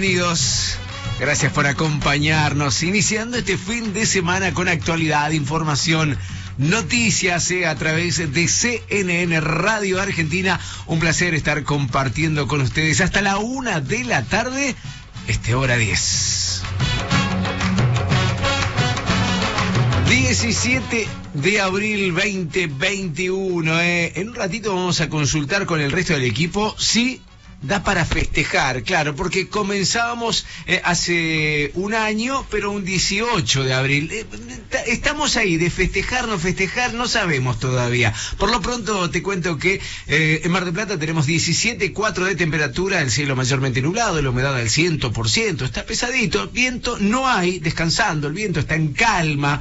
Bienvenidos. Gracias por acompañarnos, iniciando este fin de semana con actualidad, información, noticias eh, a través de CNN Radio Argentina. Un placer estar compartiendo con ustedes hasta la una de la tarde, este hora 10. 17 de abril 2021. Eh. En un ratito vamos a consultar con el resto del equipo si da para festejar, claro, porque comenzábamos eh, hace un año, pero un 18 de abril. Eh, estamos ahí, de festejar, no festejar, no sabemos todavía. Por lo pronto te cuento que eh, en Mar del Plata tenemos 17,4 de temperatura, el cielo mayormente nublado, la humedad al 100%, está pesadito, viento no hay, descansando, el viento está en calma.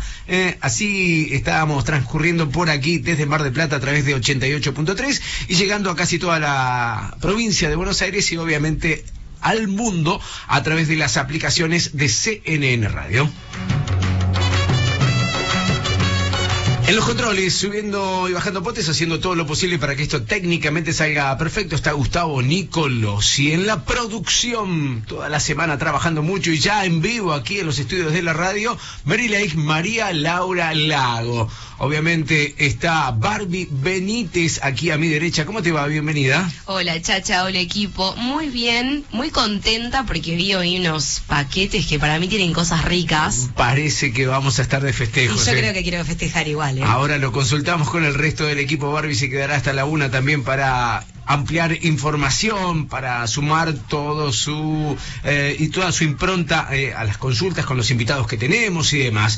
así estábamos transcurriendo por aquí desde Mar del Plata a través de 88.3 y llegando a casi toda la provincia de Buenos Aires y obviamente al mundo a través de las aplicaciones de CNN Radio. En los controles, subiendo y bajando potes, haciendo todo lo posible para que esto técnicamente salga perfecto, está Gustavo Nicolos. Y en la producción, toda la semana trabajando mucho y ya en vivo aquí en los estudios de la radio, Mary María Laura Lago. Obviamente está Barbie Benítez aquí a mi derecha. ¿Cómo te va? Bienvenida. Hola, Chacha, hola equipo. Muy bien, muy contenta porque vi hoy unos paquetes que para mí tienen cosas ricas. Parece que vamos a estar de festejo. yo ¿eh? creo que quiero festejar igual. ¿eh? Ahora lo consultamos con el resto del equipo. Barbie se quedará hasta la una también para ampliar información, para sumar todo su eh, y toda su impronta a las consultas con los invitados que tenemos y demás.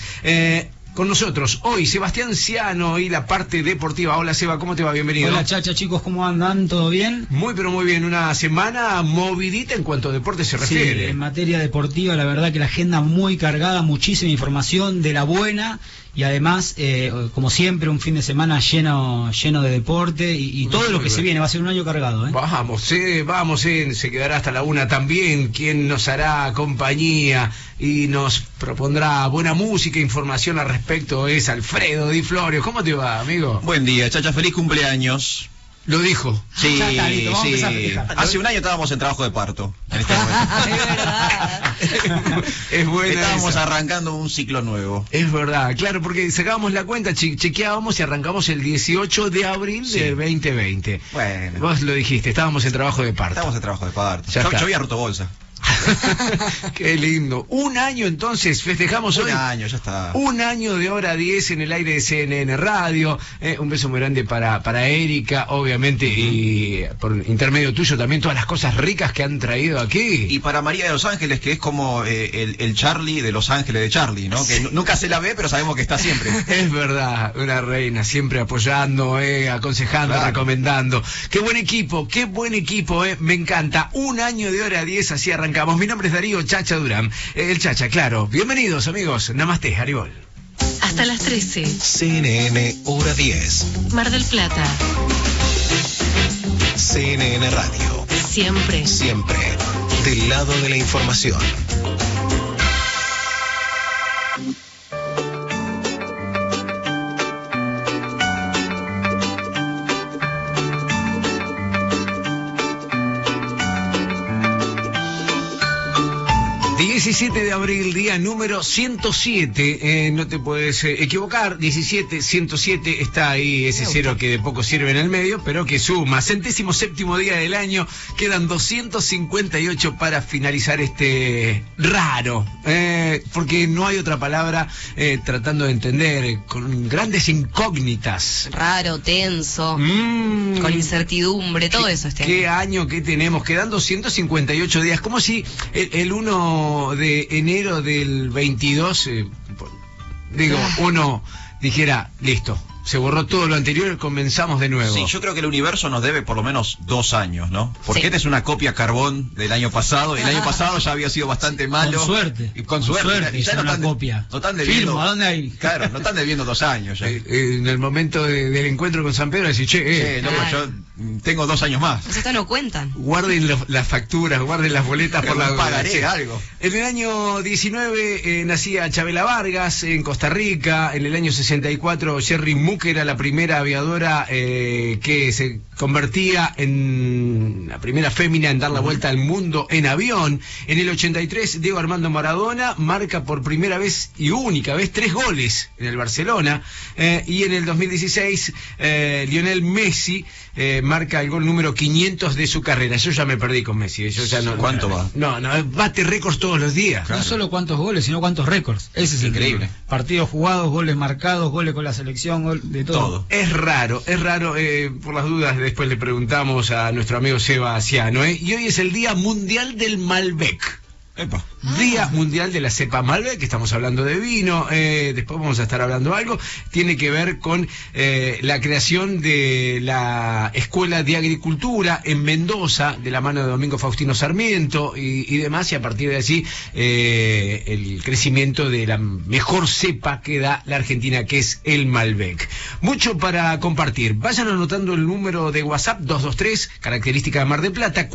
Con nosotros hoy Sebastián Ciano y la parte deportiva. Hola Seba, ¿cómo te va? Bienvenido. Hola Chacha, chicos, ¿cómo andan? ¿Todo bien? Muy, pero muy bien. Una semana movidita en cuanto a deporte se refiere. Sí, en materia deportiva, la verdad que la agenda muy cargada, muchísima información de la buena y además, eh, como siempre, un fin de semana lleno lleno de deporte y, todo lo que se viene. Va a ser un año cargado. ¿eh? Vamos, eh, vamos, eh, se quedará hasta la una también. Quien nos hará compañía y nos propondrá buena música, e información al respecto es Alfredo Di Florio. ¿Cómo te va, amigo? Buen día, chacha, feliz cumpleaños. Lo dijo. Sí, sí. Hace un año estábamos en trabajo de parto. En este es verdad. Estábamos arrancando un ciclo nuevo. Es verdad, claro, porque sacábamos la cuenta, chequeábamos y arrancamos el 18 de abril de 2020. Bueno. Vos lo dijiste, estábamos en trabajo de parto. Estábamos en trabajo de parto. yo, yo había roto bolsa. Qué lindo. Un año entonces, festejamos hoy. Un año, ya está. Un año de hora 10 en el aire de CNN Radio. Eh, un beso muy grande para, para Erika, obviamente, y por intermedio tuyo también todas las cosas ricas que han traído aquí. Y para María de Los Ángeles, que es como eh, el, Charlie de Los Ángeles de Charlie, ¿no? Que nunca se la ve, pero sabemos que está siempre. es verdad, una reina, siempre apoyando, eh, aconsejando, recomendando. Qué buen equipo, qué buen equipo, eh. Me encanta. Un año de hora 10, así arrancamos mi nombre es Darío Chacha Durán. El Chacha, claro. Bienvenidos, amigos. Namaste, Haribol. Hasta las 13. CNN, hora 10. Mar del Plata. CNN Radio. Siempre. Siempre. Del lado de la información. 17 de abril, día número 107. eh, no te puedes eh, equivocar. 17, 107 está ahí ese cero que de poco sirve en el medio, pero que suma. Centésimo séptimo día del año. Quedan 258 para finalizar este raro. eh, porque no hay otra palabra eh, tratando de entender. eh, con grandes incógnitas. Raro, tenso, Mm. con incertidumbre, todo eso este ¿Qué año. año que tenemos? Quedan 258 días. Como si el, el 1 de enero del 22, eh, digo, Ah. uno dijera, listo, se borró todo lo anterior, comenzamos de nuevo. Sí, yo creo que el universo nos debe por lo menos dos años, ¿no? Porque Sí. esta es una copia carbón del año pasado. y El año pasado ya había sido bastante malo. Con suerte. Y con suerte. y ya no una están copia. No están debiendo. Firmo, ¿a dónde hay? Claro, no están debiendo dos años ya. Eh, eh, en el momento de- del encuentro con San Pedro, decir, che, eh, Che, loco, claro. yo tengo dos años más. Pues esto no cuentan. Guarden lo- las facturas, guarden las boletas por la Pagaré Sí. algo. En el año 19 eh, nacía Chabela Vargas en Costa Rica. En el año 64 Jerry Mook era la primera aviadora eh, que se convertía en la primera fémina en dar la vuelta al mundo en avión. En el 83 Diego Armando Maradona marca por primera vez y única vez tres goles en el Barcelona. Eh, y en el 2016 eh, Lionel Messi eh, marca el gol número 500 de su carrera. Yo ya me perdí con Messi. Yo ya no, ¿Cuánto va? No, no, bate récords todos los días. No solo cuántos goles, sino cuántos récords. Ese es Increíble. Partidos jugados, goles marcados, goles con la selección, gol de todo. Todo. Es raro, es raro, eh, por las dudas después le preguntamos a nuestro amigo Seba Asiano, ¿eh? y hoy es el Día Mundial del Malbec. Epa. Día Mundial de la Cepa Malbec, estamos hablando de vino, eh, después vamos a estar hablando algo, tiene que ver con eh, la creación de la Escuela de Agricultura en Mendoza, de la mano de Domingo Faustino Sarmiento y, y demás, y a partir de allí eh, el crecimiento de la mejor cepa que da la Argentina, que es el Malbec. Mucho para compartir. Vayan anotando el número de WhatsApp 223, característica de Mar del Plata,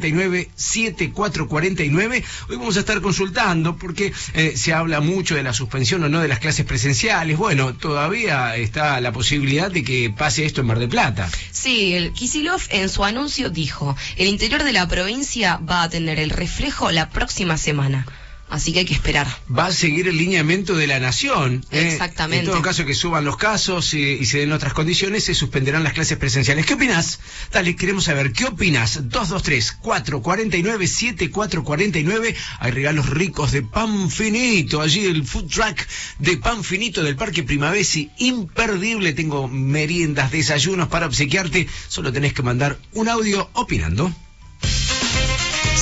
449-7449. 449-7449. Hoy vamos a estar consultando porque eh, se habla mucho de la suspensión o no de las clases presenciales. Bueno, todavía está la posibilidad de que pase esto en Mar del Plata. Sí, el Kisilov en su anuncio dijo, el interior de la provincia va a tener el reflejo la próxima semana. Así que hay que esperar. Va a seguir el lineamiento de la nación. ¿eh? Exactamente. En todo caso que suban los casos y se den otras condiciones, se suspenderán las clases presenciales. ¿Qué opinas? Dale, queremos saber, ¿qué opinas? 223-449-7449. Hay regalos ricos de pan finito. Allí el food truck de pan finito del Parque Primavesi. Imperdible. Tengo meriendas, desayunos para obsequiarte. Solo tenés que mandar un audio opinando.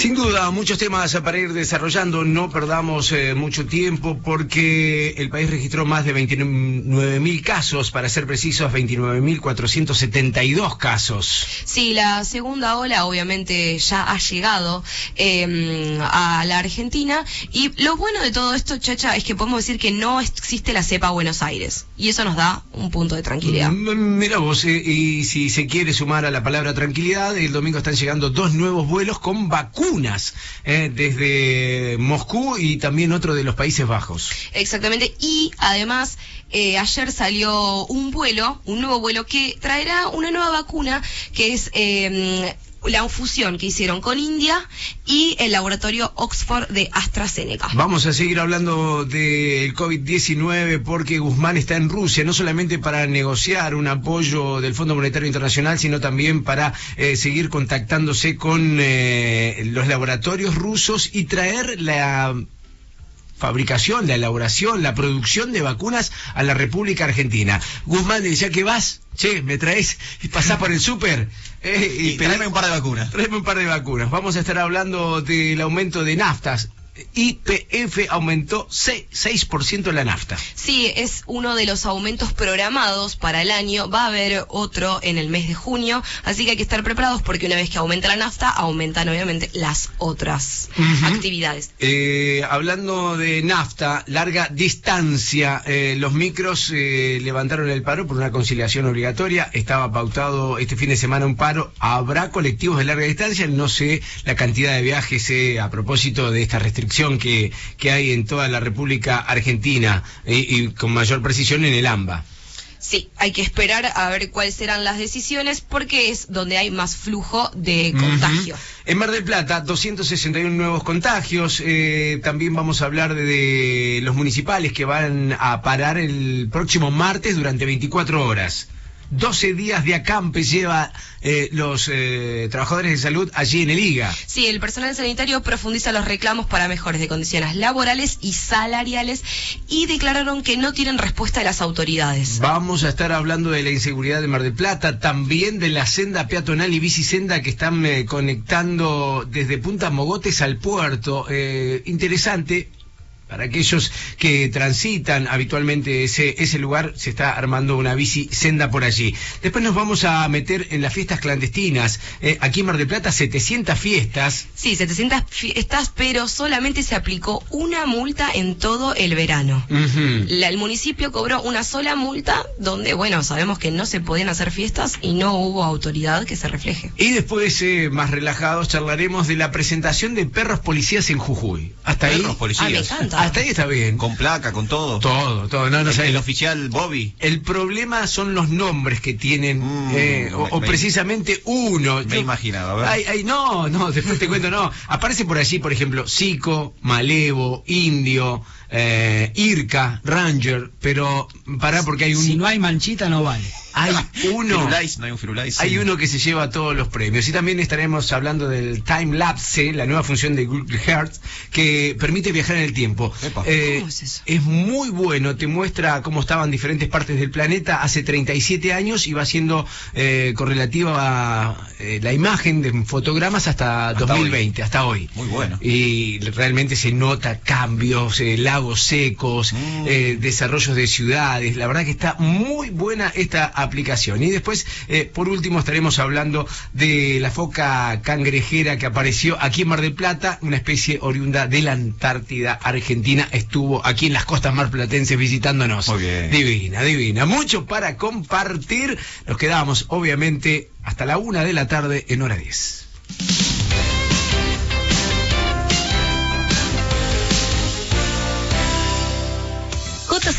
Sin duda, muchos temas para ir desarrollando. No perdamos eh, mucho tiempo porque el país registró más de 29 mil casos, para ser precisos, 29.472 casos. Sí, la segunda ola obviamente ya ha llegado eh, a la Argentina y lo bueno de todo esto, Chacha, es que podemos decir que no existe la cepa Buenos Aires y eso nos da un punto de tranquilidad. Mm, Mira vos, eh, y si se quiere sumar a la palabra tranquilidad, el domingo están llegando dos nuevos vuelos con vacunas eh, desde Moscú y también otro de los Países Bajos. Exactamente, y además eh, ayer salió un vuelo, un nuevo vuelo que traerá una nueva vacuna que es eh, la fusión que hicieron con India y el laboratorio Oxford de AstraZeneca. Vamos a seguir hablando del COVID-19 porque Guzmán está en Rusia, no solamente para negociar un apoyo del Fondo Monetario Internacional, sino también para eh, seguir contactándose con eh, los laboratorios rusos y traer la fabricación, la elaboración, la producción de vacunas a la República Argentina. Guzmán decía que vas, che, me traes y pasás por el súper. Eh, Y pedí- tráeme un par de vacunas. Tráeme un par de vacunas. Vamos a estar hablando del aumento de naftas. YPF aumentó 6%, la nafta. Sí, es uno de los aumentos programados para el año. Va a haber otro en el mes de junio, así que hay que estar preparados porque una vez que aumenta la nafta, aumentan obviamente las otras actividades. Eh, hablando de nafta, larga distancia, eh, los micros eh, levantaron el paro por una conciliación obligatoria. Estaba pautado este fin de semana un paro. Habrá colectivos de larga distancia. No sé la cantidad de viajes a propósito de esta restricción que, que hay en toda la República Argentina y con mayor precisión en el AMBA. Sí, hay que esperar a ver cuáles serán las decisiones porque es donde hay más flujo de contagio. En Mar del Plata, 261 nuevos contagios. Eh, también vamos a hablar de los municipales que van a parar el próximo martes durante 24 horas. 12 días de acampe lleva eh, los eh, trabajadores de salud allí en el IGA. Sí, el personal sanitario profundiza los reclamos para mejores de condiciones laborales y salariales y declararon que no tienen respuesta de las autoridades. Vamos a estar hablando de la inseguridad de Mar del Plata, también de la senda peatonal y bicisenda que están eh, conectando desde Punta Mogotes al puerto. interesante, para aquellos que transitan habitualmente ese, ese lugar, se está armando una bici senda por allí. Después nos vamos a meter en las fiestas clandestinas. Eh, aquí en Mar del Plata, 700 fiestas. Sí, 700 fiestas, pero solamente se aplicó una multa en todo el verano. el municipio cobró una sola multa donde, bueno, sabemos que no se podían hacer fiestas y no hubo autoridad que se refleje. Y después, eh, más relajados, charlaremos de la presentación de perros policías en Jujuy. Hasta perros ahí. policías. Ah, me encanta. Hasta ahí está bien. Con placa, con todo. Todo, todo. No, no el, el oficial Bobby. El problema son los nombres que tienen, mm, eh, o, precisamente uno. Me he imaginado, Ay, ay, no, no, después te cuento, no. Aparece por allí, por ejemplo, Zico, Malevo, Indio, eh, Irka, Ranger, pero pará porque hay un... Si no hay manchita no vale. Hay uno. no hay, un hay uno que se lleva todos los premios. Y también estaremos hablando del Time Lapse, la nueva función de Google Earth, que permite viajar en el tiempo. Eh, ¿Cómo es eso? Es muy bueno, te muestra cómo estaban diferentes partes del planeta hace 37 años y va siendo eh, correlativa a eh, la imagen de fotogramas hasta, 2020, hasta hoy. Muy bueno. Y realmente se nota cambios, lagos secos, mm. desarrollos de ciudades. La verdad que está muy buena esta aplicación. Y después, eh, por último, estaremos hablando de la foca cangrejera que apareció aquí en Mar del Plata, una especie oriunda de la Antártida Argentina. Estuvo aquí en las costas marplatenses visitándonos. Muy bien. Divina, divina. Mucho para compartir. Nos quedamos, obviamente, hasta la una de la tarde en hora 10.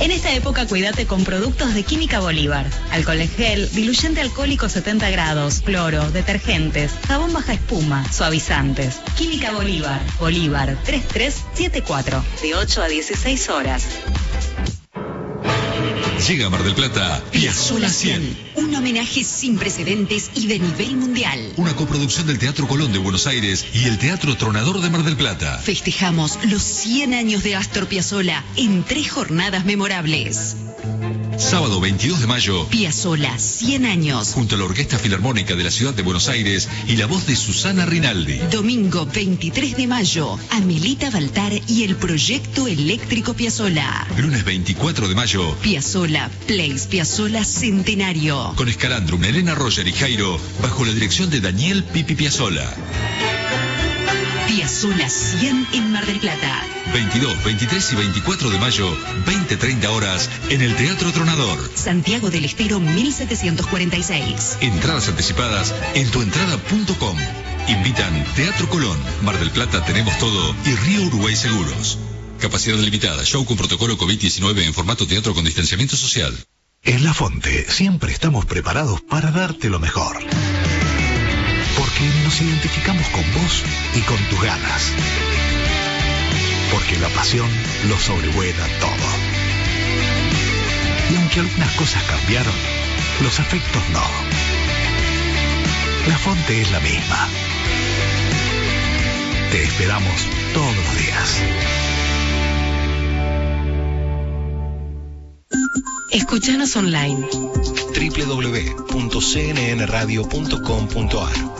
En esta época cuídate con productos de Química Bolívar. Alcohol en gel, diluyente alcohólico 70 grados, cloro, detergentes, jabón baja espuma, suavizantes. Química Bolívar. Bolívar 3374. De 8 a 16 horas. Llega a Mar del Plata Piazzola 100. Un homenaje sin precedentes y de nivel mundial. Una coproducción del Teatro Colón de Buenos Aires y el Teatro Tronador de Mar del Plata. Festejamos los 100 años de Astor Piazzolla en tres jornadas memorables. Sábado 22 de mayo. Piazzola, 100 años. Junto a la Orquesta Filarmónica de la Ciudad de Buenos Aires y la voz de Susana Rinaldi. Domingo 23 de mayo. Amelita Baltar y el Proyecto Eléctrico Piazzola. Lunes 24 de mayo. Piazzola, Place Piazzola Centenario. Con Escalandrum, Elena Roger y Jairo, bajo la dirección de Daniel Pipi Piazzola. Piazzola 100 en Mar del Plata. 22, 23 y 24 de mayo, 20-30 horas, en el Teatro Tronador. Santiago del Estero 1746. Entradas anticipadas en tuentrada.com. Invitan Teatro Colón, Mar del Plata Tenemos Todo y Río Uruguay Seguros. Capacidad limitada, show con protocolo COVID-19 en formato teatro con distanciamiento social. En La Fonte siempre estamos preparados para darte lo mejor porque nos identificamos con vos y con tus ganas. Porque la pasión lo sobrevuela todo. Y aunque algunas cosas cambiaron, los afectos no. La fonte es la misma. Te esperamos todos los días. Escuchanos online. www.cnnradio.com.ar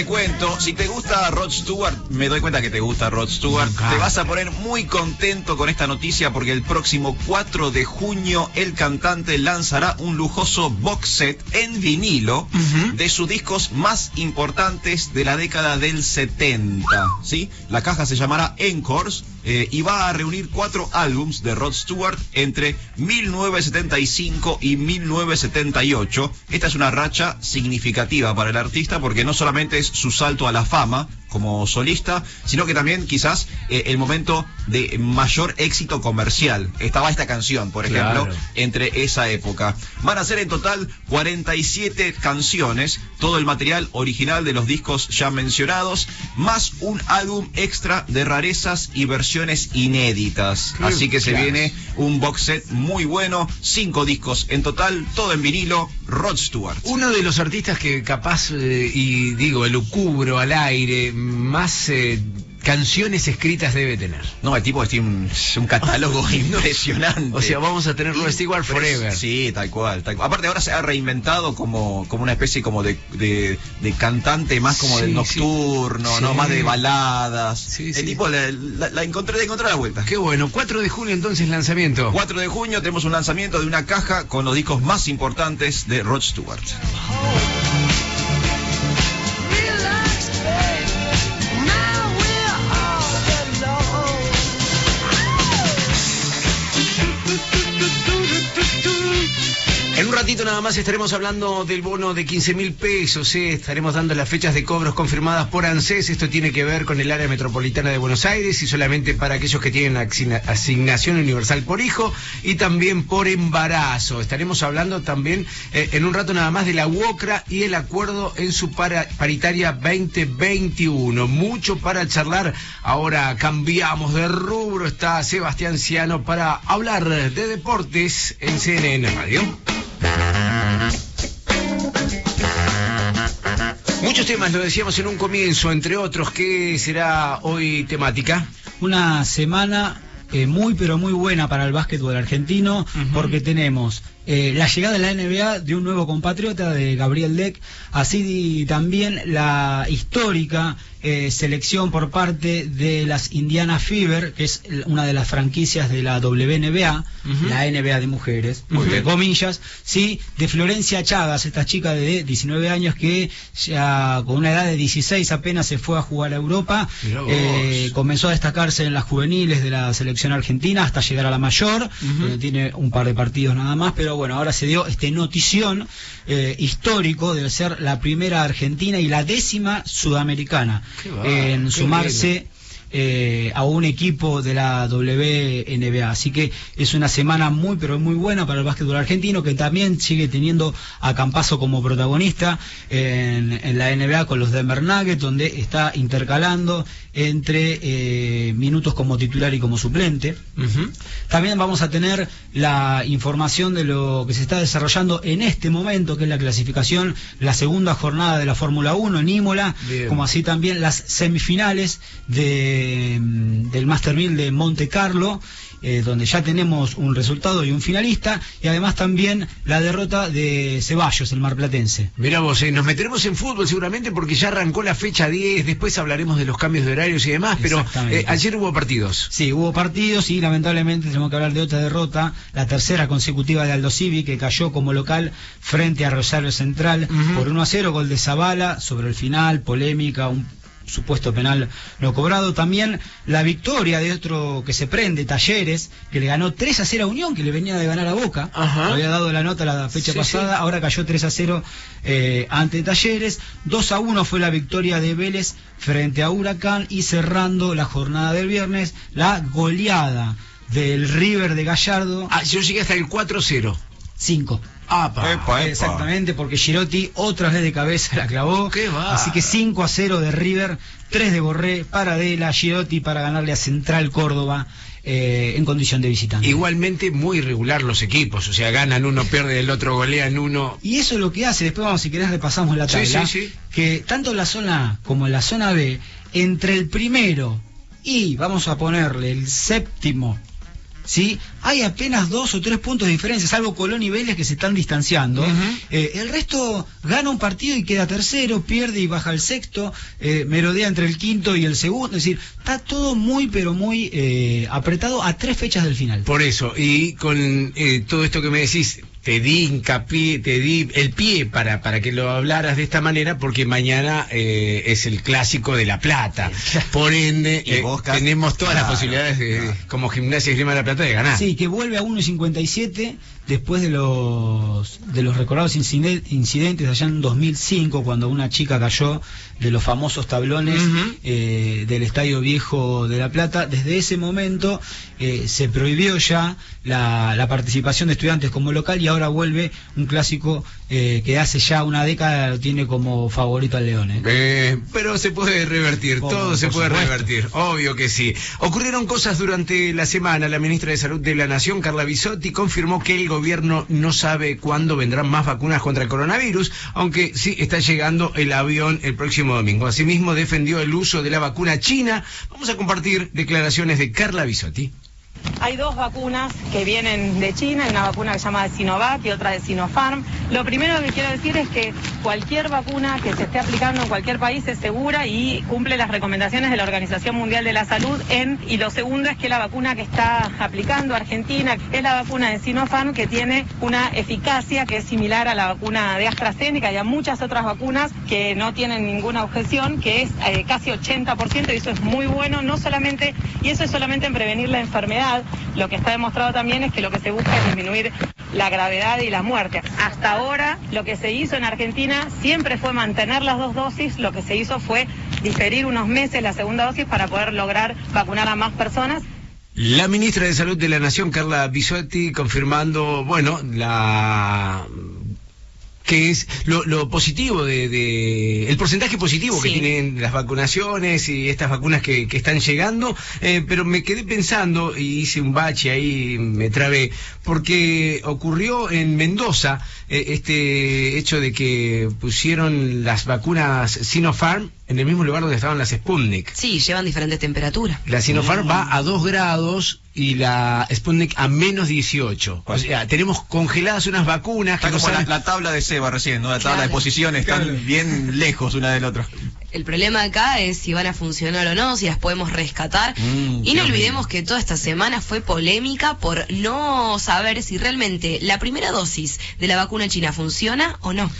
Te cuento, si te gusta Rod Stewart, me doy cuenta que te gusta Rod Stewart, te vas a poner muy contento con esta noticia porque el próximo 4 de junio el cantante lanzará un lujoso box set en vinilo de sus discos más importantes de la década del 70, ¿sí? La caja se llamará Encores eh, y va a reunir cuatro álbums de Rod Stewart entre 1975 y 1978. Esta es una racha significativa para el artista porque no solamente es su salto a la fama como solista, sino que también quizás eh, el momento de mayor éxito comercial. Estaba esta canción, por ejemplo, Claro. entre esa época. Van a ser en total 47 canciones, todo el material original de los discos ya mencionados, más un álbum extra de rarezas y versiones inéditas. Qué Así que se viene un box set muy bueno, cinco discos en total, todo en vinilo, Rod Stewart. Uno de los artistas que capaz, eh, y digo, el cubro al aire, más eh, canciones escritas debe tener. No, el tipo tiene un, es un catálogo impresionante. O sea, vamos a tener Rod Stewart forever. Sí, tal cual, tal cual. Aparte ahora se ha reinventado como, como una especie como de, de, de cantante más como Sí, del sí. nocturno, ¿no? Sí. Más de baladas. Sí, el sí. tipo la, la- la encontré, encontré la vuelta. Qué bueno, 4 de junio entonces lanzamiento. 4 de junio tenemos un lanzamiento de una caja con los discos más importantes de Rod Stewart. Relax, ratito nada más estaremos hablando del bono de 15 mil pesos, ¿eh? estaremos dando las fechas de cobros confirmadas por ANSES, esto tiene que ver con el área metropolitana de Buenos Aires y solamente para aquellos que tienen asigna- asignación universal por hijo y también por embarazo. Estaremos hablando también eh, en un rato nada más de la UOCRA y el acuerdo en su paritaria 2021. Mucho para charlar, ahora cambiamos de rubro, está Sebastián Ciano para hablar de deportes en CNN Radio. Muchos temas, lo decíamos en un comienzo, entre otros, ¿qué será hoy temática? Una semana eh, muy pero muy buena para el básquetbol argentino porque tenemos eh, la llegada de la NBA de un nuevo compatriota de Gabriel Deck, así también la histórica eh, selección por parte de las Indiana Fever, que es una de las franquicias de la WNBA, la NBA de mujeres, entre comillas, sí, de Florencia Chagas, esta chica de 19 años que ya con una edad de 16 apenas se fue a jugar a Europa, eh, comenzó a destacarse en las juveniles de la selección argentina hasta llegar a la mayor, donde tiene un par de partidos nada más, pero bueno, ahora se dio este notición eh, histórico de ser la primera argentina y la décima sudamericana En sumarse eh, a un equipo de la WNBA. Así que es una semana muy, pero muy buena para el básquetbol argentino, que también sigue teniendo a Campazo como protagonista en, en la NBA con los Denver Nuggets, donde está intercalando entre eh, minutos como titular y como suplente. También vamos a tener la información de lo que se está desarrollando en este momento, que es la clasificación, la segunda jornada de la Fórmula 1 en Imola, Bien. como así también las semifinales de, mm, del Master 1000 de Monte Carlo, eh, donde ya tenemos un resultado y un finalista, y además también la derrota de Ceballos, el marplatense. Mira vos, eh, nos meteremos en fútbol seguramente porque ya arrancó la fecha 10, después hablaremos de los cambios de horarios y demás, pero eh, ayer hubo partidos. Sí, hubo partidos y lamentablemente tenemos que hablar de otra derrota, la tercera consecutiva de Aldo Civi, que cayó como local frente a Rosario Central por 1 a 0, gol de Zavala sobre el final, polémica, un supuesto penal no cobrado. También la victoria de otro que se prende, Talleres, que le ganó 3 a 0 a Unión, que le venía de ganar a Boca. Ajá. Había dado la nota la fecha Sí, pasada, sí. ahora cayó 3 a 0 eh, ante Talleres. 2 a 1 fue la victoria de Vélez frente a Huracán y cerrando la jornada del viernes, la goleada del River de Gallardo Ah, yo llegué hasta el 4-0. 5. Apa. Epa, epa. Exactamente, porque Girotti otra vez de cabeza la clavó. Qué va. Así que 5 a 0 de River, 3 de Borré, Paradela, Girotti para ganarle a Central Córdoba eh, en condición de visitante. Igualmente muy irregular los equipos, o sea, ganan uno, pierde el otro, golean uno. Y eso es lo que hace, después vamos, si querés repasamos la tabla, sí, sí. que tanto en la zona A como en la zona B, entre el primero y vamos a ponerle el séptimo, ¿sí? Hay apenas dos o tres puntos de diferencia, salvo Colón y Vélez que se están distanciando. Eh, el resto gana un partido y queda tercero, pierde y baja al sexto, eh, merodea entre el quinto y el segundo, es decir, está todo muy pero muy eh, apretado a tres fechas del final. Por eso, y con eh, todo esto que me decís, te di hincapié, te di el pie para, para que lo hablaras de esta manera, porque mañana eh, es el clásico de La Plata. Por ende, eh, tenemos todas las posibilidades, de, claro. como Gimnasia y Grima de La Plata, de ganar. Sí, que vuelve a 1.57 después de los de los recordados incide- incidentes allá en 2005 cuando una chica cayó de los famosos tablones eh, del Estadio Viejo de La Plata. Desde ese momento eh, se prohibió ya la, la participación de estudiantes como local y ahora vuelve un clásico eh, que hace ya una década lo tiene como favorito al León. ¿eh? Eh, pero se puede revertir, todo se puede supuesto. revertir, obvio que sí. Ocurrieron cosas durante la semana. La ministra de Salud de la Nación, Carla Bisotti, confirmó que el gobierno no sabe cuándo vendrán más vacunas contra el coronavirus, aunque sí está llegando el avión el próximo domingo. Asimismo, defendió el uso de la vacuna china. Vamos a compartir declaraciones de Carla Bisotti. Hay dos vacunas que vienen de China, una vacuna que se llama de Sinovac y otra de Sinopharm. Lo primero que quiero decir es que cualquier vacuna que se esté aplicando en cualquier país es segura y cumple las recomendaciones de la Organización Mundial de la Salud. En, y lo segundo es que la vacuna que está aplicando Argentina es la vacuna de Sinopharm que tiene una eficacia que es similar a la vacuna de AstraZeneca y a muchas otras vacunas que no tienen ninguna objeción, que es eh, casi 80% y eso es muy bueno, no solamente, y eso es solamente en prevenir la enfermedad, lo que está demostrado también es que lo que se busca es disminuir la gravedad y la muerte. Hasta ahora lo que se hizo en Argentina siempre fue mantener las dos dosis, lo que se hizo fue diferir unos meses la segunda dosis para poder lograr vacunar a más personas. La ministra de Salud de la Nación, Carla Bisotti, confirmando, bueno, la que es lo, lo positivo de, de- el porcentaje positivo que tienen las vacunaciones y estas vacunas que, que están llegando, eh, pero me quedé pensando y hice un bache ahí, me trabé, porque ocurrió en Mendoza eh, este hecho de que pusieron las vacunas Sinopharm en el mismo lugar donde estaban las Sputnik. Sí, llevan diferentes temperaturas. La Sinopharm va a 2 grados y la Sputnik a menos 18. O sea, tenemos congeladas unas vacunas que Está no como la, saben- la tabla de Seba recién, ¿no? La tabla de Claro. posiciones, están Claro. bien lejos una del otro. El problema acá es si van a funcionar o no, si las podemos rescatar. Mm, y no olvidemos que toda esta semana fue polémica por no saber si realmente la primera dosis de la vacuna china funciona o no.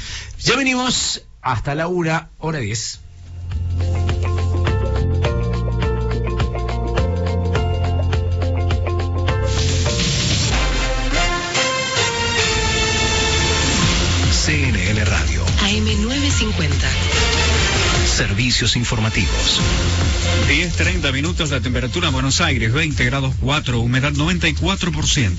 Ya venimos hasta la una, hora 10. CNN Radio. AM950. Servicio servicios informativos. 10, 30 minutos, la temperatura en Buenos Aires, 20 grados 4, humedad 94%.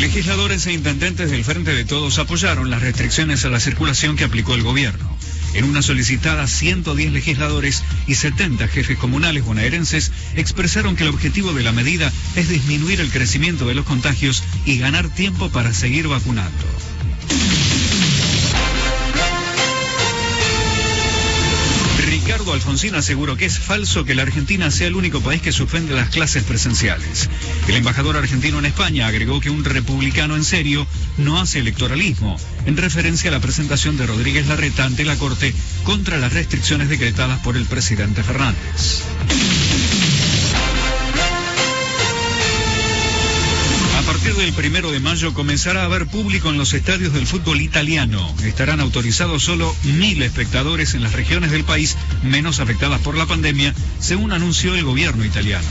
Legisladores e intendentes del Frente de Todos apoyaron las restricciones a la circulación que aplicó el gobierno. En una solicitada, 110 legisladores y 70 jefes comunales bonaerenses expresaron que el objetivo de la medida es disminuir el crecimiento de los contagios y ganar tiempo para seguir vacunando. Ricardo Alfonsín aseguró que es falso que la Argentina sea el único país que suspende las clases presenciales. El embajador argentino en España agregó que un republicano en serio no hace electoralismo, en referencia a la presentación de Rodríguez Larreta ante la Corte contra las restricciones decretadas por el presidente Fernández. Partir del primero de mayo comenzará a haber público en los estadios del fútbol italiano. Estarán autorizados solo mil espectadores en las regiones del país menos afectadas por la pandemia, según anunció el gobierno italiano.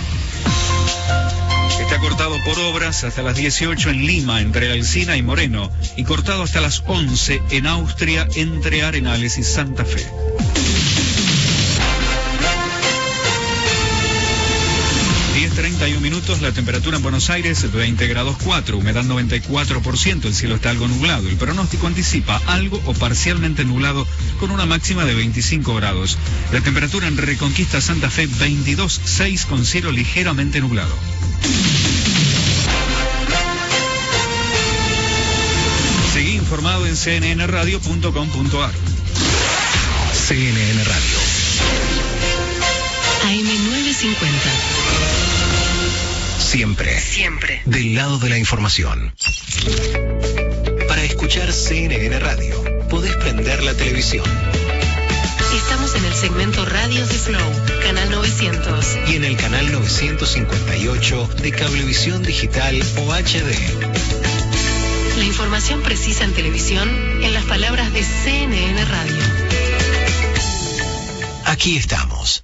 Está cortado por obras hasta las 18 en Lima, entre Alcina y Moreno, y cortado hasta las 11 en Austria, entre Arenales y Santa Fe. 10.31 minutos, la temperatura en Buenos Aires 20 grados 4, humedad 94%, el cielo está algo nublado. El pronóstico anticipa algo o parcialmente nublado con una máxima de 25 grados. La temperatura en Reconquista Santa Fe 22.6 con cielo ligeramente nublado. Seguí informado en cnnradio.com.ar. CNN Radio. AM950. Siempre. Siempre. Del lado de la información. Para escuchar CNN Radio, podés prender la televisión Estamos en el segmento Radios de Flow, canal 900. y en el canal 958 de Cablevisión Digital o HD. La información precisa en televisión en las palabras de CNN Radio. Aquí estamos.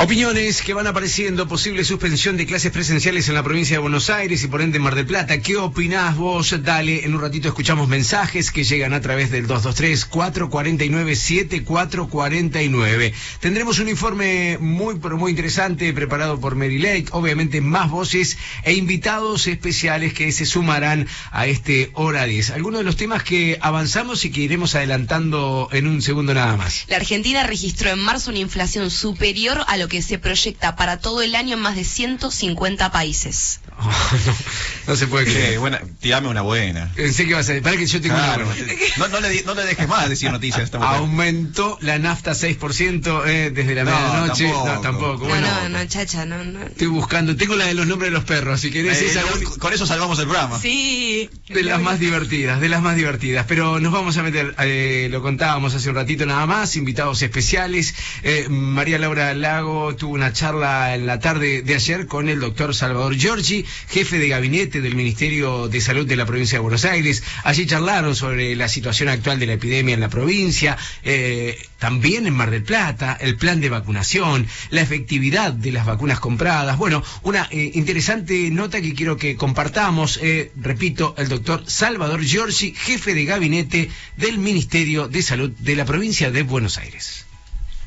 Opiniones que van apareciendo, posible suspensión de clases presenciales en la provincia de Buenos Aires y por ende en Mar del Plata. ¿Qué opinás vos? Dale, en un ratito escuchamos mensajes que llegan a través del 223-449-7449. Tendremos un informe muy, pero muy interesante preparado por Mary Lake, obviamente más voces e invitados especiales que se sumarán a este Hora 10. Algunos de los temas que avanzamos y que iremos adelantando en un segundo nada más. La Argentina registró en marzo una inflación superior a lo que se proyecta para todo el año en más de 150 países. no, no se puede creer. Buena, tirame una buena. Pensé que ibas a decir, para que yo tengo Claro, una buena. no, no le, no le dejes más decir noticias esta mujer. Aumentó la nafta 6% eh, desde la No, medianoche. tampoco. No, tampoco. No, Bueno, no, no, chacha, no, no. estoy buscando. Tengo la de los nombres de los perros. Si querés, Eh, único- con eso salvamos el programa. Sí. de las más divertidas, de las más divertidas. Pero nos vamos a meter, eh, lo contábamos hace un ratito nada más, invitados especiales. Eh, María Laura Lago tuvo una charla en la tarde de ayer con el doctor Salvador Giorgi, jefe de gabinete del Ministerio de Salud de la provincia de Buenos Aires. Allí charlaron sobre la situación actual de la epidemia en la provincia, eh, también en Mar del Plata, el plan de vacunación, la efectividad de las vacunas compradas. Bueno, una eh, interesante nota que quiero que compartamos. eh, repito, el doctor Salvador Giorgi, jefe de gabinete del Ministerio de Salud de la provincia de Buenos Aires.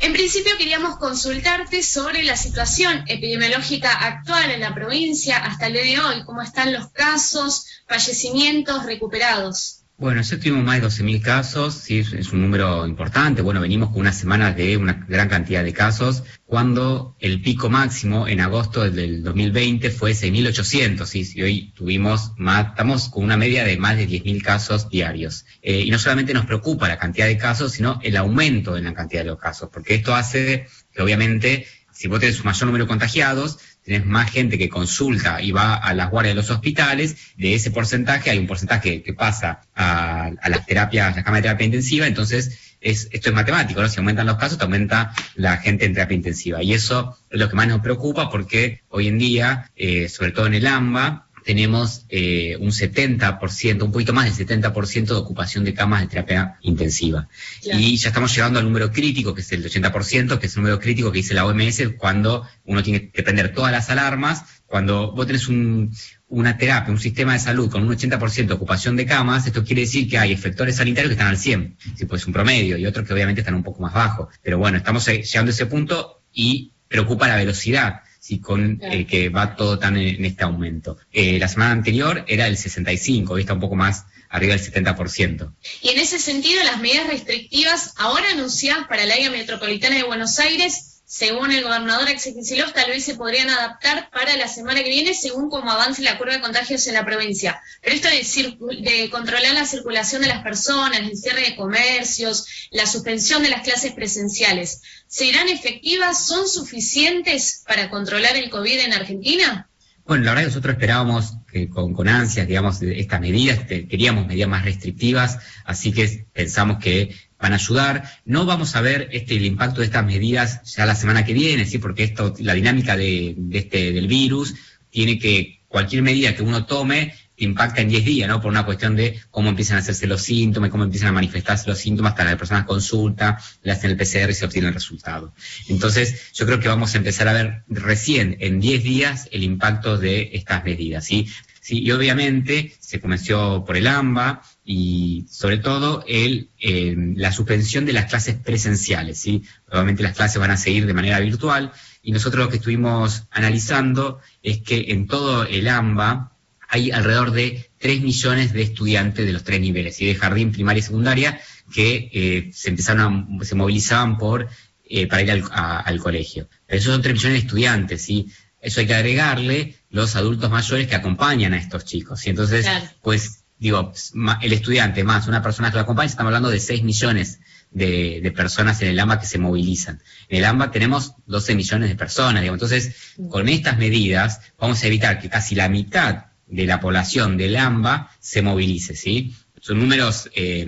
En principio queríamos consultarte sobre la situación epidemiológica actual en la provincia hasta el día de hoy, cómo están los casos, fallecimientos recuperados. Bueno, ya tuvimos más de 12.000 casos, sí, es- un número importante. Bueno, venimos con una semana de una gran cantidad de casos, cuando el pico máximo en agosto del 2020 fue 6.800, sí, y hoy tuvimos más, estamos con una media de más de 10.000 casos diarios. Eh, y no solamente nos preocupa la cantidad de casos, sino el aumento en la cantidad de los casos, porque esto hace que obviamente, si vos tenés un mayor número de contagiados, tenés más gente que consulta y va a las guardias de los hospitales, de ese porcentaje hay un porcentaje que pasa a, las terapias, a las camas de terapia intensiva, entonces es, esto es matemático, ¿no? Si aumentan los casos, te aumenta la gente en terapia intensiva. Y eso es lo que más nos preocupa porque hoy en día, eh, sobre todo en el AMBA, tenemos eh, un 70%, un poquito más del 70% de ocupación de camas de terapia intensiva. Y ya estamos llegando al número crítico, que es el 80%, que es el número crítico que dice la OMS, cuando uno tiene que prender todas las alarmas, cuando vos tenés un, una terapia, un sistema de salud con un 80% de ocupación de camas, esto quiere decir que hay efectores sanitarios que están al 100, si pues un promedio, y otros que obviamente están un poco más bajos. Pero bueno, estamos llegando a ese punto y preocupa la velocidad sí, con eh, que va todo tan en, en este aumento. Eh, la semana anterior era el 65, hoy está un poco más arriba del 70%. Y en ese sentido, las medidas restrictivas ahora anunciadas para el área metropolitana de Buenos Aires, según el gobernador Axel Kicillof, tal vez se podrían adaptar para la semana que viene según cómo avance la curva de contagios en la provincia. Pero esto de, de controlar la circulación de las personas, el cierre de comercios, la suspensión de las clases presenciales, ¿serán efectivas? ¿Son suficientes para controlar el COVID en Argentina? Bueno, la verdad que nosotros esperábamos que con, con ansias, digamos, estas medidas, te- queríamos medidas más restrictivas, así que pensamos que van a ayudar. No vamos a ver este, el impacto de estas medidas ya la semana que viene, ¿sí? porque esto, la dinámica de, este, del virus tiene que cualquier medida que uno tome impacta en 10 días, ¿no? Por una cuestión de cómo empiezan a hacerse los síntomas, cómo empiezan a manifestarse los síntomas, hasta la persona consulta, le hacen el PCR y se obtiene el resultado. Entonces, yo creo que vamos a empezar a ver recién en 10 días el impacto de estas medidas, ¿sí? Sí, y obviamente se comenzó por el AMBA y sobre todo el, eh, la suspensión de las clases presenciales, ¿sí? Obviamente las clases van a seguir de manera virtual y nosotros lo que estuvimos analizando es que en todo el AMBA hay alrededor de 3 millones de estudiantes de los tres niveles, y de jardín, primaria y secundaria, que eh, se empezaron a, se movilizaban por, eh, para ir al, a- al colegio. Pero esos son 3 millones de estudiantes, ¿sí? Eso hay que agregarle los adultos mayores que acompañan a estos chicos. Y entonces, pues, digo, ma- el estudiante más una persona que lo acompaña, estamos hablando de 6 millones de, de personas en el AMBA que se movilizan. En el AMBA tenemos 12 millones de personas, digamos. Entonces, con estas medidas vamos a evitar que casi la mitad de la población del AMBA se movilice, ¿sí? Son números, eh,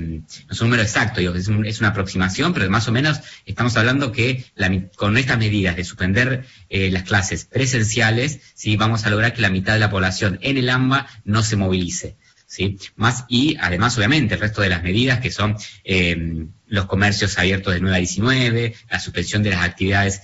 no son números exactos, digo, es, un- es una aproximación, pero más o menos estamos hablando que la con estas medidas de suspender eh, las clases presenciales, sí, vamos a lograr que la mitad de la población en el AMBA no se movilice. ¿Sí? Más, y además, obviamente, el resto de las medidas que son eh, los comercios abiertos de 9 a 19, la suspensión de las actividades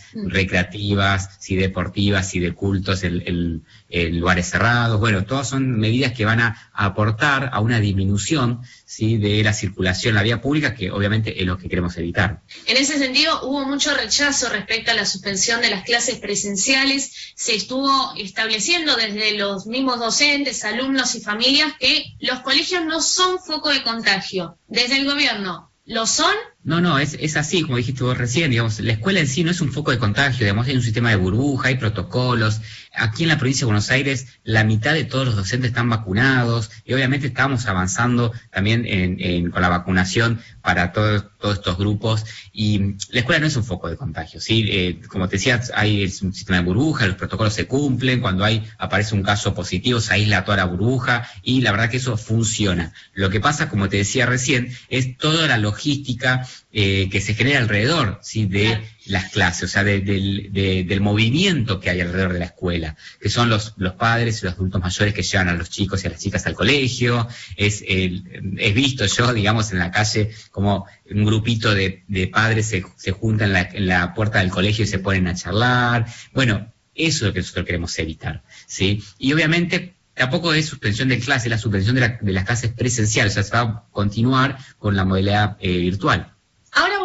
recreativas, sí, deportivas y de cultos en, en- en lugares cerrados. Bueno, todas son medidas que van a, a aportar a una disminución sí, de la circulación en la vía pública, que obviamente es lo que queremos evitar. En ese sentido, hubo mucho rechazo respecto a la suspensión de las clases presenciales. Se estuvo estableciendo desde los mismos docentes, alumnos y familias que los colegios no son foco de contagio. Desde el gobierno, ¿lo son? No, no, es, es así, como dijiste vos recién, digamos, la escuela en sí no es un foco de contagio, digamos, hay un sistema de burbuja, hay protocolos. Aquí en la provincia de Buenos Aires, la mitad de todos los docentes están vacunados y obviamente estamos avanzando también en, con la vacunación para todos, estos grupos y la escuela no es un foco de contagio, ¿sí? Eh, como te decía, hay un sistema de burbuja, los protocolos se cumplen, cuando hay aparece un caso positivo se aísla toda la burbuja y la verdad que eso funciona. Lo que pasa, como te decía recién, es toda la logística eh, que se genera alrededor ¿sí? de las clases, o sea, de- del, de- del movimiento que hay alrededor de la escuela, que son los, los padres y los adultos mayores que llevan a los chicos y a las chicas al colegio, es, el- es visto yo, digamos, en la calle como un grupito de, de padres se, se juntan en la, en la puerta del colegio y se ponen a charlar, bueno, eso es lo que nosotros queremos evitar, ¿sí? Y obviamente tampoco es suspensión de clase, la suspensión de, la- de las clases presenciales, o sea, se va a continuar con la modalidad eh, virtual.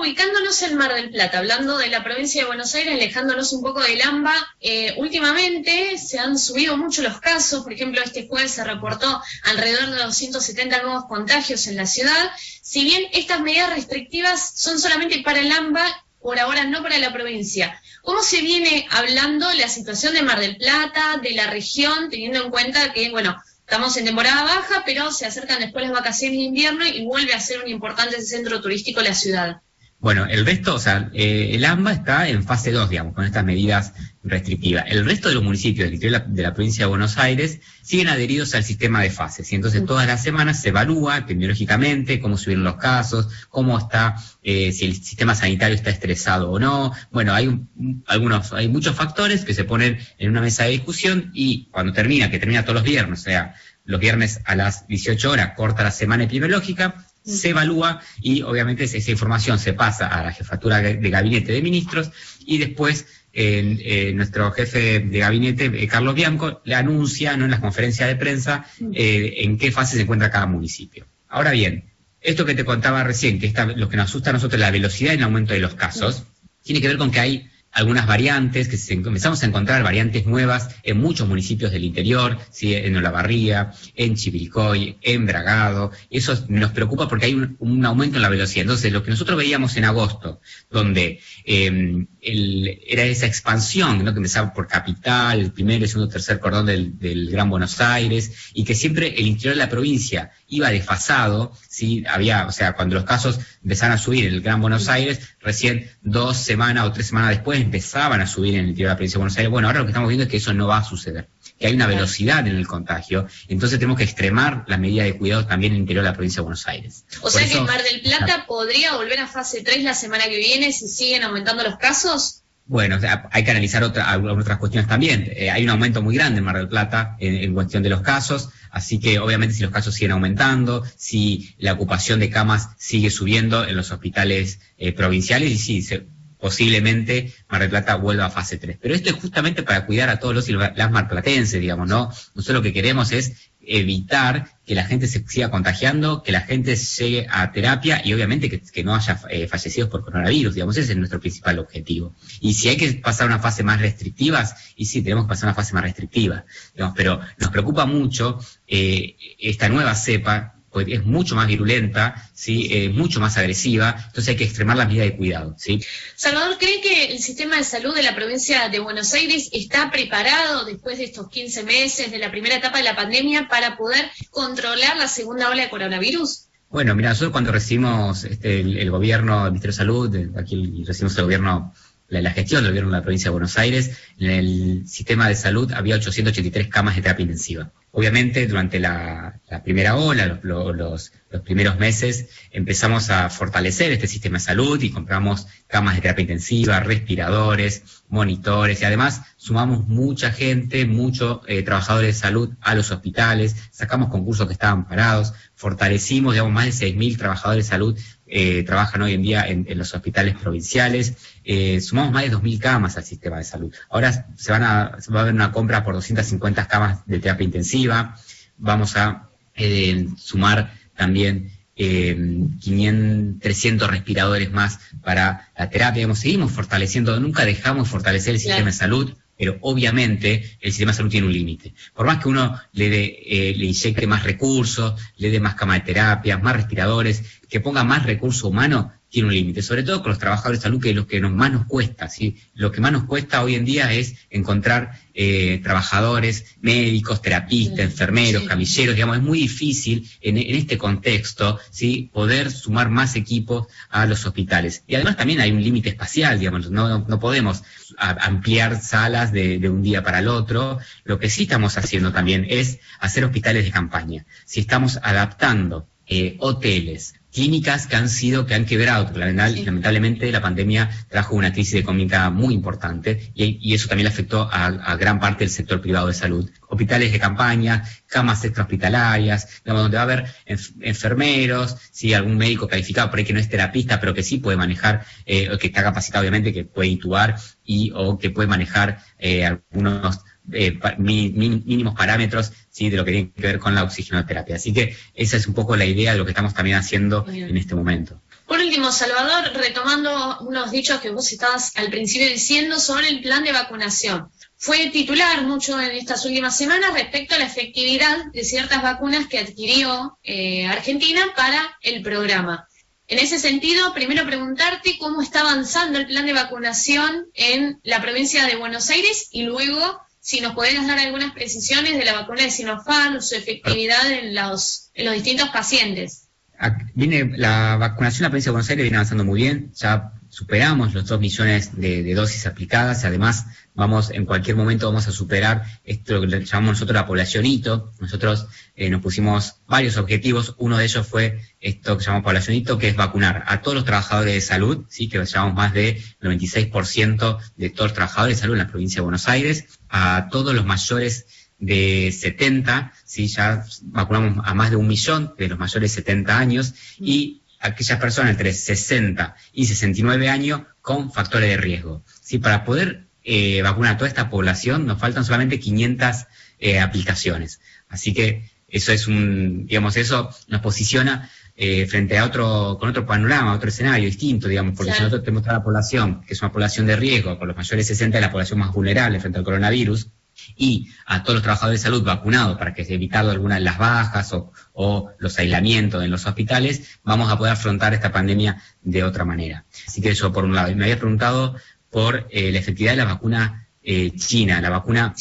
Ubicándonos en Mar del Plata, hablando de la provincia de Buenos Aires, alejándonos un poco del AMBA, eh, últimamente se han subido mucho los casos, por ejemplo este jueves se reportó alrededor de 270 nuevos contagios en la ciudad, si bien estas medidas restrictivas son solamente para el AMBA, por ahora no para la provincia. ¿Cómo se viene hablando la situación de Mar del Plata, de la región, teniendo en cuenta que, bueno, Estamos en temporada baja, pero se acercan después las vacaciones de invierno y vuelve a ser un importante centro turístico la ciudad. Bueno, el resto, o sea, eh, el AMBA está en fase 2, digamos, con estas medidas restrictivas. El resto de los municipios de la, de la provincia de Buenos Aires siguen adheridos al sistema de fases. Y entonces todas las semanas se evalúa epidemiológicamente cómo subieron los casos, cómo está, eh, si el sistema sanitario está estresado o no. Bueno, hay un- algunos, hay muchos factores que se ponen en una mesa de discusión y cuando termina, que termina todos los viernes, o sea, los viernes a las 18 horas, corta la semana epidemiológica, se evalúa y obviamente esa información se pasa a la jefatura de gabinete de ministros y después eh, nuestro jefe de gabinete, eh, Carlos Bianco, le anuncia ¿no? en las conferencias de prensa eh, en qué fase se encuentra cada municipio. Ahora bien, esto que te contaba recién, que está, lo que nos asusta a nosotros, la velocidad en el aumento de los casos, tiene que ver con que hay algunas variantes, que se- empezamos a encontrar variantes nuevas en muchos municipios del interior, ¿sí? en Olavarría, en Chivilcoy, en Bragado. Eso nos preocupa porque hay un, aumento en la velocidad. Entonces, lo que nosotros veíamos en agosto, donde eh, el- era esa expansión, ¿no? que empezaba por capital, el primer, el segundo, tercer cordón del, del Gran Buenos Aires, y que siempre el interior de la provincia iba desfasado, ¿sí? había, o sea, cuando los casos empezaron a subir en el Gran Buenos Aires, recién dos semanas o tres semanas después empezaban a subir en el interior de la provincia de Buenos Aires. Bueno, ahora lo que estamos viendo es que eso no va a suceder, que hay una velocidad en el contagio, entonces tenemos que extremar las medidas de cuidado también en el interior de la provincia de Buenos Aires. O Por sea que Mar del Plata podría volver a fase 3 la semana que viene si siguen aumentando los casos. Bueno, hay que analizar otra- algunas otras cuestiones también. Eh, hay un aumento muy grande en Mar del Plata en, en cuestión de los casos, así que obviamente si los casos siguen aumentando, si la ocupación de camas sigue subiendo en los hospitales eh, provinciales y sí, se- posiblemente Mar del Plata vuelva a fase 3. Pero esto es justamente para cuidar a todos los las marplatenses, digamos, ¿no? Nosotros lo que queremos es evitar que la gente se siga contagiando, que la gente llegue a terapia y obviamente que, no haya eh, fallecidos por coronavirus, digamos, ese es nuestro principal objetivo. Y si hay que pasar una fase más restrictiva, y sí, tenemos que pasar una fase más restrictiva, digamos, pero nos preocupa mucho eh, esta nueva cepa, pues es mucho más virulenta, ¿sí? Eh, mucho más agresiva, entonces hay que extremar las medidas de cuidado, ¿sí? Salvador, ¿cree que el sistema de salud de la provincia de Buenos Aires está preparado después de estos 15 meses de la primera etapa de la pandemia para poder controlar la segunda ola de coronavirus? Bueno, mira, nosotros cuando recibimos este, el, el gobierno, el Ministerio de Salud, aquí recibimos el gobierno, la, la gestión del gobierno de la provincia de Buenos Aires, en el sistema de salud había 883 camas de terapia intensiva. Obviamente, durante la, primera ola, los, lo- los- los primeros meses, empezamos a fortalecer este sistema de salud y compramos camas de terapia intensiva, respiradores, monitores y además sumamos mucha gente, muchos eh, trabajadores de salud a los hospitales, sacamos concursos que estaban parados, fortalecimos, digamos, más de 6.000 trabajadores de salud eh, trabajan hoy en día en, en los hospitales provinciales, eh, sumamos más de 2.000 camas al sistema de salud. Ahora se, van a, se va a haber una compra por 250 camas de terapia intensiva, vamos a eh, sumar también eh, 500, 300 respiradores más para la terapia. Digamos, seguimos fortaleciendo, nunca dejamos fortalecer el sistema Claro. de salud, pero obviamente el sistema de salud tiene un límite. Por más que uno le, eh, le inyecte más recursos, le dé más cama de terapia, más respiradores, que ponga más recurso humano, tiene un límite. Sobre todo con los trabajadores de salud, que es lo que nos, más nos cuesta. ¿sí? Lo que más nos cuesta hoy en día es encontrar eh, trabajadores, médicos, terapistas, enfermeros, camilleros. Digamos, es muy difícil en, en este contexto ¿sí? poder sumar más equipos a los hospitales. Y además también hay un límite espacial, digamos, no, no podemos ampliar salas de, de un día para el otro. Lo que sí estamos haciendo también es hacer hospitales de campaña. Si estamos adaptando eh, hoteles, clínicas que han sido, que han quebrado, porque lamentablemente la pandemia trajo una crisis económica muy importante y, y eso también le afectó a, a gran parte del sector privado de salud. Hospitales de campaña, camas extrahospitalarias, digamos, donde va a haber enf- enfermeros, sí, algún médico calificado por ahí que no es terapista, pero que sí puede manejar, eh, o que está capacitado obviamente, que puede intubar y o que puede manejar eh, algunos eh, pa- mi- mi- mínimos parámetros sí de lo que tiene que ver con la oxigenoterapia. Así que esa es un poco la idea de lo que estamos también haciendo Bien. en este momento. Por último, Salvador, retomando unos dichos que vos estabas al principio diciendo sobre el plan de vacunación. Fue titular mucho en estas últimas semanas respecto a la efectividad de ciertas vacunas que adquirió eh, Argentina para el programa. En ese sentido, primero preguntarte cómo está avanzando el plan de vacunación en la provincia de Buenos Aires y luego si nos podés dar algunas precisiones de la vacuna de Sinopharm, su efectividad en los, en los distintos pacientes. ac- viene la vacunación en la provincia de Buenos Aires viene avanzando muy bien, ya superamos los 2 millones de, dosis aplicadas, además vamos en cualquier momento vamos a superar esto que llamamos nosotros la población hito. Nosotros eh, nos pusimos varios objetivos, uno de ellos fue esto que llamamos población hito, que es vacunar a todos los trabajadores de salud, sí, que llamamos más de 96% de todos los trabajadores de salud en la provincia de Buenos Aires, a todos los mayores de 70, ¿sí? ya vacunamos a más de un millón de los mayores de 70 años y aquellas personas entre 60 y 69 años con factores de riesgo. ¿sí? Para poder eh, vacunar a toda esta población nos faltan solamente 500 eh, aplicaciones. Así que eso es un, digamos, eso nos posiciona eh, frente a otro, con otro panorama, otro escenario distinto, digamos, porque si nosotros tenemos toda la población, que es una población de riesgo, con los mayores de 60 es la población más vulnerable frente al coronavirus, y a todos los trabajadores de salud vacunados para que se evitado algunas de las bajas o, o los aislamientos en los hospitales, vamos a poder afrontar esta pandemia de otra manera. Así que eso por un lado. Y me había preguntado por eh, la efectividad de la vacuna eh, china, la vacuna...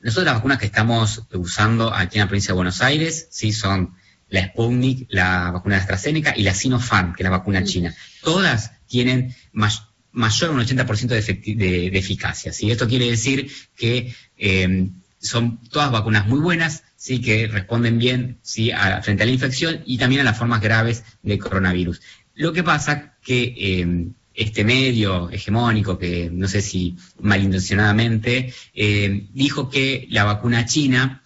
Nosotros las vacunas que estamos usando aquí en la provincia de Buenos Aires, sí, son la Sputnik, la vacuna de AstraZeneca y la Sinopharm, que es la vacuna china. Todas tienen mayor a un 80% de, efecti- de- de eficacia. ¿sí? Esto quiere decir que eh, son todas vacunas muy buenas, sí, que responden bien sí, frente a la infección y también a las formas graves de coronavirus. Lo que pasa que eh, este medio hegemónico, que no sé si malintencionadamente, eh, dijo que la vacuna china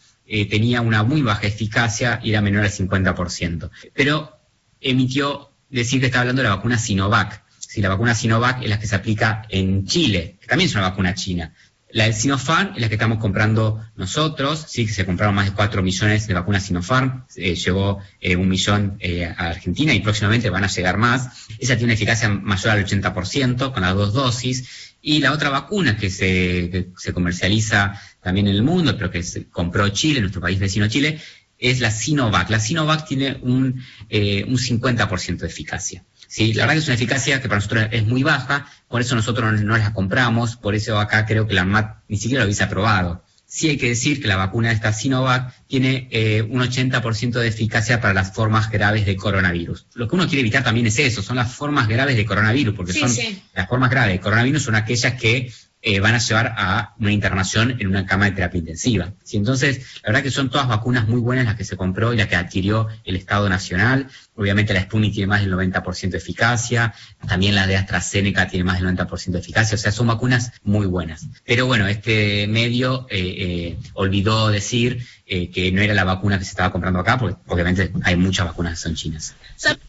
tenía una muy baja eficacia y era menor al 50%. Pero emitió decir que estaba hablando de la vacuna Sinovac. Si la vacuna Sinovac es la que se aplica en Chile, que también es una vacuna china. La del Sinopharm es la que estamos comprando nosotros, sí, que se compraron más de 4 millones de vacunas Sinopharm, eh, llegó eh, un millón eh, a Argentina y próximamente van a llegar más. Esa tiene una eficacia mayor al 80% con las dos dosis. Y la otra vacuna que se, se comercializa también en el mundo, pero que se compró Chile, nuestro país vecino Chile, es la Sinovac. La Sinovac tiene un, eh, un 50% de eficacia. Sí, la verdad que es una eficacia que para nosotros es muy baja, por eso nosotros no, no la compramos, por eso acá creo que la ANMAT ni siquiera lo hubiese aprobado. Sí hay que decir que la vacuna de esta Sinovac tiene eh, un 80% de eficacia para las formas graves de coronavirus. Lo que uno quiere evitar también es eso, son las formas graves de coronavirus, porque Sí, son sí. las formas graves de coronavirus son aquellas que eh, van a llevar a una internación en una cama de terapia intensiva. ¿sí? Entonces, la verdad que son todas vacunas muy buenas las que se compró y las que adquirió el Estado Nacional. Obviamente la Sputnik tiene más del 90% de eficacia, también la de AstraZeneca tiene más del 90% de eficacia, o sea, son vacunas muy buenas. Pero bueno, este medio eh, eh, olvidó decir eh, que no era la vacuna que se estaba comprando acá, porque obviamente hay muchas vacunas que son chinas.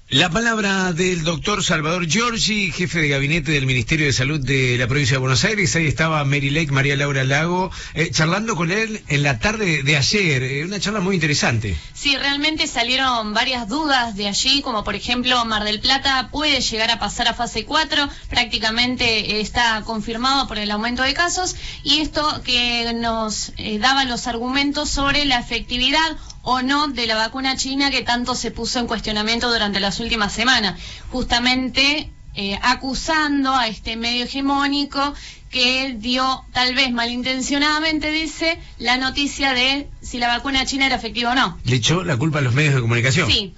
La palabra del doctor Salvador Giorgi, jefe de gabinete del Ministerio de Salud de la provincia de Buenos Aires. Ahí estaba Mary Lake, María Laura Lago, eh, charlando con él en la tarde de ayer. Eh, una charla muy interesante. Sí, realmente salieron varias dudas de allí, como por ejemplo Mar del Plata puede llegar a pasar a fase 4, prácticamente está confirmado por el aumento de casos, y esto que nos eh, daba los argumentos sobre la efectividad o no de la vacuna china que tanto se puso en cuestionamiento durante las últimas semanas, justamente eh, acusando a este medio hegemónico que dio, tal vez malintencionadamente, dice, la noticia de si la vacuna china era efectiva o no. Le echó la culpa a los medios de comunicación. Sí,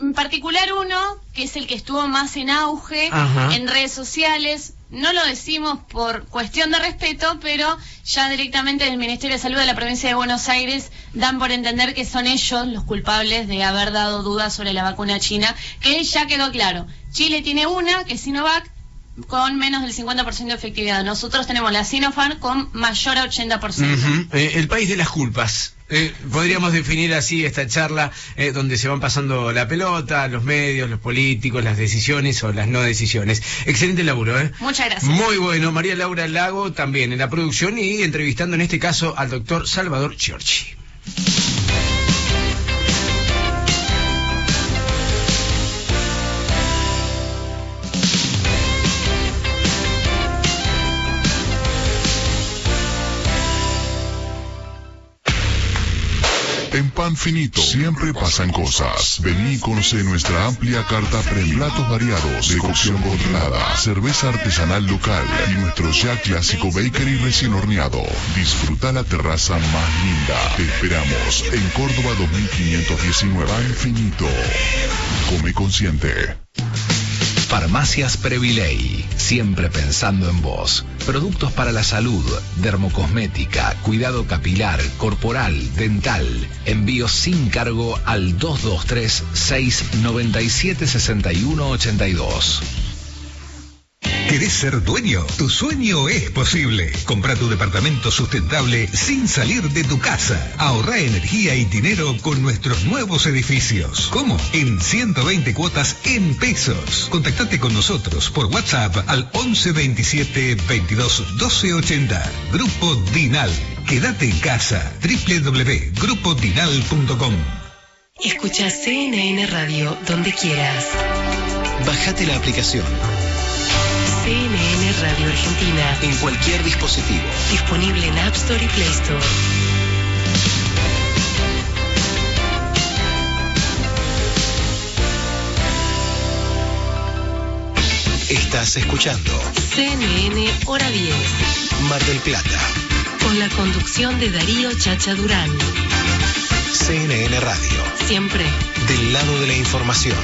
en particular uno, que es el que estuvo más en auge Ajá. en redes sociales, no lo decimos por cuestión de respeto, pero ya directamente del Ministerio de Salud de la provincia de Buenos Aires dan por entender que son ellos los culpables de haber dado dudas sobre la vacuna china, que ya quedó claro. Chile tiene una, que es Sinovac, con menos del 50% de efectividad. Nosotros tenemos la Sinopharm con mayor a 80%. Ujú. Eh, el país de las culpas. Eh, podríamos definir así esta charla eh, donde se van pasando la pelota, los medios, los políticos, las decisiones o las no decisiones. Excelente laburo, ¿eh? Muchas gracias. Muy bueno. María Laura Lago también en la producción y entrevistando en este caso al doctor Salvador Giorgi. En pan finito. Siempre pasan cosas. Vení y conoce nuestra amplia carta premium. Platos variados, de cocción controlada, cerveza artesanal local y nuestro ya clásico bakery recién horneado. Disfruta la terraza más linda. Te esperamos en Córdoba 2519. Pan finito. Come consciente. Farmacias Previley, siempre pensando en vos. Productos para la salud, dermocosmética, cuidado capilar, corporal, dental. Envíos sin cargo al 223 697 6182. ¿Querés ser dueño? Tu sueño es posible. Compra tu departamento sustentable sin salir de tu casa. Ahorra energía y dinero con nuestros nuevos edificios. ¿Cómo? En 120 cuotas en pesos. Contactate con nosotros por WhatsApp al 11 27 22 12 80. Grupo Dinal. Quédate en casa. www.grupodinal.com. Escucha CNN Radio donde quieras. Bájate la aplicación CNN Radio Argentina. en cualquier dispositivo. Disponible en App Store y Play Store. Estás escuchando CNN Hora 10. Mar del Plata. Con la conducción de Darío Chacha Durán. CNN Radio. Siempre. Del lado de la información.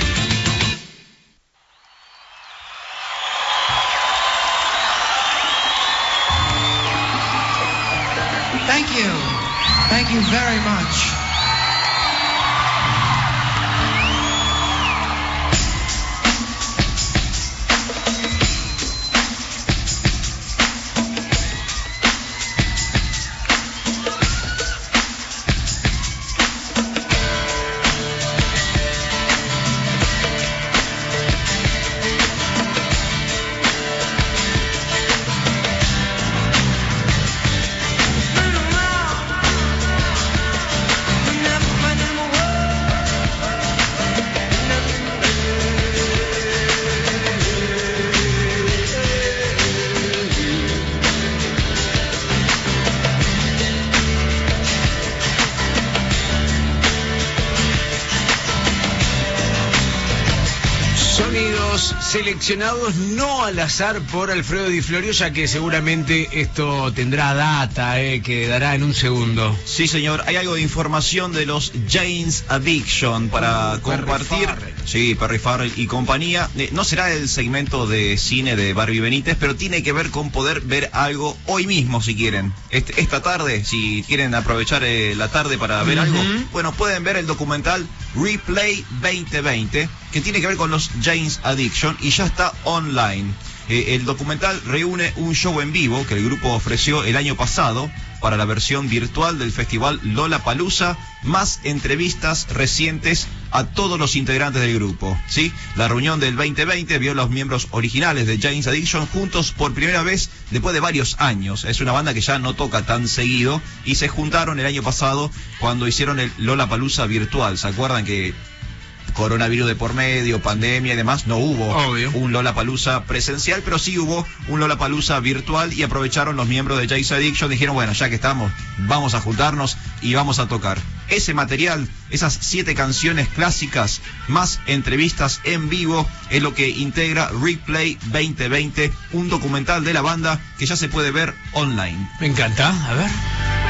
You very much. Seleccionados no al azar por Alfredo Di Florio, ya que seguramente esto tendrá data eh, que dará en un segundo. Sí, señor. Hay algo de información de los James Addiction para Uh, compartir. Sí, Perry Farrell y compañía. Eh, no será el segmento de cine de Barbie Benítez, pero tiene que ver con poder ver algo hoy mismo, si quieren. Este- esta tarde, si quieren aprovechar eh, la tarde para ver algo, bueno, pueden ver el documental Replay 2020, que tiene que ver con los James Addiction y ya está online. Eh, el documental reúne un show en vivo que el grupo ofreció el año pasado para la versión virtual del festival Lola Palusa, más entrevistas recientes a todos los integrantes del grupo. ¿sí? La reunión del 2020 vio a los miembros originales de James Addiction juntos por primera vez después de varios años. Es una banda que ya no toca tan seguido y se juntaron el año pasado cuando hicieron el Lola Palusa virtual. ¿Se acuerdan que coronavirus de por medio, pandemia y demás, no hubo un Lollapalooza presencial, pero sí hubo un Lollapalooza virtual y aprovecharon los miembros de Jace Addiction, dijeron, bueno, ya que estamos, vamos a juntarnos y vamos a tocar. Ese material, esas siete canciones clásicas, más entrevistas en vivo, es lo que integra Replay 2020, un documental de la banda que ya se puede ver online. Me encanta, a ver.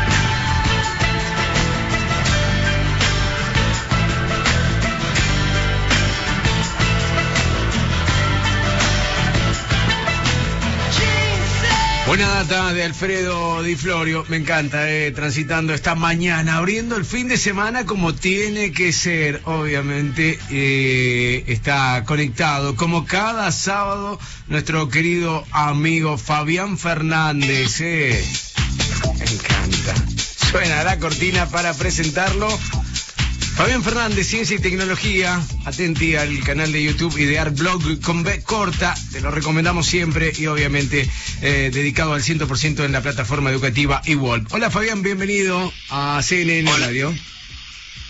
Buena data de Alfredo Di Florio, me encanta, eh, transitando esta mañana, abriendo el fin de semana como tiene que ser, obviamente eh, está conectado, como cada sábado, nuestro querido amigo Fabián Fernández. eh. Me encanta. Suena la cortina para presentarlo. Fabián Fernández, Ciencia y Tecnología. Atenti al canal de YouTube Idear Blog con B corta. Te lo recomendamos siempre y obviamente eh, dedicado al 100% en la plataforma educativa eWorld. Hola Fabián, bienvenido a CNN Radio.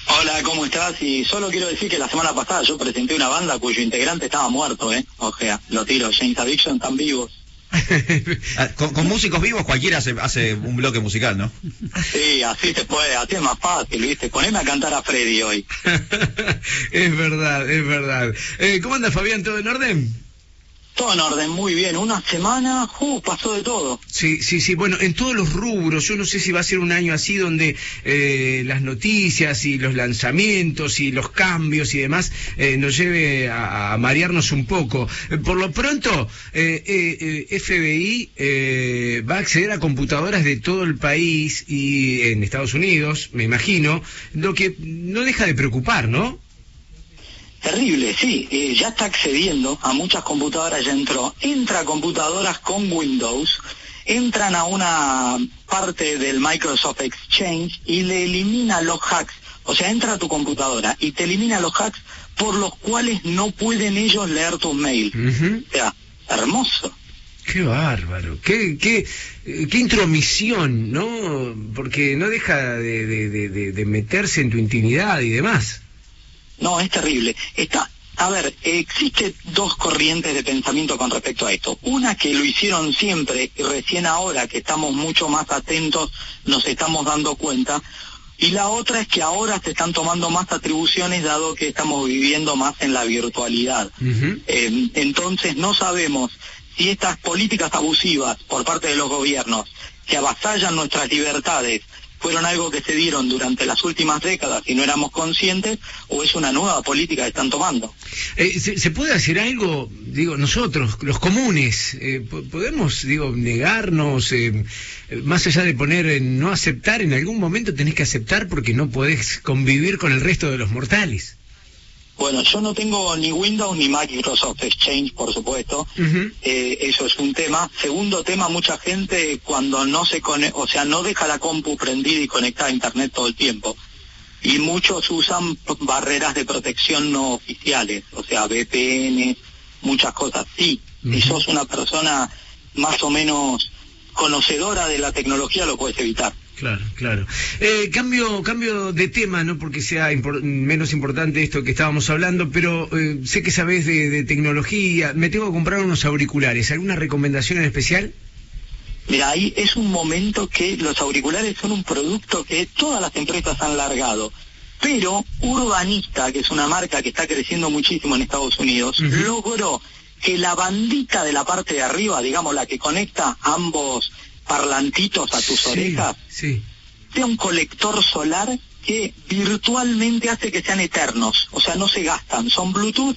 Hola, ¿cómo estás? Y solo quiero decir que la semana pasada yo presenté una banda cuyo integrante estaba muerto, ¿eh? O sea, lo tiro, James Addiction están vivos. Ah, con, con músicos vivos cualquiera hace, hace un bloque musical, ¿no? Sí, así se puede, así es más fácil, ¿viste? Poneme a cantar a Freddy hoy. Es verdad, es verdad. Eh, ¿Cómo anda Fabián? ¿Todo en orden? Todo en orden, muy bien. Una semana, uh, pasó de todo. Sí, sí, sí. Bueno, en todos los rubros, yo no sé si va a ser un año así donde eh, las noticias y los lanzamientos y los cambios y demás eh, nos lleve a, a marearnos un poco. Eh, por lo pronto, eh, eh, eh, FBI eh, va a acceder a computadoras de todo el país y en Estados Unidos, me imagino, lo que no deja de preocupar, ¿no? Terrible, sí. eh, ya está accediendo a muchas computadoras, ya entró. Entra a computadoras con Windows, entran a una parte del Microsoft Exchange y le elimina los hacks. O sea, entra a tu computadora y te elimina los hacks por los cuales no pueden ellos leer tus mails. O sea, hermoso. Qué bárbaro, qué, qué, qué intromisión, ¿no? Porque no deja de, de- de- de- de meterse en tu intimidad y demás. No, es terrible. Está, a ver, existe dos corrientes de pensamiento con respecto a esto. Una que lo hicieron siempre y recién ahora que estamos mucho más atentos nos estamos dando cuenta. Y la otra es que ahora se están tomando más atribuciones dado que estamos viviendo más en la virtualidad. Eh, entonces no sabemos si estas políticas abusivas por parte de los gobiernos que avasallan nuestras libertades fueron algo que se dieron durante las últimas décadas y no éramos conscientes o es una nueva política que están tomando. Eh, ¿se, puede hacer algo, digo, nosotros, los comunes, eh, po- podemos, digo, negarnos, eh, más allá de poner no aceptar, en algún momento tenés que aceptar porque no podés convivir con el resto de los mortales? Bueno, yo no tengo ni Windows ni Microsoft Exchange, por supuesto. Eh, eso es un tema. Segundo tema, mucha gente cuando no se cone o sea, no deja la compu prendida y conectada a internet todo el tiempo. Y muchos usan barreras de protección no oficiales, o sea, VPN, muchas cosas. Sí, si sos una persona más o menos conocedora de la tecnología, lo puedes evitar. Claro, claro. Eh, cambio, cambio de tema, no porque sea impor- menos importante esto que estábamos hablando, pero eh, sé que sabés de, de tecnología. Me tengo que comprar unos auriculares. ¿Alguna recomendación en especial? Mira, ahí es un momento que los auriculares son un producto que todas las empresas han largado. Pero Urbanista, que es una marca que está creciendo muchísimo en Estados Unidos, logró que la bandita de la parte de arriba, digamos la que conecta ambos parlantitos a tus orejas, Sí. sea un colector solar que virtualmente hace que sean eternos. O sea, no se gastan, son Bluetooth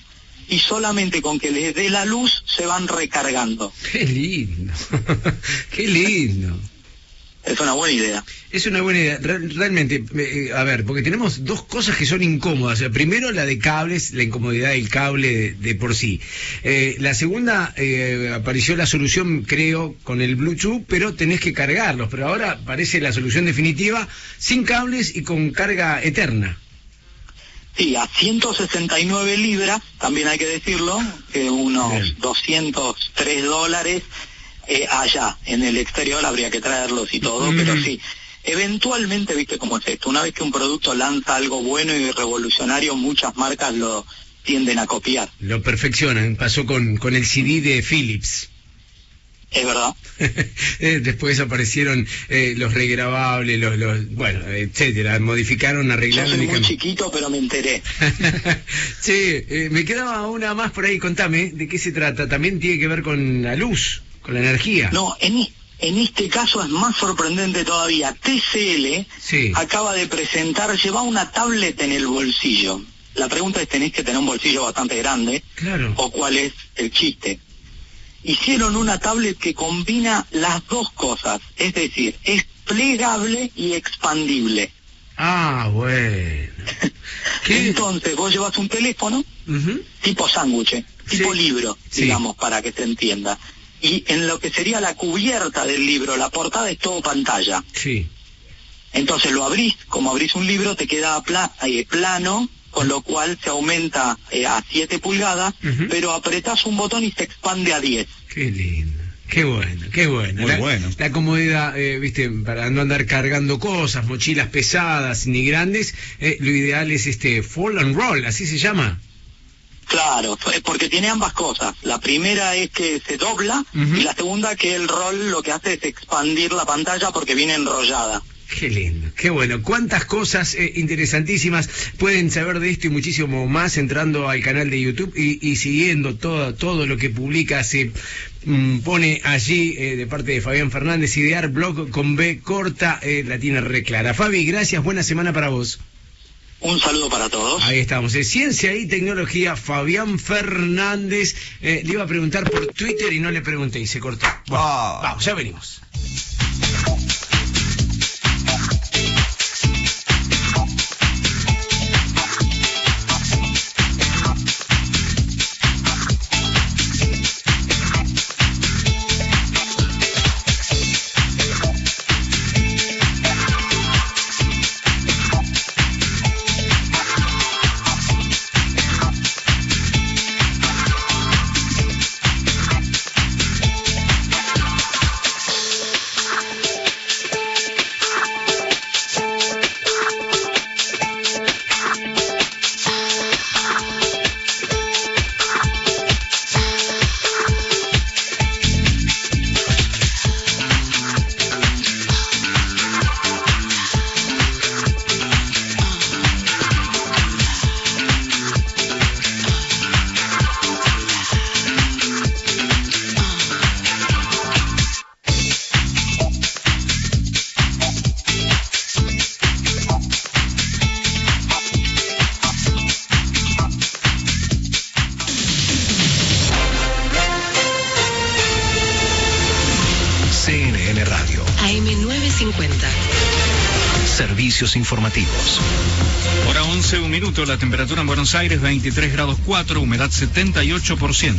y solamente con que les dé la luz se van recargando. Qué lindo. Qué lindo. Es una buena idea. Es una buena idea. Re- realmente, eh, a ver, porque tenemos dos cosas que son incómodas. Primero, la de cables, la incomodidad del cable de, de por sí. Eh, la segunda, eh, apareció la solución, creo, con el Bluetooth, pero tenés que cargarlos. Pero ahora parece la solución definitiva, sin cables y con carga eterna. Sí, a 169 libras, también hay que decirlo, que unos 203 dólares eh, allá, en el exterior habría que traerlos y todo, pero sí. Eventualmente, viste cómo es esto, una vez que un producto lanza algo bueno y revolucionario, muchas marcas lo tienden a copiar. Lo perfeccionan. Pasó con, con el CD de Philips. Es verdad. Eh, Después aparecieron eh, los regrabables, los, los, bueno, etcétera. Modificaron, Yo arreglaron soy y muy cambiaron. chiquito, pero me enteré. Sí, eh, me quedaba una más por ahí, contame, ¿de qué se trata? También tiene que ver con la luz, con la energía. No, en, en este caso es más sorprendente todavía. TCL Sí. acaba de presentar, lleva una tablet en el bolsillo. La pregunta es, ¿tenés que tener un bolsillo bastante grande? Claro. ¿O cuál es el chiste? Hicieron una tablet que combina las dos cosas, es decir, es plegable y expandible. Ah, bueno. Entonces, vos llevas un teléfono tipo sándwich, tipo libro, digamos, para que se entienda. Y en lo que sería la cubierta del libro, la portada es todo pantalla. Sí. Entonces lo abrís, como abrís un libro, te queda pla- eh, plano, con lo cual se aumenta eh, a 7 pulgadas, pero apretás un botón y se expande a 10. Qué lindo. Qué bueno, qué bueno. Muy la, bueno. La comodidad, eh, viste, para no andar cargando cosas, mochilas pesadas ni grandes, eh, lo ideal es este fall and roll, así se llama. Claro, porque tiene ambas cosas. La primera es que se dobla y la segunda que el rol lo que hace es expandir la pantalla porque viene enrollada. Qué lindo, qué bueno. Cuántas cosas eh, interesantísimas pueden saber de esto y muchísimo más entrando al canal de YouTube y, y siguiendo todo, todo lo que publica, se mm, pone allí eh, de parte de Fabián Fernández, idear blog con B corta, eh, la tiene re clara. Fabi, gracias, buena semana para vos. Un saludo para todos. Ahí estamos, de Ciencia y Tecnología, Fabián Fernández. Eh, le iba a preguntar por Twitter y no le pregunté y se cortó. Bueno, Vamos, ya venimos. Servicios informativos. Hora 11, un minuto, la temperatura en Buenos Aires 23 grados 4, humedad 78%.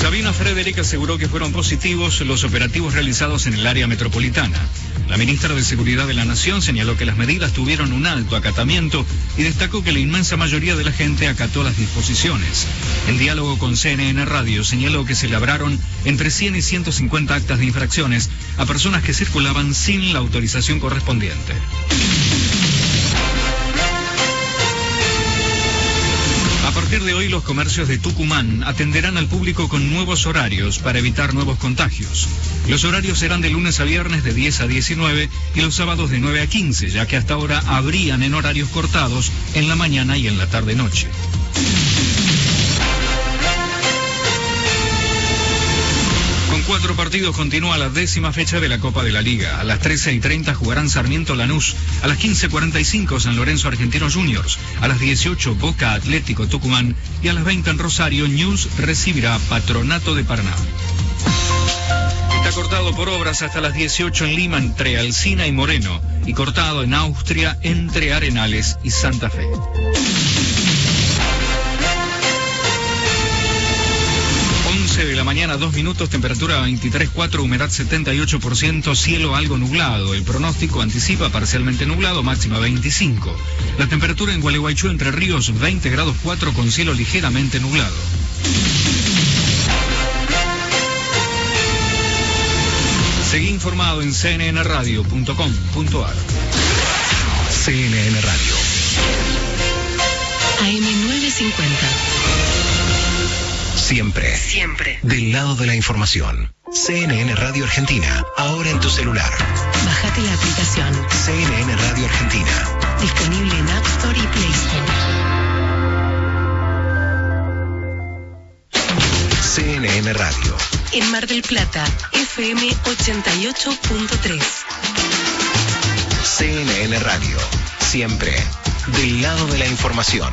Sabina Frederick aseguró que fueron positivos los operativos realizados en el área metropolitana. La ministra de Seguridad de la Nación señaló que las medidas tuvieron un alto acatamiento y destacó que la inmensa mayoría de la gente acató las disposiciones. En diálogo con CNN Radio señaló que se labraron entre 100 y 150 actas de infracciones a personas que circulaban sin la autorización correspondiente. A partir de hoy los comercios de Tucumán atenderán al público con nuevos horarios para evitar nuevos contagios. Los horarios serán de lunes a viernes de 10 a 19 y los sábados de 9 a 15, ya que hasta ahora abrían en horarios cortados en la mañana y en la tarde-noche. Cuatro partidos continúa la décima fecha de la Copa de la Liga. A las 13 y 30 jugarán Sarmiento Lanús. A las 15.45 San Lorenzo Argentino Juniors. A las 18 Boca Atlético Tucumán. Y a las 20 en Rosario News recibirá Patronato de Paraná. Está cortado por obras hasta las 18 en Lima entre Alcina y Moreno. Y cortado en Austria entre Arenales y Santa Fe. Mañana, 2 minutos, temperatura 23.4, humedad 78%, cielo algo nublado. El pronóstico anticipa parcialmente nublado, máxima 25. La temperatura en Gualeguaychú, Entre Ríos, 20 grados 4 con cielo ligeramente nublado. Seguí informado en cnnradio.com.ar. CNN Radio. AM950. Siempre. Siempre. Del lado de la información. CNN Radio Argentina. Ahora en tu celular. Bájate la aplicación. CNN Radio Argentina. Disponible en App Store y Play Store. CNN Radio. En Mar del Plata, FM 88.3. CNN Radio. Siempre. Del lado de la información.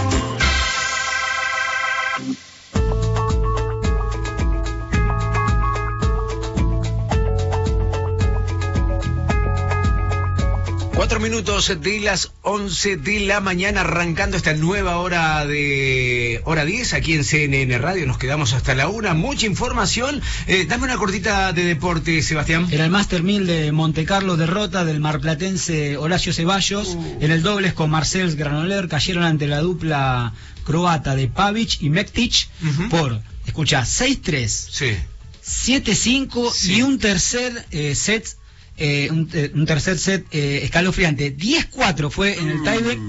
Cuatro minutos de las 11 de la mañana, arrancando esta nueva hora de hora 10 aquí en CNN Radio. Nos quedamos hasta la una. Mucha información. Eh, dame una cortita de deporte, Sebastián. En el Master 1000 de Monte Carlo, derrota del marplatense Horacio Ceballos. Uh. En el dobles con Marcel Granoller cayeron ante la dupla croata de Pavic y Mektic por, escucha, 6-3. Sí. 7-5 y un tercer eh, set, eh, un, eh, un tercer set eh, escalofriante. 10-4 fue en el tiebreak.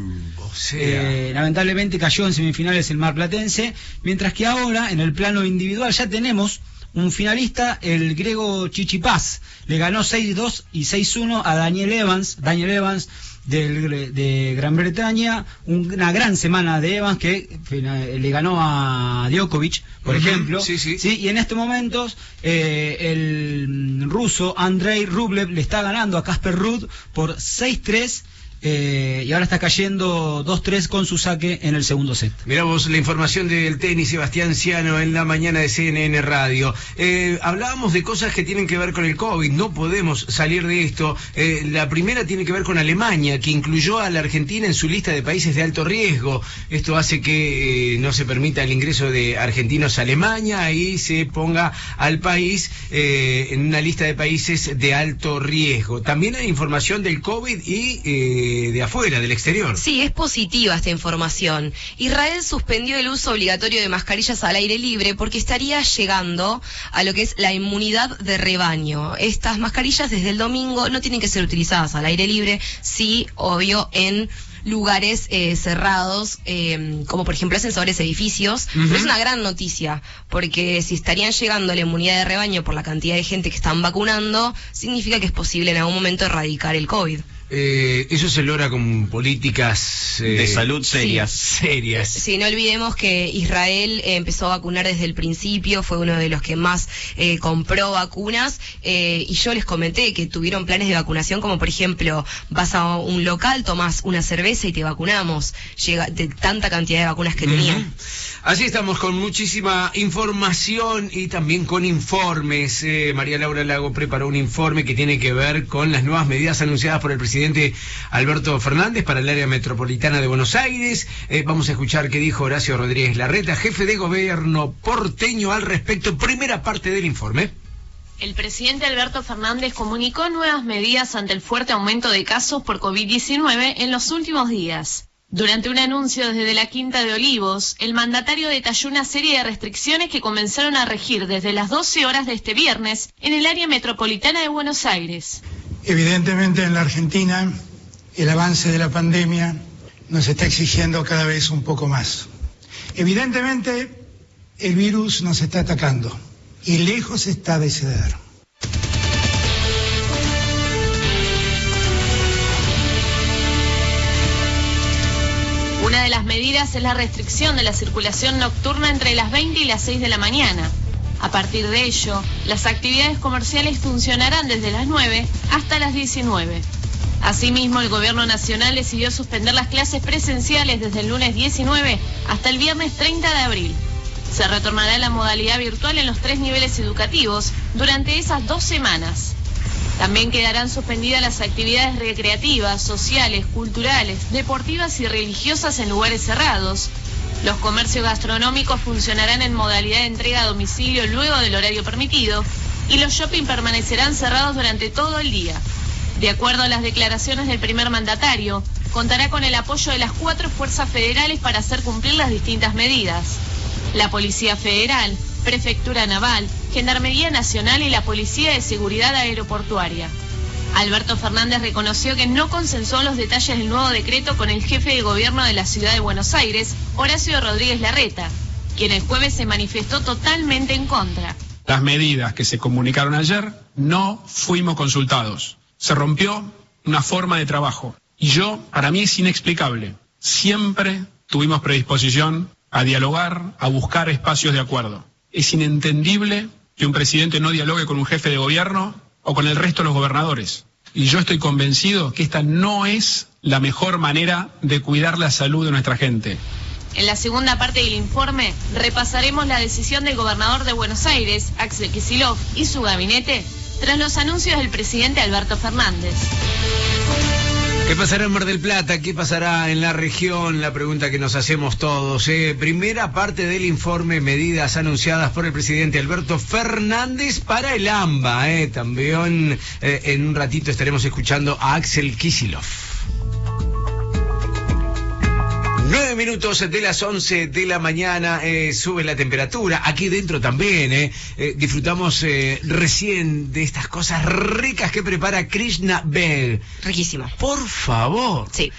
Eh, lamentablemente cayó en semifinales el Marplatense, mientras que ahora en el plano individual ya tenemos un finalista, el griego Chichipaz. Le ganó 6-2 y 6-1 a Daniel Evans, Daniel Evans del- de Gran Bretaña, una gran semana de Evans que le ganó a Djokovic, por ejemplo. sí, sí. y en estos momentos eh, el ruso Andrei Rublev le está ganando a Casper Ruud por 6-3 eh, y ahora está cayendo 2-3 con su saque en el segundo set. Miramos la información del tenis Sebastián Ciano en la mañana de CNN Radio. Eh, hablábamos de cosas que tienen que ver con el COVID, no podemos salir de esto. Eh, la primera tiene que ver con Alemania, que incluyó a la Argentina en su lista de países de alto riesgo. Esto hace que no se permita el ingreso de argentinos a Alemania y se ponga al país en una lista de países de alto riesgo. También hay información del COVID y de afuera, del exterior. Sí, es positiva esta información. Israel suspendió el uso obligatorio de mascarillas al aire libre porque estaría llegando a lo que es la inmunidad de rebaño. Estas mascarillas desde el domingo no tienen que ser utilizadas al aire libre, sí, obvio, en lugares eh, cerrados, eh, como por ejemplo ascensores, edificios. Pero es una gran noticia, porque si estarían llegando a la inmunidad de rebaño por la cantidad de gente que están vacunando, significa que es posible en algún momento erradicar el COVID. Eh, eso se logra con políticas eh, De salud serias. serias. Sí, no olvidemos que Israel eh, empezó a vacunar desde el principio, fue uno de los que más eh, compró vacunas eh, y yo les comenté que tuvieron planes de vacunación como por ejemplo vas a un local, tomas una cerveza y te vacunamos, llega de tanta cantidad de vacunas que tenían. Así estamos con muchísima información y también con informes. Eh, María Laura Lago preparó un informe que tiene que ver con las nuevas medidas anunciadas por el presidente Alberto Fernández para el área metropolitana de Buenos Aires. Eh, vamos a escuchar qué dijo Horacio Rodríguez Larreta, jefe de gobierno porteño al respecto. Primera parte del informe. El presidente Alberto Fernández comunicó nuevas medidas ante el fuerte aumento de casos por COVID-19 en los últimos días. Durante un anuncio desde la Quinta de Olivos, el mandatario detalló una serie de restricciones que comenzaron a regir desde las 12 horas de este viernes en el área metropolitana de Buenos Aires. Evidentemente en la Argentina el avance de la pandemia nos está exigiendo cada vez un poco más. Evidentemente el virus nos está atacando y lejos está de ceder. Una de las medidas es la restricción de la circulación nocturna entre las 20 y las 6 de la mañana. A partir de ello, las actividades comerciales funcionarán desde las 9 hasta las 19. Asimismo, el Gobierno Nacional decidió suspender las clases presenciales desde el lunes 19 hasta el viernes 30 de abril. Se retornará la modalidad virtual en los tres niveles educativos durante esas dos semanas. También quedarán suspendidas las actividades recreativas, sociales, culturales, deportivas y religiosas en lugares cerrados. Los comercios gastronómicos funcionarán en modalidad de entrega a domicilio luego del horario permitido y los shopping permanecerán cerrados durante todo el día. De acuerdo a las declaraciones del primer mandatario, contará con el apoyo de las cuatro fuerzas federales para hacer cumplir las distintas medidas. La Policía Federal, Prefectura Naval, Gendarmería Nacional y la Policía de Seguridad Aeroportuaria. Alberto Fernández reconoció que no consensuó los detalles del nuevo decreto con el jefe de gobierno de la ciudad de Buenos Aires, Horacio Rodríguez Larreta, quien el jueves se manifestó totalmente en contra. Las medidas que se comunicaron ayer no fuimos consultados. Se rompió una forma de trabajo. Y yo, para mí es inexplicable. Siempre tuvimos predisposición a dialogar, a buscar espacios de acuerdo. Es inentendible que un presidente no dialogue con un jefe de gobierno o con el resto de los gobernadores. Y yo estoy convencido que esta no es la mejor manera de cuidar la salud de nuestra gente. En la segunda parte del informe repasaremos la decisión del gobernador de Buenos Aires, Axel Kicillof, y su gabinete tras los anuncios del presidente Alberto Fernández. ¿Qué pasará en Mar del Plata? ¿Qué pasará en la región? La pregunta que nos hacemos todos. ¿eh? Primera parte del informe, medidas anunciadas por el presidente Alberto Fernández para el AMBA. ¿eh? También eh, en un ratito estaremos escuchando a Axel Kisilov. Nueve minutos de las once de la mañana, eh, sube la temperatura. Aquí dentro también, eh, Eh, disfrutamos eh, recién de estas cosas ricas que prepara Krishna Bell. Riquísimo. Por favor. Sí.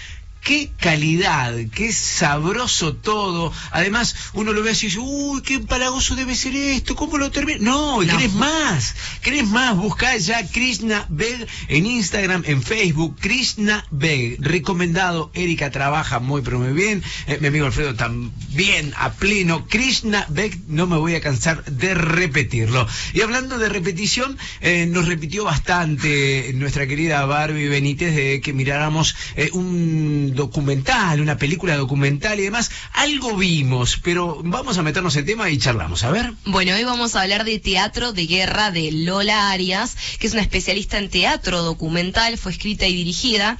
Qué calidad, qué sabroso todo. Además, uno lo ve así y dice, uy, qué empalagoso debe ser esto, ¿cómo lo termina? No, No. querés más, querés más. Buscá ya Krishna Beg en Instagram, en Facebook, Krishna Beg. Recomendado, Erika trabaja muy, pero muy bien. Eh, mi amigo Alfredo también a pleno. Krishna Beg, no me voy a cansar de repetirlo. Y hablando de repetición, eh, nos repitió bastante nuestra querida Barbie Benítez de que miráramos eh, un documental, una película documental y demás. Algo vimos, pero vamos a meternos en tema y charlamos. A ver. Bueno, hoy vamos a hablar de teatro de guerra de Lola Arias, que es una especialista en teatro documental, fue escrita y dirigida.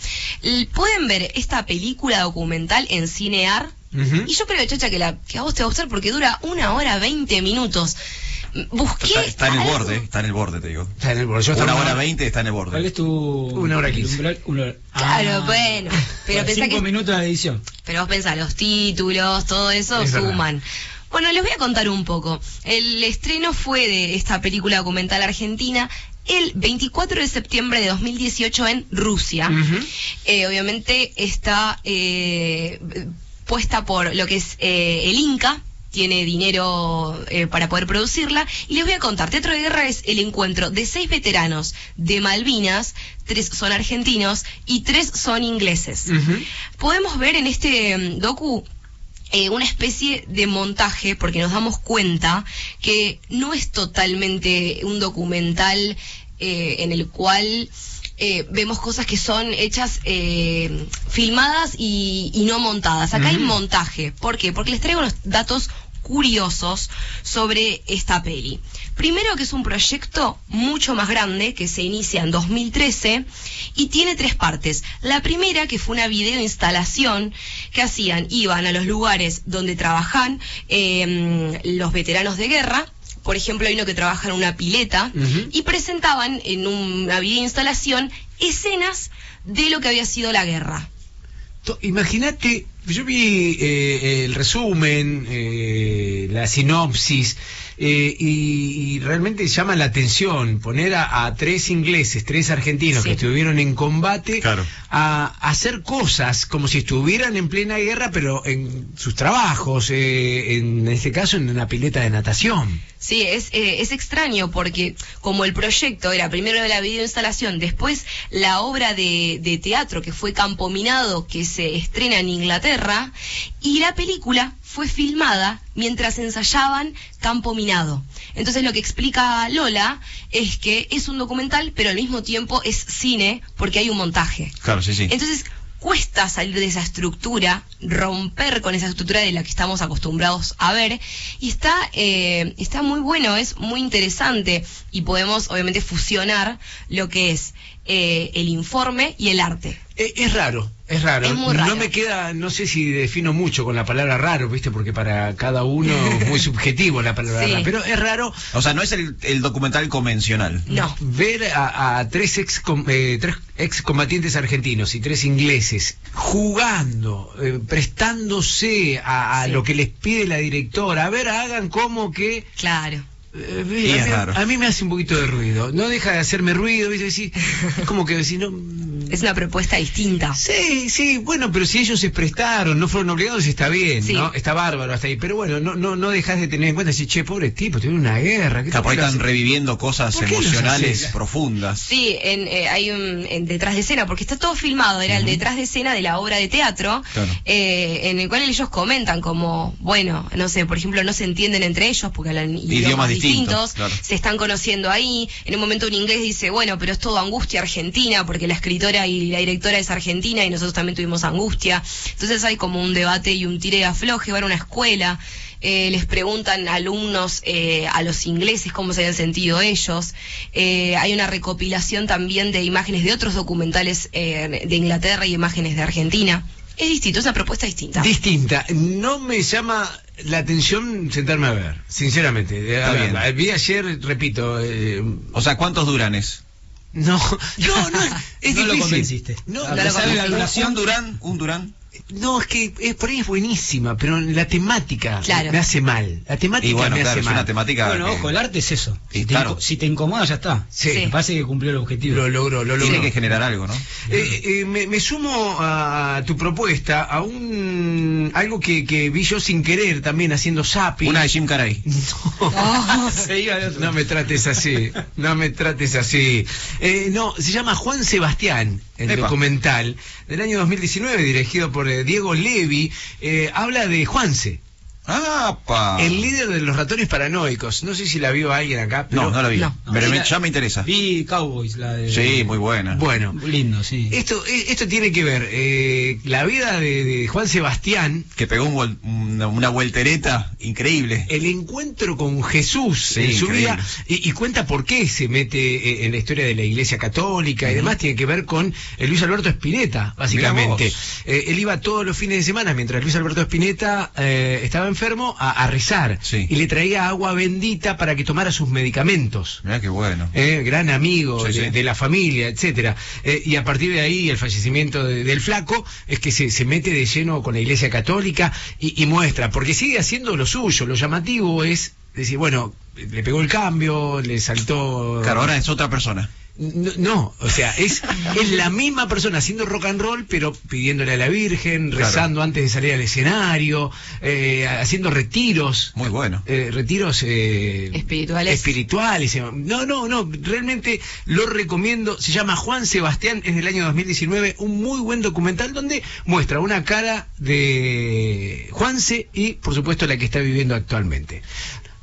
Pueden ver esta película documental en Cinear. Y yo creo, Chacha, que, la, que a vos te va a gustar porque dura una hora veinte minutos. Busqué. Está, está en el algo- borde, está en el borde, te digo. Está en el borde. Yo Una hora veinte está en el borde. ¿Cuál es tu. Una hora quince. Claro, Ah. bueno. Pero Bueno, pensá cinco que. minutos de edición. Pero vos pensás, los títulos, todo eso Es verdad. suman. Bueno, les voy a contar un poco. El estreno fue de esta película documental argentina el 24 de septiembre de 2018 en Rusia. Eh, obviamente está eh, puesta por lo que es eh, el Inca, tiene dinero eh, para poder producirla. Y les voy a contar, Teatro de Guerra es el encuentro de seis veteranos de Malvinas, tres son argentinos y tres son ingleses. Podemos ver en este mm, docu eh, una especie de montaje, porque nos damos cuenta que no es totalmente un documental eh, en el cual eh, vemos cosas que son hechas, eh, filmadas y, y no montadas. Acá hay montaje. ¿Por qué? Porque les traigo unos datos curiosos sobre esta peli. Primero que es un proyecto mucho más grande que se inicia en 2013 y tiene tres partes. La primera que fue una video instalación que hacían, iban a los lugares donde trabajan eh, los veteranos de guerra. Por ejemplo, hay uno que trabaja en una pileta y presentaban en una video instalación escenas de lo que había sido la guerra. Imagínate, yo vi eh, el resumen, eh, la sinopsis, eh, y, y realmente llama la atención poner a, a tres ingleses, tres argentinos que estuvieron en combate a, a hacer cosas como si estuvieran en plena guerra, pero en sus trabajos, eh, en este caso en una pileta de natación. Sí, es, eh, es extraño porque como el proyecto era primero la videoinstalación, después la obra de, de teatro que fue Campo Minado, que se estrena en Inglaterra, y la película fue filmada mientras ensayaban Campo Minado. Entonces lo que explica Lola es que es un documental, pero al mismo tiempo es cine porque hay un montaje. Claro, sí, sí. Entonces cuesta salir de esa estructura, romper con esa estructura de la que estamos acostumbrados a ver y está eh, está muy bueno, es muy interesante y podemos obviamente fusionar lo que es eh, el informe y el arte. Eh, es raro, es raro. Es muy raro. No me queda, no sé si defino mucho con la palabra raro, ¿viste? Porque para cada uno es muy subjetivo la palabra Sí. raro. Pero es raro O sea, no es el, el documental convencional. No. ver a, a tres, ex, com- eh, tres excombatientes argentinos y tres ingleses jugando, eh, prestándose a, a lo que les pide la directora. A ver, hagan como que... Claro. Eh, a, es mí, raro. a mí me hace un poquito de ruido. No deja de hacerme ruido, es como que si no... Es una propuesta distinta. Sí, sí, bueno, pero si ellos se prestaron, no fueron obligados, está bien, Sí. ¿no? Está bárbaro hasta ahí. Pero bueno, no, no, no dejas de tener en cuenta, decir, che, pobre tipo, tiene una guerra. ¿qué Capaz están reviviendo cosas ¿Por qué los emocionales profundas. Sí, en, eh, hay un en detrás de escena, porque está todo filmado, era el detrás de escena de la obra de teatro, Claro. eh, en el cual ellos comentan como, bueno, no sé, por ejemplo, no se entienden entre ellos porque hablan idiomas, Idiomas distintos, distintos, claro. se están conociendo ahí. En un momento un inglés dice, bueno, pero es todo angustia argentina porque la escritora escritora y la directora es argentina y nosotros también tuvimos angustia. Entonces hay como un debate y un tire y afloje, van a una escuela, eh, les preguntan alumnos eh, a los ingleses cómo se habían sentido ellos. Eh, hay una recopilación también de imágenes de otros documentales eh, de Inglaterra y imágenes de Argentina. Es distinto, es una propuesta distinta. Distinta. No me llama la atención sentarme a ver, sinceramente. A Está ver, bien. Vi ayer, repito. eh, O sea, ¿cuántos duranes? no, no, no, es No lo convenciste. No, la duración, un Durán, un Durán. No, es que es, por ahí es buenísima, pero la temática Claro. me hace mal. La temática Y bueno, me claro, hace es mal. una temática. Bueno, que ojo, el arte es eso. Y Si, te, claro. si te incomoda, ya está. Sí. Me parece que cumplió el objetivo. Lo logró, lo logró. tiene que generar algo, ¿no? Eh, eh, me, me sumo a tu propuesta a un algo que, que vi yo sin querer también haciendo zapping. Una de Jim Carrey. No, otro. no me trates así, no me trates así. Eh, no, se llama Juan Sebastián, el Epa. documental del año 2019, dirigido por eh, Diego Levi. Eh, habla de Juanse, El líder de los ratones paranoicos. No sé si la vio alguien acá, pero No, no la vi. No. Pero me- ya me interesa. Vi Cowboys, la de... Sí, muy buena. Bueno, Lindo, sí. esto, eh, esto tiene que ver, eh, la vida de, de Juan Sebastián, Que pegó un una, una vueltereta increíble. el encuentro con Jesús Sí, en su increíble. vida y, y cuenta por qué se mete eh, en la historia de la Iglesia Católica y demás, tiene que ver con Luis Alberto Spinetta, básicamente. Eh, él iba todos los fines de semana, mientras Luis Alberto Spinetta eh, estaba enfermo, a, a rezar Sí. y le traía agua bendita para que tomara sus medicamentos. Mirá qué bueno. Eh, gran amigo Sí, de, sí. de la familia, etcétera. Eh, y a partir de ahí, el fallecimiento de- del flaco es que se, se mete de lleno con la Iglesia Católica y, y muestra, porque sigue haciendo lo suyo. Lo llamativo es decir, bueno, le pegó el cambio, le saltó. Claro, ahora es otra persona. No, no, o sea, es, es la misma persona haciendo rock and roll, pero pidiéndole a la Virgen, Claro. rezando antes de salir al escenario, eh, haciendo retiros. Muy bueno. Eh, retiros eh, Espirituales. espirituales. No, no, no, realmente lo recomiendo. Se llama Juan Sebastián, es del año 2019, un muy buen documental donde muestra una cara de Juanse y, por supuesto, la que está viviendo actualmente.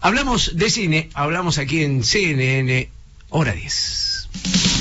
Hablamos de cine, hablamos aquí en CNN, hora 10. Bye.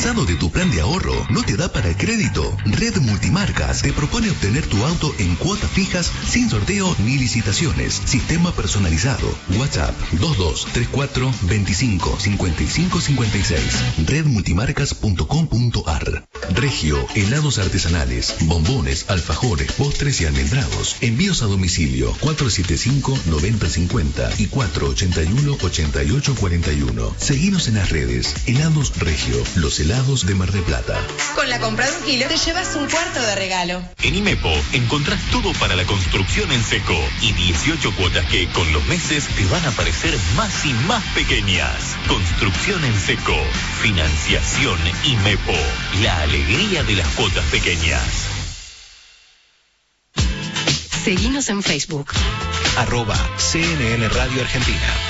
¿Cansado de tu plan de ahorro? ¿No te da para el crédito? Red Multimarcas te propone obtener tu auto en cuotas fijas sin sorteo ni licitaciones. Sistema personalizado. WhatsApp 2234 25 55 56. Redmultimarcas.com.ar. Regio, helados artesanales, bombones, alfajores, postres y almendrados. Envíos a domicilio 475-9050 y 481-8841. Seguinos en las redes. Helados Regio, los helados de Mar del Plata. Con la compra de un kilo te llevas un cuarto de regalo. En Imepo encontrás todo para la construcción en seco y 18 cuotas que con los meses te van a parecer más y más pequeñas. Construcción en seco, financiación Imepo, la alegría de las cuotas pequeñas. Seguinos en Facebook. Arroba CNN Radio Argentina.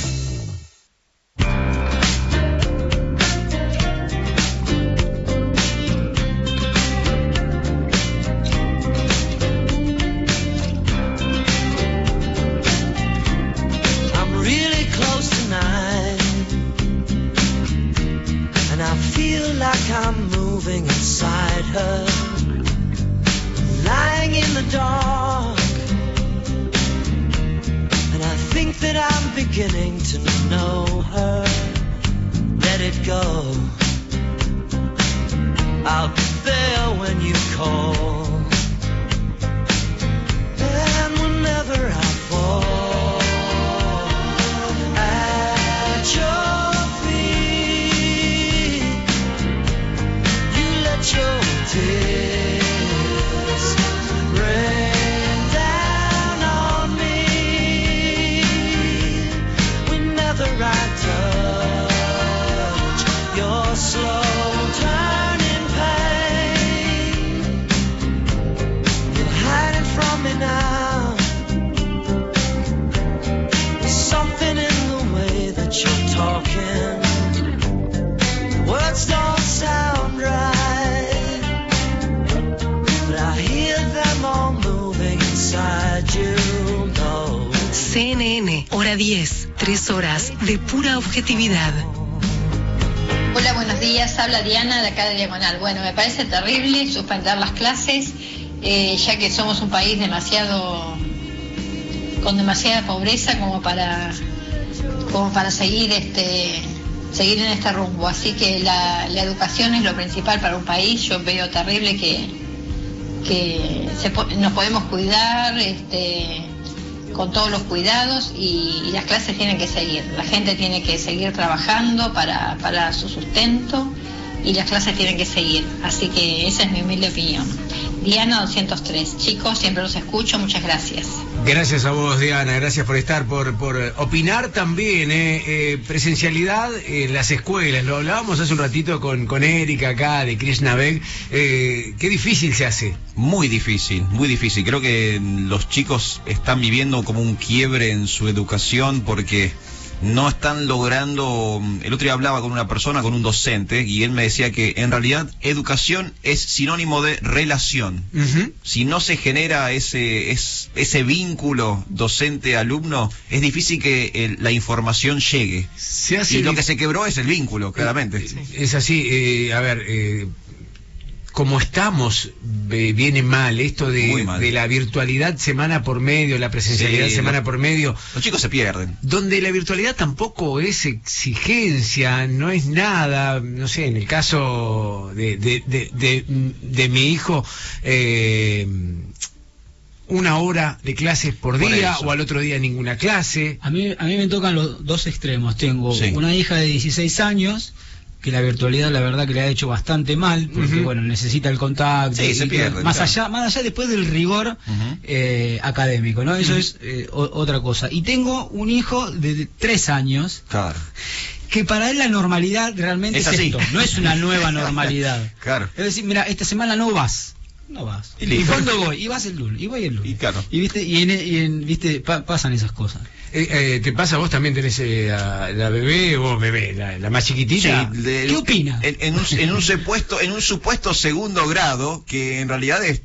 Hola, buenos días. Habla Diana de acá de Diagonal. Bueno, me parece terrible suspender las clases, eh, ya que somos un país demasiado con demasiada pobreza como para como para seguir este seguir en este rumbo. Así que la, educación es lo principal para un país. Yo veo terrible que que nos podemos cuidar este, con todos los cuidados y, y las clases tienen que seguir. La gente tiene que seguir trabajando para, para su sustento y las clases tienen que seguir. Así que esa es mi humilde opinión. Diana 203. Chicos, siempre los escucho. Muchas gracias. Gracias a vos, Diana, gracias por estar, por, opinar también, eh, eh, presencialidad en las escuelas, lo hablábamos hace un ratito con, con Erika acá de Krishna Beg, eh, qué difícil se hace. Muy difícil, muy difícil. Creo que los chicos están viviendo como un quiebre en su educación porque no están logrando... El otro día hablaba con una persona, con un docente, y él me decía que en realidad educación es sinónimo de relación. Si no se genera ese, es- ese vínculo docente-alumno, es difícil que eh, la información llegue. hace y lo que se quebró es el vínculo, claramente. Es así, eh, a ver, eh, como estamos, eh, viene mal esto de, Muy mal. de la virtualidad semana por medio, la presencialidad Sí, semana por medio. Los chicos se pierden. Donde la virtualidad tampoco es exigencia, no es nada, no sé, en el caso de, de, de, de- de mi hijo, eh, una hora de clases por Por día eso. o al otro día ninguna clase. A mí, a mí me tocan los dos extremos. Tengo Sí. una hija de 16 años que la virtualidad la verdad que le ha hecho bastante mal porque bueno necesita el contacto Sí, y se pierden, más claro. allá más allá después del rigor eh, académico no eso es eh, o- otra cosa. Y tengo un hijo de tres años Claro. que para él la normalidad realmente Es es, esto no es una nueva normalidad. Claro. es decir mira esta semana no vas no vas Y y, listo. cuándo voy y vas el lunes y voy el lunes Y claro. y viste y en, y en- viste pa- pasan esas cosas Eh, eh, ¿Te pasa vos también tenés eh, a la bebé o bebé, la, la más chiquitita? Sí, de- ¿Qué opina? En, en un, en un supuesto, en un supuesto segundo grado, que en realidad es,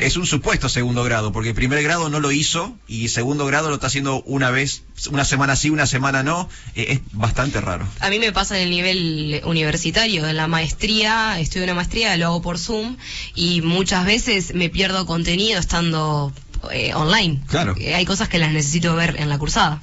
es un supuesto segundo grado, porque primer grado no lo hizo y segundo grado lo está haciendo una vez, una semana sí, una semana no, eh, es bastante raro. A mí me pasa en el nivel universitario, en la maestría, estudio una maestría, lo hago por Zoom y muchas veces me pierdo contenido estando eh, online. Claro. Eh, Hay cosas que las necesito ver en la cursada.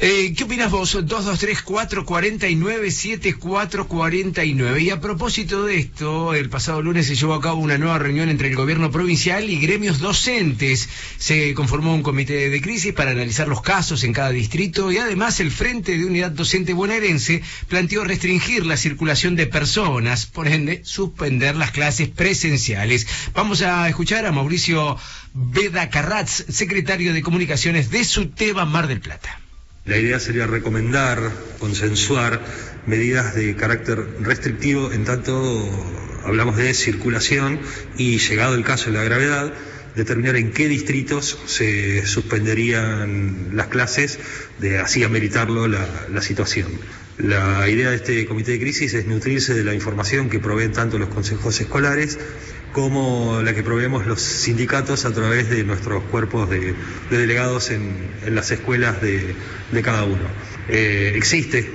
Eh, ¿Qué opinas vos? 223-449-7449. Y a propósito de esto, el pasado lunes se llevó a cabo una nueva reunión entre el gobierno provincial y gremios docentes. Se conformó un comité de crisis para analizar los casos en cada distrito y además el Frente de Unidad Docente Bonaerense planteó restringir la circulación de personas, por ende, suspender las clases presenciales. Vamos a escuchar a Mauricio Veda Carratz, secretario de Comunicaciones de SUTEBA Mar del Plata. La idea sería recomendar, consensuar medidas de carácter restrictivo en tanto hablamos de circulación y llegado el caso de la gravedad, determinar en qué distritos se suspenderían las clases, de así ameritarlo la, la situación. La idea de este comité de crisis es nutrirse de la información que proveen tanto los consejos escolares como la que proveemos los sindicatos a través de nuestros cuerpos de, de delegados en, en las escuelas de, de cada uno. Eh, existe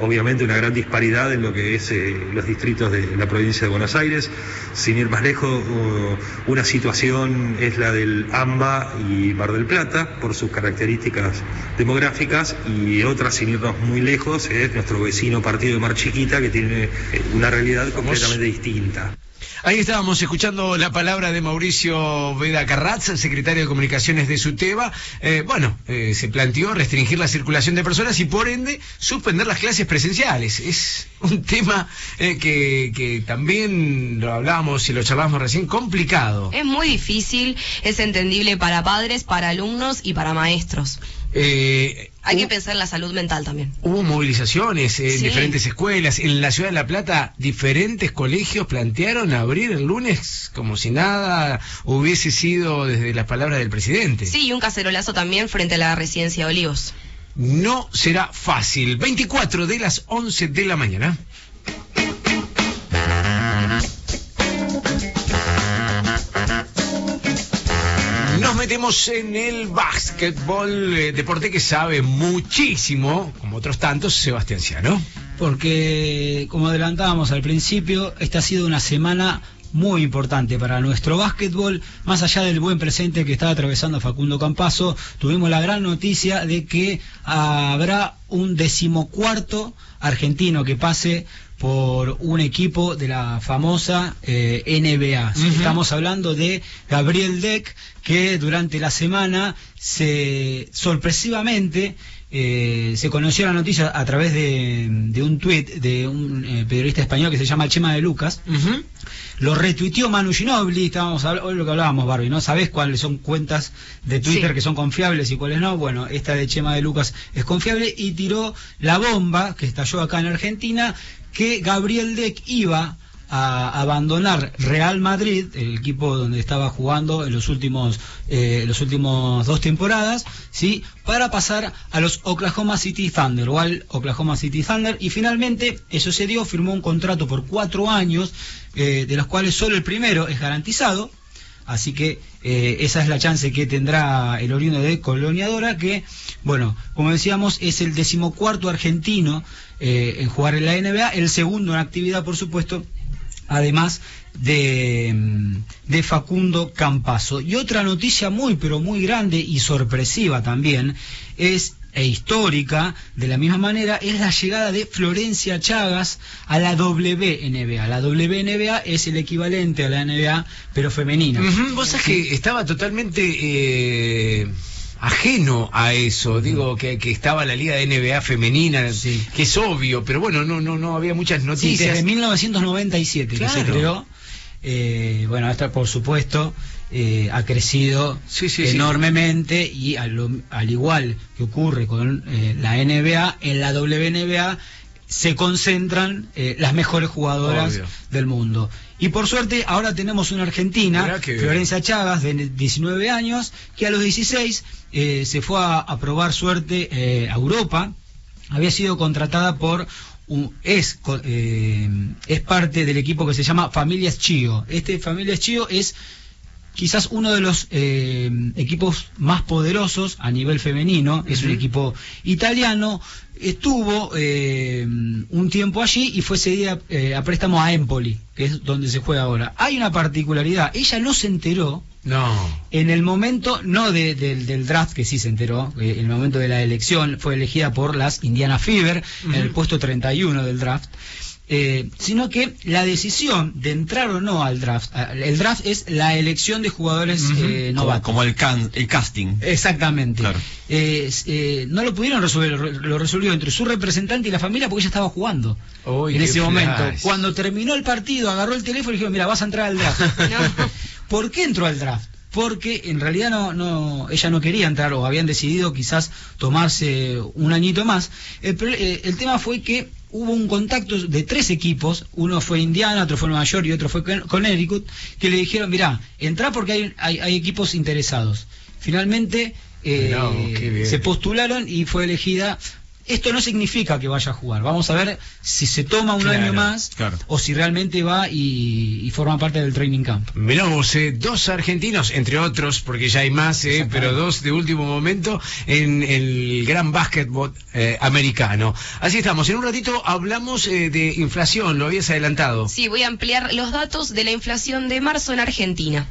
obviamente una gran disparidad en lo que es eh, los distritos de la provincia de Buenos Aires. Sin ir más lejos, uh, una situación es la del AMBA y Mar del Plata por sus características demográficas y otra, sin irnos muy lejos, es nuestro vecino partido de Mar Chiquita que tiene eh, una realidad completamente distinta. Ahí estábamos escuchando la palabra de Mauricio Veda Carratz, secretario de Comunicaciones de SUTEBA. Eh, bueno, eh, se planteó restringir la circulación de personas y por ende suspender las clases presenciales. Es un tema eh, que, que también lo hablábamos y lo charlábamos recién, complicado. Es muy difícil, es entendible para padres, para alumnos y para maestros. Eh, Hay que pensar en la salud mental también. Hubo movilizaciones en Sí. diferentes escuelas. En la ciudad de La Plata, diferentes colegios plantearon abrir el lunes como si nada hubiese sido desde las palabras del presidente. Sí, y un cacerolazo también frente a la residencia de Olivos. No será fácil. 24 de las 11 de la mañana. Metemos en el básquetbol, eh, deporte que sabe muchísimo, como otros tantos, Sebastián Ciano. Porque, como adelantábamos al principio, esta ha sido una semana muy importante para nuestro básquetbol, más allá del buen presente que está atravesando Facundo Campazo, tuvimos la gran noticia de que habrá un decimocuarto argentino que pase por un equipo de la famosa eh, NBA. Estamos hablando de Gabriel Deck, que durante la semana se sorpresivamente eh, se conoció la noticia a través de, de un tuit de un eh, periodista español que se llama Chema de Lucas. Lo retuiteó Manu Ginobili, estábamos hoy lo que hablábamos, Barbie, ¿no? ¿Sabés cuáles son cuentas de Twitter Sí. que son confiables y cuáles no? Bueno, esta de Chema de Lucas es confiable y tiró la bomba que estalló acá en Argentina que Gabriel Deck iba a abandonar Real Madrid, el equipo donde estaba jugando en los últimos eh, los últimos dos temporadas, sí, para pasar a los Oklahoma City Thunder o al Oklahoma City Thunder. Y finalmente eso se dio, firmó un contrato por cuatro años, eh, de los cuales solo el primero es garantizado, Así que eh, esa es la chance que tendrá el oriundo de Coloniadora, que, bueno, como decíamos, es el decimocuarto argentino eh, en jugar en la NBA, el segundo en actividad, por supuesto, además de, mm, de Facundo Campazo. Y otra noticia muy, pero muy grande y sorpresiva también es e histórica, de la misma manera, es la llegada de Florencia Chagas a la WNBA. La WNBA es el equivalente a la NBA, pero femenina. Ujú, Vos sabés que estaba totalmente eh, ajeno a eso. Digo que, que estaba la liga de NBA femenina, que es obvio, pero bueno, no, no, no había muchas Sí, noticias. desde 1997 que se Claro. creó. Eh, bueno, esta por supuesto eh, ha crecido sí, sí. enormemente y al, igual que ocurre con eh, la NBA, en la WNBA se concentran eh, las mejores jugadoras Obvio. del mundo. Y por suerte ahora tenemos una argentina, que. Florencia Chagas, de 19 años, que a los 16 eh, se fue a, a probar suerte a Europa. Había sido contratada por un- es, eh, es parte del equipo que se llama Familias Chio. Este Familias Chio es quizás uno de los eh, equipos más poderosos a nivel femenino, es un equipo italiano, estuvo eh, un tiempo allí y fue cedida eh, a préstamo a Empoli, que es donde se juega ahora. Hay una particularidad, ella no se enteró No. en el momento, no de- del- del draft, que sí se enteró, eh, en el momento de la elección, fue elegida por las Indiana Fever, en el puesto 31 del draft, eh, sino que la decisión de entrar o no al draft, el draft es la elección de jugadores Ujú. eh, Como- novatos. Como el, can- el casting. Exactamente. Claro. Eh, no lo pudieron resolver, lo re- lo resolvió entre su representante y la familia porque ella estaba jugando en ese momento. flash. Cuando terminó el partido, agarró el teléfono y dijo, mira, vas a entrar al draft. ¿Por qué entró al draft? Porque en realidad no, no, ella no quería entrar o habían decidido quizás tomarse un añito más. El tema fue que hubo un contacto de tres equipos, uno fue Indiana, otro fue Nueva York y otro fue Con- Connecticut, que le dijeron, mira, entra porque hay, hay, hay equipos interesados. Finalmente eh, Mirá se postularon y fue elegida. Esto no significa que vaya a jugar. Vamos a ver si se toma un Claro, año más claro. o si realmente va y, y forma parte del training camp. Mirá vos, eh, dos argentinos, entre otros, porque ya hay más, eh, pero dos de último momento en el gran básquetbol eh, americano. Así estamos. En un ratito hablamos eh, de inflación, lo habías adelantado. Sí, voy a ampliar los datos de la inflación de marzo en Argentina.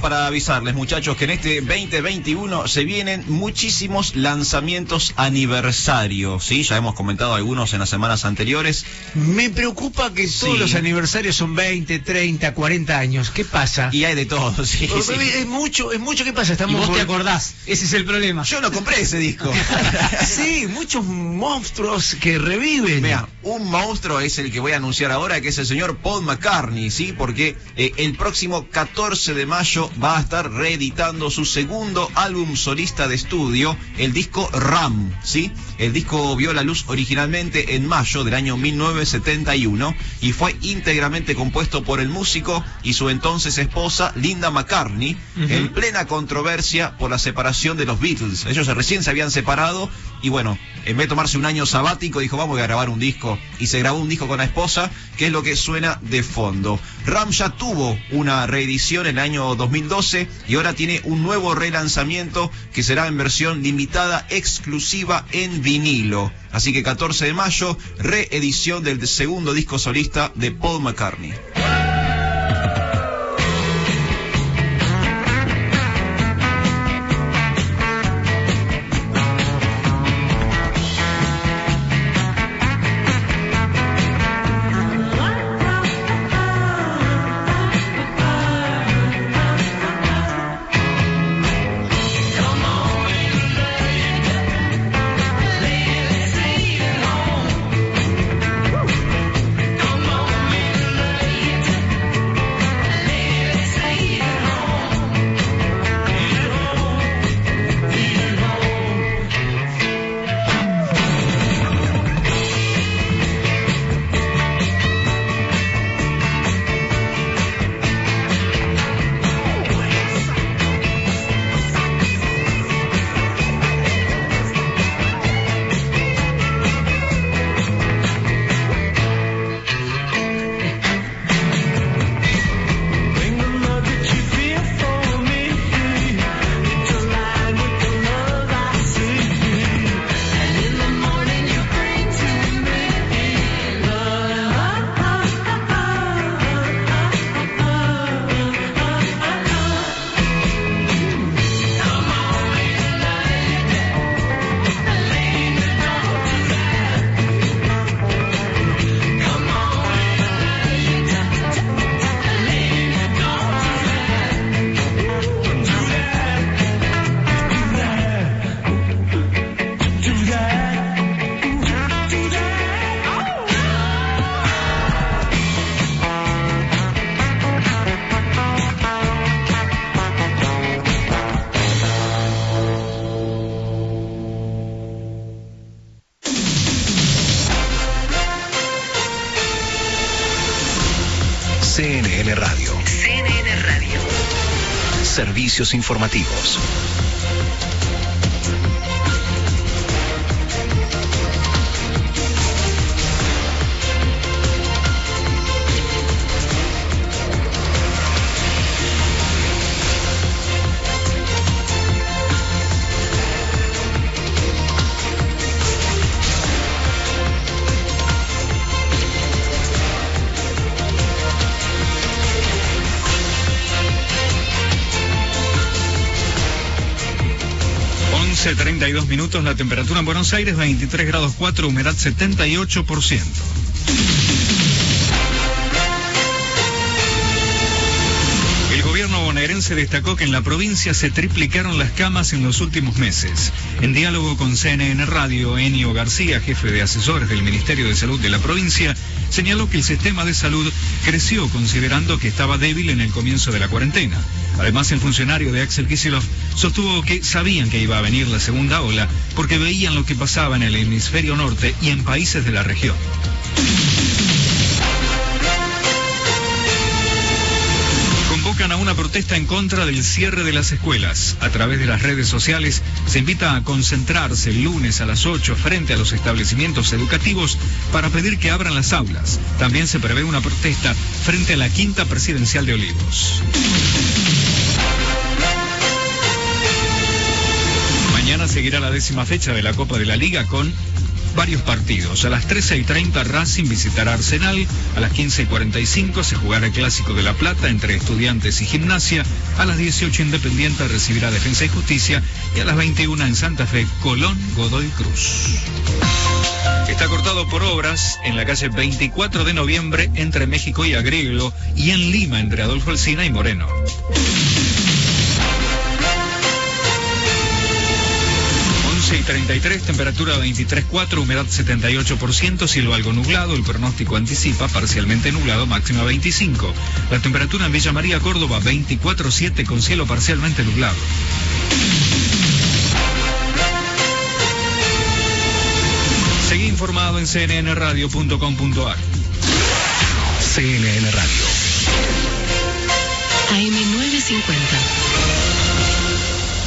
Para avisarles, muchachos, que en este 2021 se vienen muchísimos lanzamientos aniversarios, ¿sí? Ya hemos comentado algunos en las semanas anteriores. Me preocupa que todos Sí. los aniversarios son 20, 30, 40 años. ¿Qué pasa? Y hay de todo, sí. Sí. Es mucho, es mucho. ¿Qué pasa? Y Estamos vos te acordás, ese es el problema. Yo no compré ese disco. sí, muchos monstruos que reviven. Mira, un monstruo es el que voy a anunciar ahora, que es el señor Paul McCartney, ¿sí? Porque eh, el próximo 14 de mayo va a estar reeditando su segundo álbum solista de estudio, el disco Ram, ¿sí? El disco vio la luz originalmente en mayo del año 1971 y fue íntegramente compuesto por el músico y su entonces esposa Linda McCartney, en plena controversia por la separación de los Beatles. Ellos recién se habían separado y bueno, en vez de tomarse un año sabático, dijo vamos a grabar un disco y se grabó un disco con la esposa, que es lo que suena de fondo. Ram ya tuvo una reedición en el año 2012 y ahora tiene un nuevo relanzamiento que será en versión limitada exclusiva en vinilo. Así que 14 de mayo, reedición del segundo disco solista de Paul McCartney. Servicios informativos. Minutos, la temperatura en Buenos Aires 23 grados 4, humedad 78%. El gobierno bonaerense destacó que en la provincia se triplicaron las camas en los últimos meses. En diálogo con CNN Radio, Enio García, jefe de asesores del Ministerio de Salud de la provincia, señaló que el sistema de salud creció considerando que estaba débil en el comienzo de la cuarentena. Además, el funcionario de Axel Kicillof sostuvo que sabían que iba a venir la segunda ola porque veían lo que pasaba en el hemisferio norte y en países de la región. Convocan a una protesta en contra del cierre de las escuelas. A través de las redes sociales se invita a concentrarse el lunes a las 8 frente a los establecimientos educativos para pedir que abran las aulas. También se prevé una protesta frente a la quinta presidencial de Olivos. Seguirá la décima fecha de la Copa de la Liga con varios partidos. A las 13 y 30 Racing visitará Arsenal. A las 15 y 45 se jugará el Clásico de La Plata entre Estudiantes y Gimnasia. A las 18 Independiente recibirá Defensa y Justicia. Y a las 21 en Santa Fe, Colón, Godoy Cruz. Está cortado por obras en la calle 24 de noviembre entre México y Agrelo y en Lima entre Adolfo Alsina y Moreno. 11 11 y 33, temperatura 23.4, humedad 78%, cielo algo nublado, el pronóstico anticipa parcialmente nublado, máxima 25. La temperatura en Villa María, Córdoba 24.7 con cielo parcialmente nublado. Seguí informado en cnnradio.com.ar. CNN Radio. AM950.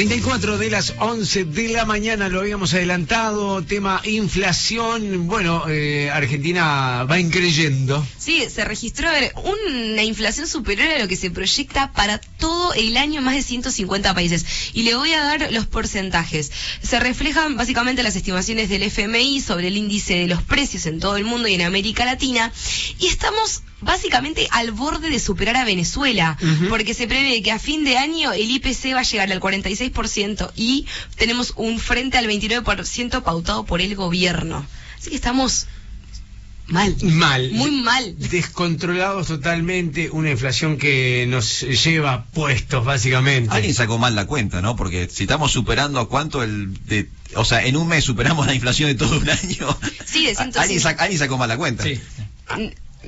Treinta y cuatro de las 11 de la mañana lo habíamos adelantado, tema inflación. Bueno, eh, Argentina va increyendo. Sí, se registró una inflación superior a lo que se proyecta para todo el año, más de 150 países. Y le voy a dar los porcentajes. Se reflejan básicamente las estimaciones del FMI sobre el índice de los precios en todo el mundo y en América Latina. Y estamos básicamente al borde de superar a Venezuela, porque se prevé que a fin de año el IPC va a llegar al 46% y tenemos un frente al 29% pautado por el gobierno. Así que estamos mal. Mal. Muy mal. Descontrolados totalmente, una inflación que nos lleva puestos, básicamente. Alguien sacó mal la cuenta, ¿no? Porque si estamos superando a cuánto el de, o sea, en un mes superamos la inflación de todo un año. Sí, de 105. Alguien, sac- alguien sacó mal la cuenta.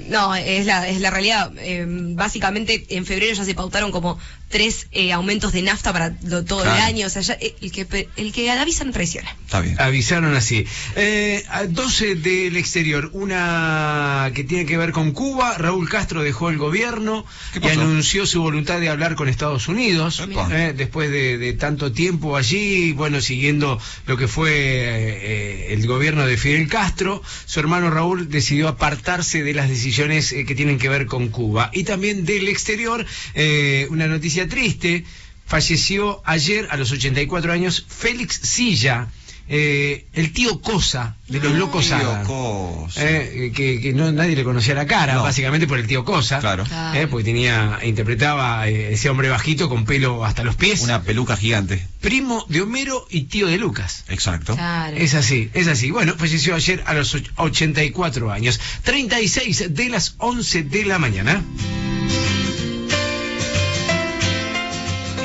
No, es la, es la realidad. Eh, básicamente, en febrero ya se pautaron como tres eh, aumentos de nafta para lo- todo el año. O sea, ya, eh, el, que, el que avisa no traiciona. Está bien. Avisaron así. Eh, a 12 del exterior, una que tiene que ver con Cuba. Raúl Castro dejó el gobierno y anunció su voluntad de hablar con Estados Unidos. Eh, después de, de tanto tiempo allí, bueno, siguiendo lo que fue eh, el gobierno de Fidel Castro, su hermano Raúl decidió apartarse de las decisiones eh, que tienen que ver con Cuba. Y también del exterior, eh, una noticia triste. Falleció ayer a los 84 años Félix Silla, eh, el tío Cosa de los Locos Tío Adams. Cosa. Eh, que, que no, nadie le conocía la cara, No. básicamente por el tío Cosa. Claro. Eh, porque tenía, interpretaba eh, ese hombre bajito con pelo hasta los pies. Una peluca gigante. Primo de Homero y tío de Lucas. Exacto. Es así, es así. Bueno, falleció ayer a los och- 84 años. 36 de las 11 de la mañana.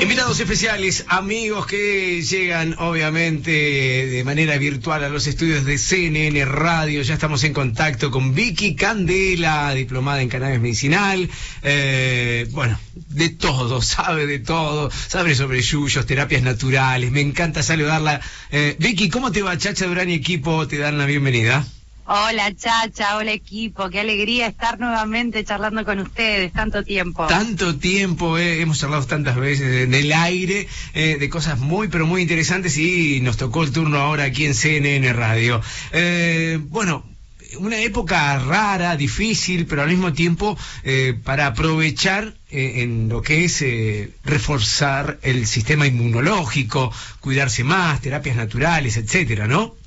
Invitados especiales, amigos que llegan obviamente de manera virtual a los estudios de CNN Radio. Ya estamos en contacto con Vicky Candela, diplomada en cannabis medicinal. Eh, bueno, de todo, sabe de todo, sabe sobre yuyos, terapias naturales. Me encanta saludarla. Eh, Vicky, ¿cómo te va? Chacha Durán y equipo te dan la bienvenida. Hola Chacha, hola equipo, qué alegría estar nuevamente charlando con ustedes, tanto tiempo. Tanto tiempo, eh, hemos charlado tantas veces en el aire eh, de cosas muy, pero muy interesantes y nos tocó el turno ahora aquí en CNN Radio. Eh, bueno, una época rara, difícil, pero al mismo tiempo eh, para aprovechar eh, en lo que es eh, reforzar el sistema inmunológico, cuidarse más, terapias naturales, etcétera, ¿no?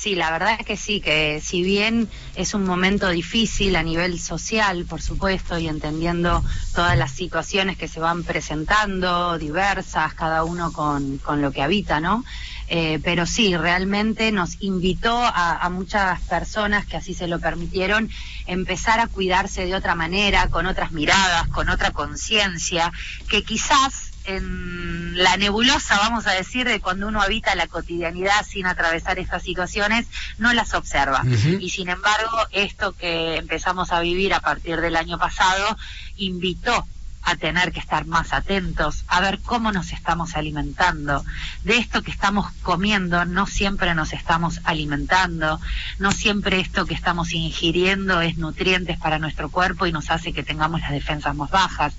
Sí, la verdad es que sí, que si bien es un momento difícil a nivel social, por supuesto, y entendiendo todas las situaciones que se van presentando, diversas, cada uno con, con lo que habita, ¿no? Eh, pero sí, realmente nos invitó a, a muchas personas que así se lo permitieron empezar a cuidarse de otra manera, con otras miradas, con otra conciencia, que quizás en la nebulosa, vamos a decir, de cuando uno habita la cotidianidad sin atravesar estas situaciones, no las observa. Y sin embargo, esto que empezamos a vivir a partir del año pasado invitó a tener que estar más atentos, a ver cómo nos estamos alimentando. De esto que estamos comiendo, no siempre nos estamos alimentando, no siempre esto que estamos ingiriendo es nutrientes para nuestro cuerpo y nos hace que tengamos las defensas más bajas.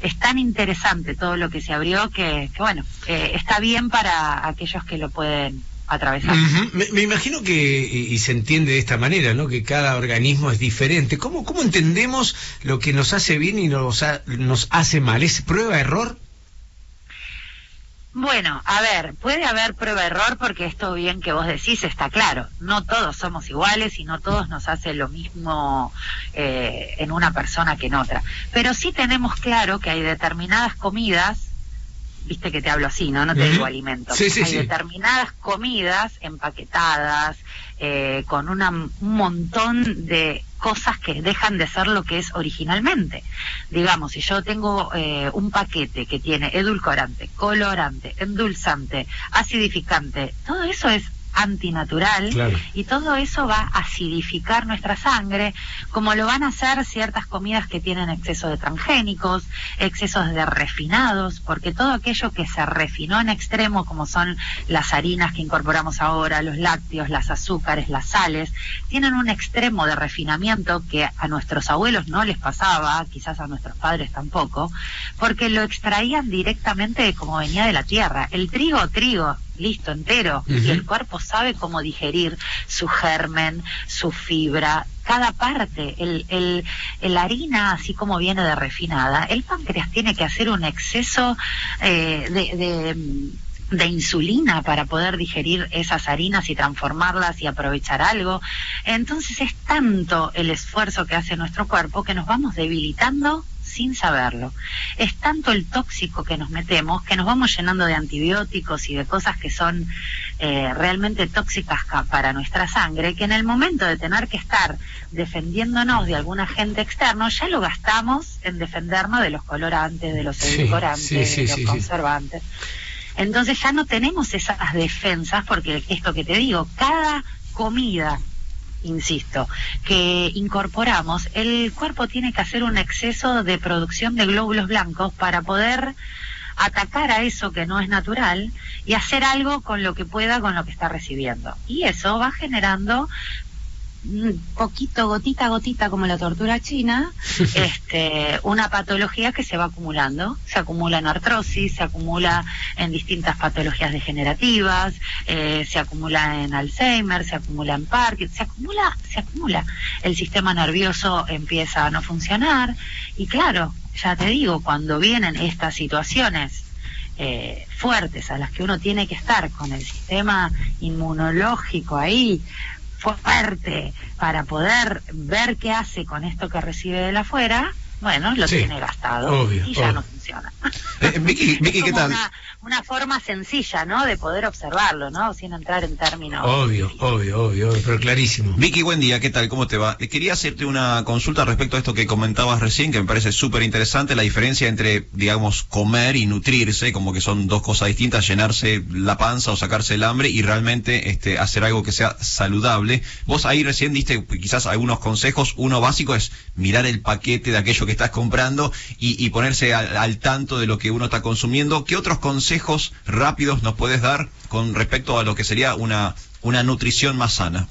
Es tan interesante todo lo que se abrió que, que bueno, eh, está bien para aquellos que lo pueden atravesar. Me, me imagino que, y, y se entiende de esta manera, ¿no? Que cada organismo es diferente. ¿Cómo, cómo entendemos lo que nos hace bien y nos, ha- nos hace mal? ¿Es prueba-error? Bueno, a ver, puede haber prueba-error porque esto bien que vos decís está claro. No todos somos iguales y no todos nos hace lo mismo eh, en una persona que en otra. Pero sí tenemos claro que hay determinadas comidas, viste que te hablo así, ¿no? No te digo alimentos. Sí, sí, hay sí. determinadas comidas empaquetadas, eh, con una- un montón de cosas que dejan de ser lo que es originalmente. Digamos, si yo tengo eh, un paquete que tiene edulcorante, colorante, endulzante, acidificante, todo eso es antinatural Claro. y todo eso va a acidificar nuestra sangre, como lo van a hacer ciertas comidas que tienen exceso de transgénicos, excesos de refinados, porque todo aquello que se refinó en extremo, como son las harinas que incorporamos ahora, los lácteos, las azúcares, las sales, tienen un extremo de refinamiento que a nuestros abuelos no les pasaba, quizás a nuestros padres tampoco, porque lo extraían directamente de como venía de la tierra. El trigo, trigo, listo, entero, y el cuerpo sabe cómo digerir su germen, su fibra, cada parte, el, el, el harina, así como viene de refinada, el páncreas tiene que hacer un exceso eh, de, de, de insulina para poder digerir esas harinas y transformarlas y aprovechar algo. Entonces es tanto el esfuerzo que hace nuestro cuerpo que nos vamos debilitando sin saberlo. Es tanto el tóxico que nos metemos que nos vamos llenando de antibióticos y de cosas que son eh, realmente tóxicas ca- para nuestra sangre, que en el momento de tener que estar defendiéndonos de algún agente externo, ya lo gastamos en defendernos de los colorantes, de los edulcorantes, sí, sí, de los conservantes. Entonces ya no tenemos esas defensas porque esto que te digo, cada comida insisto, que incorporamos, el cuerpo tiene que hacer un exceso de producción de glóbulos blancos para poder atacar a eso que no es natural y hacer algo con lo que pueda con lo que está recibiendo. Y eso va generando poquito, gotita a gotita, como la tortura china, este, una patología que se va acumulando. Se acumula en artrosis, se acumula en distintas patologías degenerativas, eh, se acumula en Alzheimer, se acumula en Parkinson, se acumula, se acumula. El sistema nervioso empieza a no funcionar y claro, ya te digo, cuando vienen estas situaciones eh, fuertes a las que uno tiene que estar con el sistema inmunológico ahí fuerte para poder ver qué hace con esto que recibe de la afuera, bueno, lo Sí, tiene gastado obvio, y ya obvio. no funciona. Eh, Vicky, Vicky, Es ¿qué tal? Una, una forma sencilla, ¿no? De poder observarlo, ¿no? Sin entrar en términos. Obvio, obvio, obvio, obvio, pero clarísimo. Vicky, buen día, ¿qué tal? ¿Cómo te va? Eh, Quería hacerte una consulta respecto a esto que comentabas recién, que me parece súper interesante, la diferencia entre, digamos, comer y nutrirse, como que son dos cosas distintas, llenarse la panza o sacarse el hambre y realmente este, hacer algo que sea saludable. Vos ahí recién diste quizás algunos consejos. Uno básico es mirar el paquete de aquello que estás comprando y, y ponerse al, tanto de lo que uno está consumiendo. ¿Qué otros consejos rápidos nos puedes dar con respecto a lo que sería una, una nutrición más sana?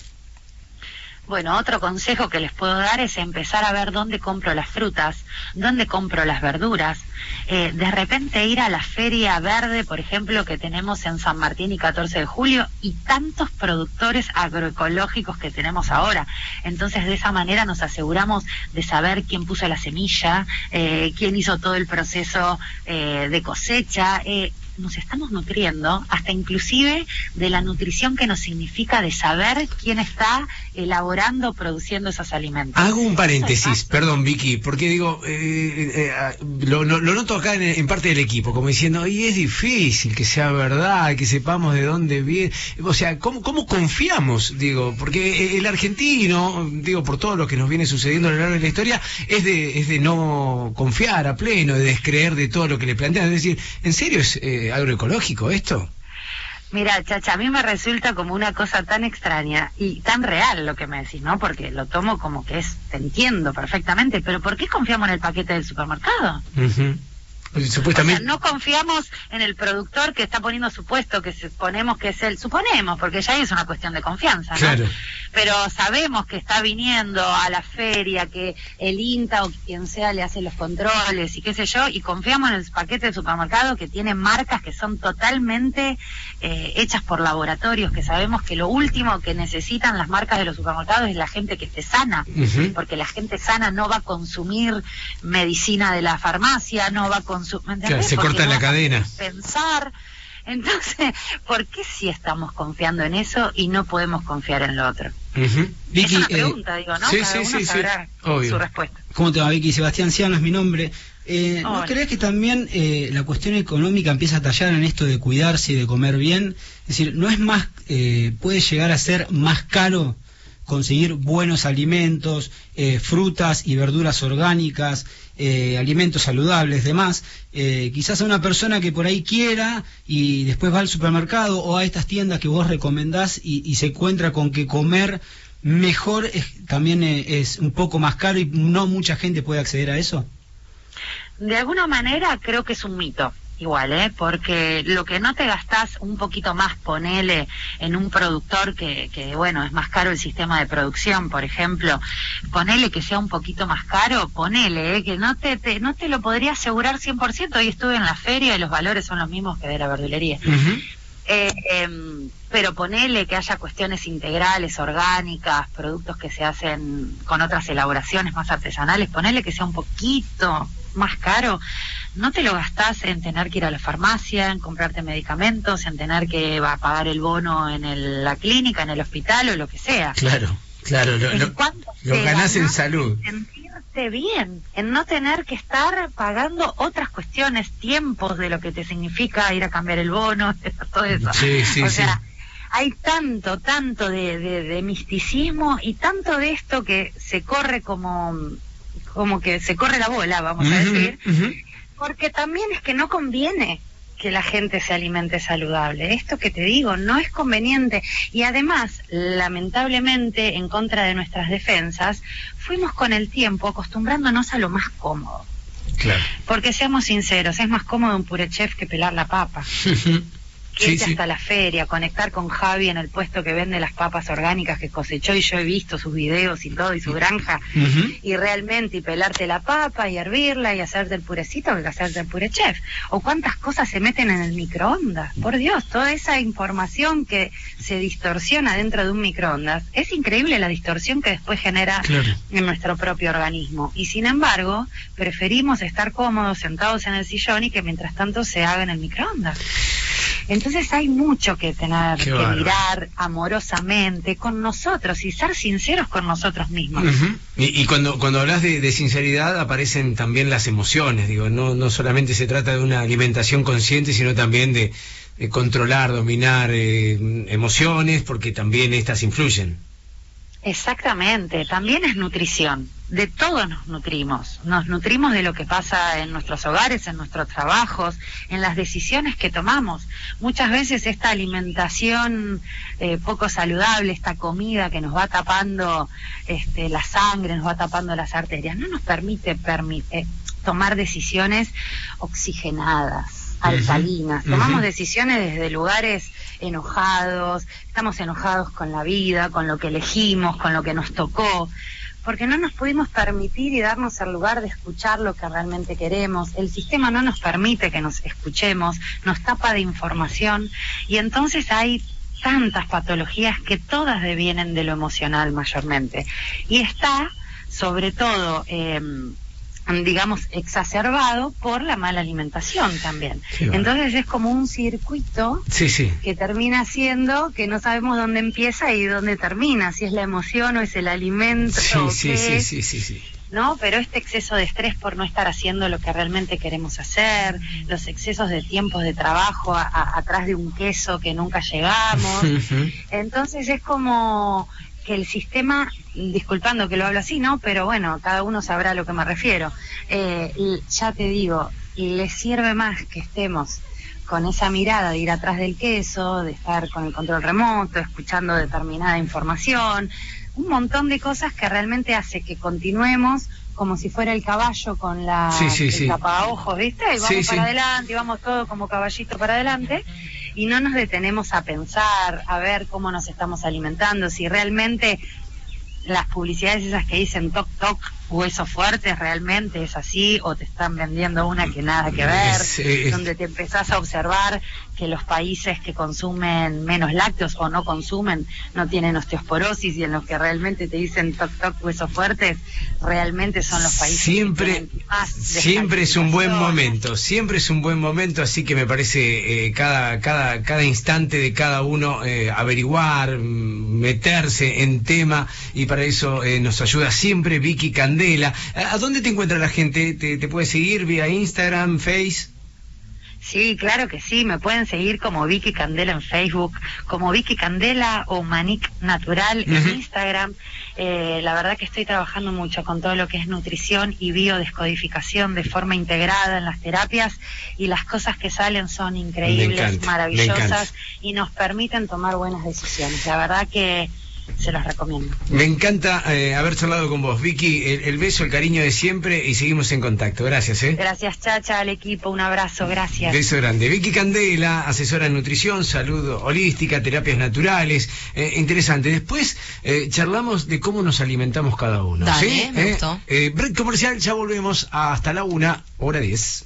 Bueno, otro consejo que les puedo dar es empezar a ver dónde compro las frutas, dónde compro las verduras. Eh, de repente ir a la feria verde, por ejemplo, que tenemos en San Martín y 14 de julio, y tantos productores agroecológicos que tenemos ahora. Entonces, de esa manera nos aseguramos de saber quién puso la semilla, eh, quién hizo todo el proceso eh, de cosecha. Eh, nos estamos nutriendo hasta inclusive de la nutrición que nos significa de saber quién está elaborando, produciendo esos alimentos. Hago un paréntesis, perdón Vicky, porque digo, eh, eh, ah, lo, lo- lo noto acá en, en parte del equipo, como diciendo, y es difícil que sea verdad, que sepamos de dónde viene, o sea, ¿cómo, cómo confiamos? Digo, porque el argentino, digo, por todo lo que nos viene sucediendo a lo largo de la historia, es de, es de no confiar a pleno, de descreer de todo lo que le plantean, es decir, ¿en serio es eh, agroecológico esto? Mira, Chacha, a mí me resulta como una cosa tan extraña y tan real lo que me decís, ¿no? Porque lo tomo como que es, te entiendo perfectamente, pero ¿por qué confiamos en el paquete del supermercado? Pues, O sea, Supuestamente... no confiamos en el productor que está poniendo su puesto, que suponemos que es él, suponemos, porque ya es una cuestión de confianza, ¿no? Claro. pero sabemos que está viniendo a la feria, que el INTA o quien sea le hace los controles y qué sé yo, y confiamos en el paquete de supermercado que tiene marcas que son totalmente eh, hechas por laboratorios, que sabemos que lo último que necesitan las marcas de los supermercados es la gente que esté sana, porque la gente sana no va a consumir medicina de la farmacia, no va a consumir... Claro, se corta la cadena. Pensar. Entonces, ¿por qué sí estamos confiando en eso y no podemos confiar en lo otro? Ujú. es una pregunta, digo, ¿no? sí, Cada sí, uno sí, sí. sabrá Obvio. su respuesta. ¿Cómo te va, Vicky? Sebastián Ciano es mi nombre. Eh, ¿No Hola. crees que también eh, la cuestión económica empieza a tallar en esto de cuidarse y de comer bien? Es decir, ¿no es más, eh, puede llegar a ser más caro conseguir buenos alimentos, eh, frutas y verduras orgánicas, eh, alimentos saludables, demás? Eh, quizás a una persona que por ahí quiera y después va al supermercado o a estas tiendas que vos recomendás y, y se encuentra con que comer mejor es, también eh, es un poco más caro y no mucha gente puede acceder a eso. De alguna manera creo que es un mito. Igual, ¿eh? Porque lo que no te gastás un poquito más, ponele en un productor que, que, bueno, es más caro el sistema de producción, por ejemplo, ponele que sea un poquito más caro, ponele, ¿eh? Que no te, te- no te lo podría asegurar 100%. Hoy estuve en la feria y los valores son los mismos que de la verdulería. Eh, em, pero ponele que haya cuestiones integrales, orgánicas, productos que se hacen con otras elaboraciones más artesanales, ponele que sea un poquito más caro, no te lo gastás en tener que ir a la farmacia, en comprarte medicamentos, en tener que va a pagar el bono en el- la clínica, en el hospital o lo que sea. Claro, claro, lo, ¿En lo- ganás en salud. sentirte bien, en no tener que estar pagando otras cuestiones, tiempos de lo que te significa ir a cambiar el bono, todo eso. Sí, sí, o sí. sea, hay tanto, tanto de, de- de misticismo y tanto de esto que se corre como, como que se corre la bola, vamos a decir, porque también es que no conviene que la gente se alimente saludable. Esto que te digo no es conveniente. Y además, lamentablemente, en contra de nuestras defensas, fuimos con el tiempo acostumbrándonos a lo más cómodo. Claro. Porque seamos sinceros, es más cómodo un puré chef que pelar la papa. Sí, irte sí. hasta la feria, conectar con Javi en el puesto que vende las papas orgánicas que cosechó y yo he visto sus videos y todo y su granja y realmente y pelarte la papa y hervirla y hacerte el purecito que hacerte el puré chef. O cuántas cosas se meten en el microondas. Por Dios, toda esa información que se distorsiona dentro de un microondas, es increíble la distorsión que después genera Claro. en nuestro propio organismo. Y sin embargo, preferimos estar cómodos sentados en el sillón y que mientras tanto se haga en el microondas. Entonces hay mucho que tener Qué que mirar amorosamente con nosotros y ser sinceros con nosotros mismos. Y, y cuando, cuando hablas de, de sinceridad aparecen también las emociones, digo, no, no solamente se trata de una alimentación consciente, sino también de, de controlar, dominar eh, emociones, porque también estas influyen. Exactamente, también es nutrición. De todo nos nutrimos. Nos nutrimos de lo que pasa en nuestros hogares, en nuestros trabajos, en las decisiones que tomamos. Muchas veces esta alimentación eh, poco saludable, esta comida que nos va tapando este, la sangre, nos va tapando las arterias, no nos permite permi- eh, tomar decisiones oxigenadas, alcalinas. Tomamos decisiones desde lugares enojados, estamos enojados con la vida, con lo que elegimos, con lo que nos tocó, porque no nos pudimos permitir y darnos el lugar de escuchar lo que realmente queremos. El sistema no nos permite que nos escuchemos, nos tapa de información y entonces hay tantas patologías que todas devienen de lo emocional mayormente. Y está, sobre todo, em, digamos, exacerbado por la mala alimentación también. Entonces es como un circuito Sí, sí. que termina siendo que no sabemos dónde empieza y dónde termina, si es la emoción o es el alimento. Sí, o sí, qué sí, es, sí, sí, sí. ¿no? Pero este exceso de estrés por no estar haciendo lo que realmente queremos hacer, los excesos de tiempos de trabajo a- a- atrás de un queso que nunca llegamos. Entonces es como que el sistema, disculpando que lo hablo así, ¿no? Pero bueno, cada uno sabrá a lo que me refiero. Eh, ya te digo, le sirve más que estemos con esa mirada de ir atrás del queso, de estar con el control remoto, escuchando determinada información, un montón de cosas que realmente hace que continuemos como si fuera el caballo con la Sí, sí, sí. tapaojos, ¿viste? Y vamos para adelante, y vamos todos como caballito para adelante. y no nos detenemos a pensar, a ver cómo nos estamos alimentando, si realmente las publicidades esas que dicen toc toc huesos fuertes realmente es así o te están vendiendo una que nada que ver Sí. donde te empezás a observar que los países que consumen menos lácteos o no consumen no tienen osteosporosis y en los que realmente te dicen toc toc huesos fuertes realmente son los países Siempre, más siempre es un buen momento, siempre es un buen momento, así que me parece eh, cada, cada, cada instante de cada uno eh, averiguar, mm, meterse en tema y para eso eh, nos ayuda siempre Vicky Candela. ¿A a dónde te encuentra la gente? ¿Te, te puede seguir vía Instagram, Face? Sí, claro que sí, me pueden seguir como Vicky Candela en Facebook, como Vicky Candela o Manic Natural en. Instagram. Eh, la verdad que estoy trabajando mucho con todo lo que es nutrición y biodescodificación de forma integrada en las terapias y las cosas que salen son increíbles, encanta. maravillosas y nos permiten tomar buenas decisiones. La verdad que se los recomiendo. Me encanta eh, haber charlado con vos, Vicky. El, el beso, el cariño de siempre y seguimos en contacto. Gracias, ¿eh? Gracias Chacha, al equipo, un abrazo, gracias. Beso grande. Vicky Candela, asesora en nutrición, salud holística, terapias naturales. Eh, interesante. Después eh, charlamos de cómo nos alimentamos cada uno. Dale, ¿sí? me Eh, gustó. eh, break comercial, ya volvemos hasta la una, hora 10.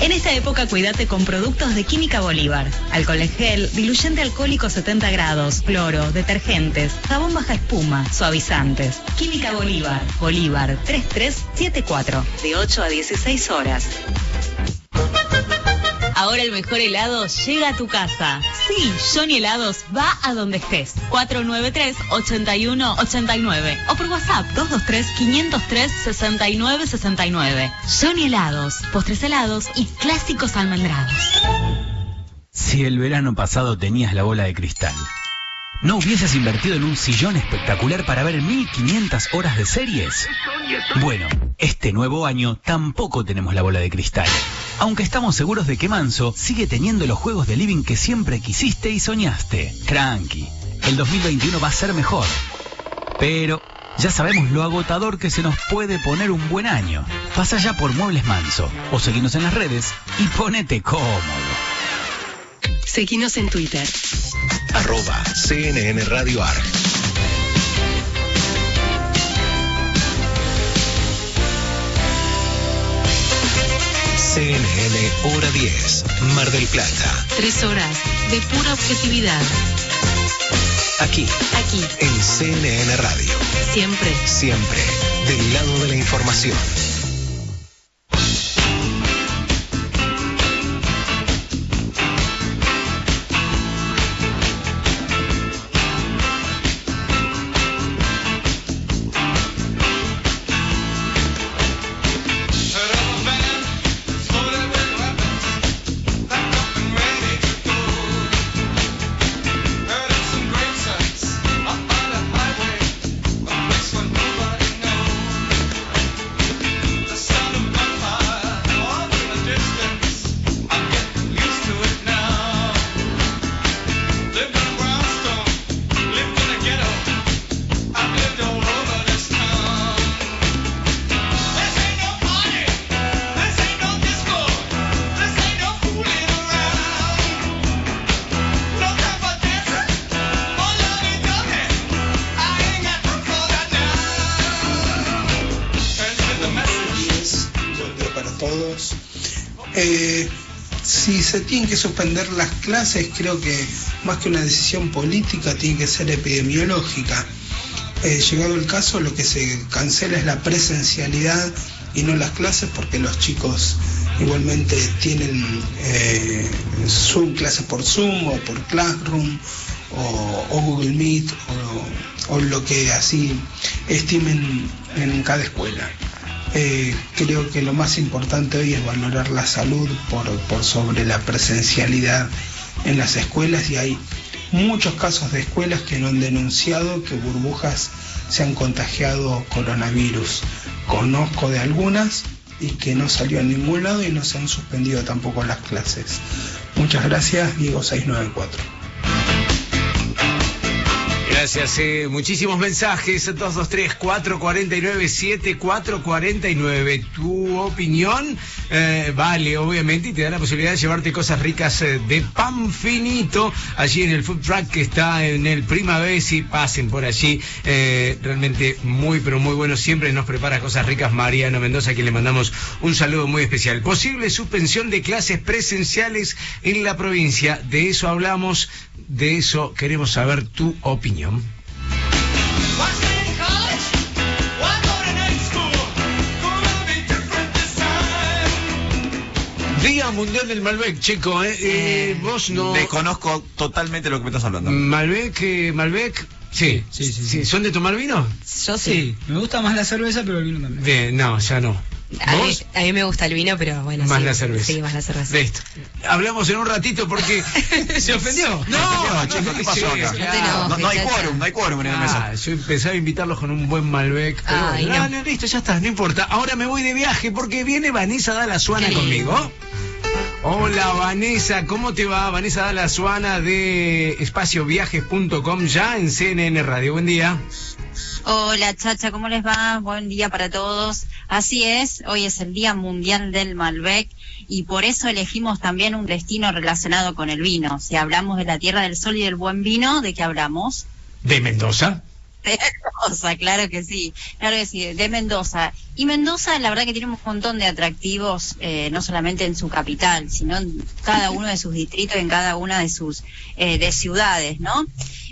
En esta época cuídate con productos de Química Bolívar. Alcohol en gel, diluyente alcohólico 70 grados, cloro, detergentes, jabón baja espuma, suavizantes. Química Bolívar. Bolívar 3374. De 8 a 16 horas. Ahora el mejor helado llega a tu casa. Sí, Johnny Helados va a donde estés. 493-8189 o por WhatsApp 223-503-6969. Johnny Helados, postres helados y clásicos almendrados. Si el verano pasado tenías la bola de cristal, ¿no hubieses invertido en un sillón espectacular para ver 1500 horas de series? Bueno, este nuevo año tampoco tenemos la bola de cristal. Aunque estamos seguros de que Manso sigue teniendo los juegos de living que siempre quisiste y soñaste. Cranky, el 2021 va a ser mejor. Pero ya sabemos lo agotador que se nos puede poner un buen año. Pasa ya por Muebles Manso o seguinos en las redes y ponete cómodo. Seguinos en Twitter. Arroba CNN Radio ARG. CNN Hora 10, Mar del Plata. Tres horas de pura objetividad. Aquí, Aquí, en CNN Radio. siempre. Siempre del lado de la información. Clases, creo que más que una decisión política, tiene que ser epidemiológica. Eh, llegado el caso, lo que se cancela es la presencialidad y no las clases, porque los chicos igualmente tienen eh, Zoom, clases por Zoom o por Classroom o, Google Meet o, lo que así estimen en cada escuela. Eh, creo que lo más importante hoy es valorar la salud por sobre la presencialidad en las escuelas y hay muchos casos de escuelas que no han denunciado que burbujas se han contagiado coronavirus. Conozco de algunas y que no salió a ningún lado y no se han suspendido tampoco las clases. Muchas gracias, Diego 694. Gracias, eh, muchísimos mensajes. 223-449-7449. Tu opinión eh, vale, obviamente, y te da la posibilidad de llevarte cosas ricas eh, de pan finito allí en el food truck que está en el Primavesi. Pasen por allí. Eh, realmente muy, pero muy bueno. Siempre nos prepara cosas ricas Mariano Mendoza, a quien le mandamos un saludo muy especial. Posible suspensión de clases presenciales en la provincia. De eso hablamos. De eso queremos saber tu opinión. Día Mundial del Malbec, chico, ¿eh? Eh, vos no... Desconozco totalmente lo que me estás hablando. Malbec, eh, Malbec, sí. Sí, sí, sí. ¿Son de tomar vino? Yo sí. Sí, me gusta más la cerveza, pero el vino también. De, no, ya no. A mí, ¿Vos? a mí me gusta el vino, pero bueno. Más sí. la cerveza. Sí, más la cerveza. Listo. Hablamos en un ratito porque... ¿Se ofendió? No, chicos, ¿qué pasó acá? claro. No, no hay quórum, no hay quórum en la Ah, mesa. yo empezaba a invitarlos con un buen Malbec. Pero Ay, bueno, no. no, listo, ya está, no importa. Ahora me voy de viaje porque viene Vanessa Dalazuana conmigo. Hola Vanessa, ¿cómo te va? Vanessa Dalazuana de espacioviajes.com ya en CNN Radio. Buen día. Hola Chacha, ¿cómo les va? Buen día para todos. Así es, hoy es el Día Mundial del Malbec y por eso elegimos también un destino relacionado con el vino. Si hablamos de la Tierra del Sol y del buen vino, ¿de qué hablamos? ¿De Mendoza? Mendoza, claro que sí, claro que sí, de Mendoza. Y Mendoza, la verdad que tiene un montón de atractivos, eh, no solamente en su capital, sino en cada uno de sus distritos, en cada una de sus eh, de ciudades, ¿no?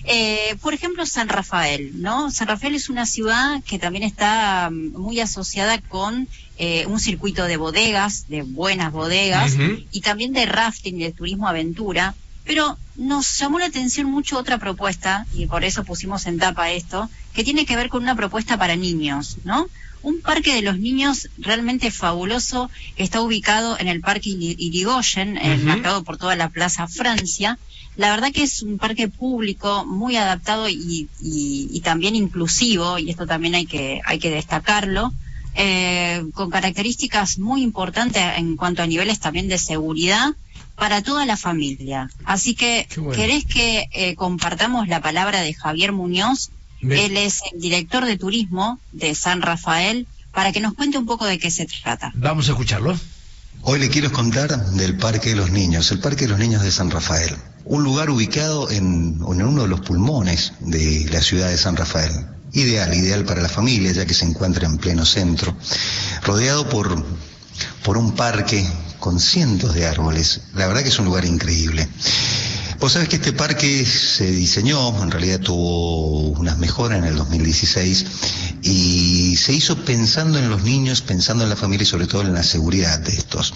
Eh, por ejemplo, San Rafael, ¿no? San Rafael es una ciudad que también está mm, muy asociada con eh, un circuito de bodegas, de buenas bodegas, y también de rafting, de turismo aventura. Pero nos llamó la atención mucho otra propuesta, y por eso pusimos en tapa esto, que tiene que ver con una propuesta para niños, ¿no? Un parque de los niños realmente fabuloso, que está ubicado en el Parque Iri- Irigoyen, eh, marcado por toda la Plaza Francia. La verdad que es un parque público muy adaptado y, y- y también inclusivo, y esto también hay que, hay que destacarlo, eh, con características muy importantes en cuanto a niveles también de seguridad para toda la familia. Así que, bueno. ¿querés que eh, compartamos la palabra de Javier Muñoz? Bien. Él es el director de turismo de San Rafael, para que nos cuente un poco de qué se trata. Vamos a escucharlo. Hoy le quiero contar del Parque de los Niños, el Parque de los Niños de San Rafael. Un lugar ubicado en, en uno de los pulmones de la ciudad de San Rafael. Ideal, ideal para la familia, ya que se encuentra en pleno centro. Rodeado por, por un parque con cientos de árboles. La verdad que es un lugar increíble. Vos sabés que este parque se diseñó, en realidad tuvo unas mejoras en el 2016 y se hizo pensando en los niños, pensando en la familia y sobre todo en la seguridad de estos.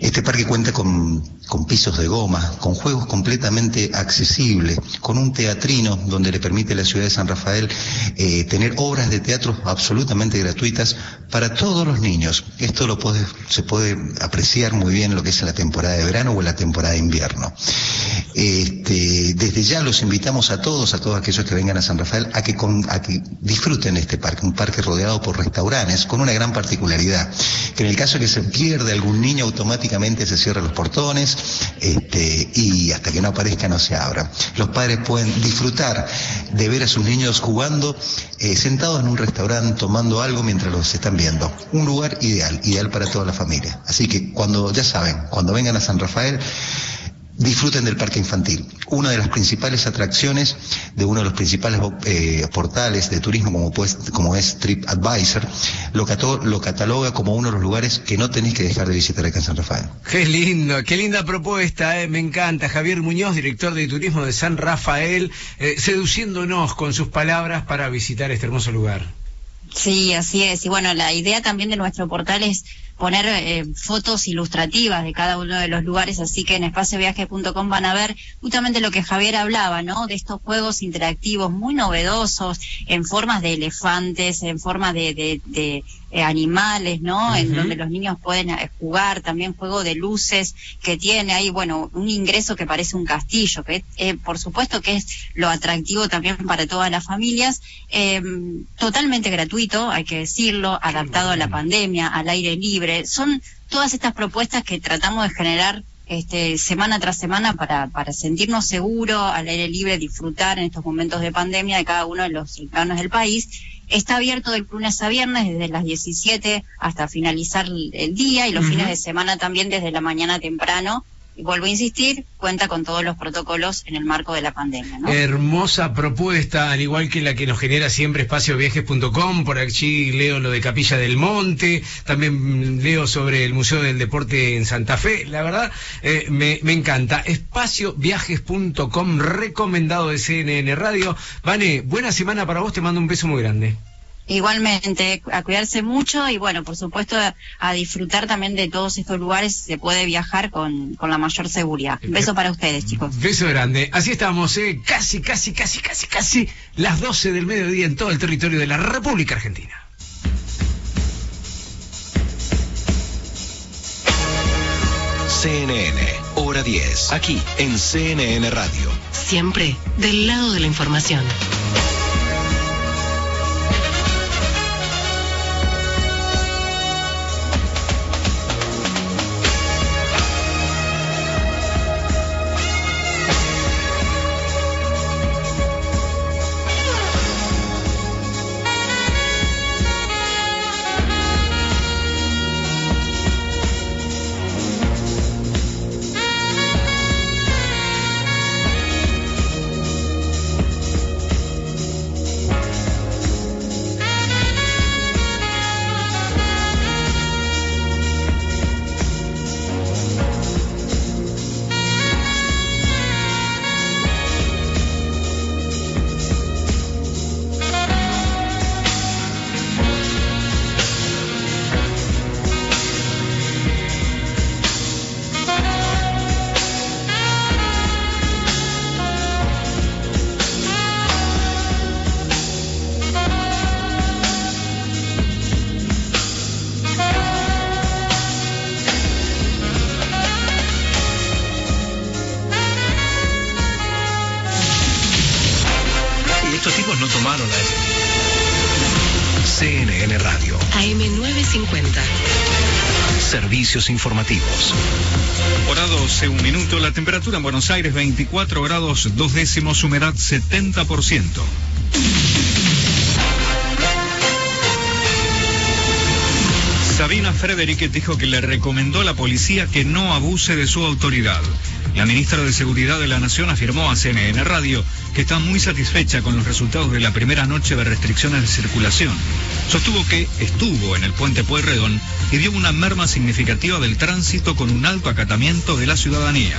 Este parque cuenta con, pisos de goma, con juegos completamente accesibles, con un teatrino donde le permite a la ciudad de San Rafael eh, tener obras de teatro absolutamente gratuitas para todos los niños. Esto se puede apreciar muy bien en lo que es la temporada de verano o en la temporada de invierno. Este, desde ya los invitamos a todos, a todos aquellos que vengan a San Rafael, a que, a que disfruten este parque, un parque rodeado por restaurantes, con una gran particularidad, que en el caso de que se pierde algún niño, automáticamente se cierran los portones, este, y hasta que no aparezca no se abra. Los padres pueden disfrutar de ver a sus niños jugando, eh, sentados en un restaurante, tomando algo mientras los están viendo. Un lugar ideal, ideal para toda la familia. Así que cuando, ya saben, cuando vengan a San Rafael, disfruten del parque infantil. Una de las principales atracciones de uno de los principales eh, portales de turismo como, pues, como es TripAdvisor, lo, cato- lo cataloga como uno de los lugares que no tenéis que dejar de visitar acá en San Rafael. Qué lindo, qué linda propuesta, eh, me encanta. Javier Muñoz, director de turismo de San Rafael, eh, seduciéndonos con sus palabras para visitar este hermoso lugar. Sí, así es. Y bueno, la idea también de nuestro portal es poner eh, fotos ilustrativas de cada uno de los lugares, así que en espacioviaje.com van a ver justamente lo que Javier hablaba, ¿no? De estos juegos interactivos muy novedosos, en formas de elefantes, en forma de, de- de, eh, animales, ¿no? En donde los niños pueden eh, jugar, también juego de luces que tiene ahí, bueno, un ingreso que parece un castillo, que eh, por supuesto que es lo atractivo también para todas las familias, eh, totalmente gratuito, hay que decirlo, adaptado a la pandemia, al aire libre, son todas estas propuestas que tratamos de generar este, semana tras semana para, para sentirnos seguros, al aire libre, disfrutar en estos momentos de pandemia de cada uno de los rincones del país. Está abierto de lunes a viernes desde las 17 hasta finalizar el día y los fines de semana también desde la mañana temprano. Vuelvo a insistir, cuenta con todos los protocolos en el marco de la pandemia. ¿no? Hermosa propuesta, al igual que la que nos genera siempre espacioviajes.com. Por aquí leo lo de Capilla del Monte, también leo sobre el Museo del Deporte en Santa Fe. La verdad, eh, me, me encanta. Espacioviajes.com, recomendado de CNN Radio. Vane, buena semana para vos, te mando un beso muy grande. Igualmente, a cuidarse mucho y bueno, por supuesto, a, a disfrutar también de todos estos lugares. Se puede viajar con, con la mayor seguridad. Un beso para ustedes, chicos. Beso grande. Así estamos, eh, casi, casi, casi, casi, casi las 12 del mediodía en todo el territorio de la República Argentina. CNN, hora 10. Aquí en CNN Radio. Siempre del lado de la información. Estos tipos no tomaron la CNN Radio. AM950. Servicios informativos. Hora 12, un minuto. La temperatura en Buenos Aires 24 grados, dos décimos, humedad 70%. Sabina Frederick dijo que le recomendó a la policía que no abuse de su autoridad. La ministra de Seguridad de la Nación afirmó a CNN Radio que está muy satisfecha con los resultados de la primera noche de restricciones de circulación. Sostuvo que estuvo en el puente Pueyrredón y vio una merma significativa del tránsito con un alto acatamiento de la ciudadanía.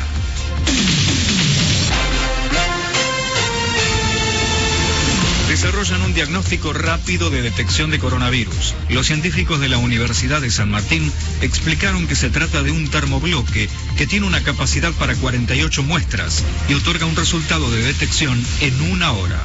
Desarrollan un diagnóstico rápido de detección de coronavirus. Los científicos de la Universidad de San Martín explicaron que se trata de un termobloque que tiene una capacidad para 48 muestras y otorga un resultado de detección en una hora.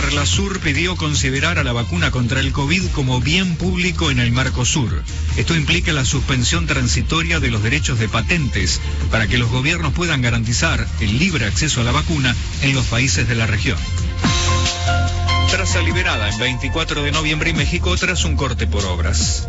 Parlasur pidió considerar a la vacuna contra el COVID como bien público en el Mercosur. Esto implica la suspensión transitoria de los derechos de patentes para que los gobiernos puedan garantizar el libre acceso a la vacuna en los países de la región. Traza liberada en 24 de noviembre y México tras un corte por obras.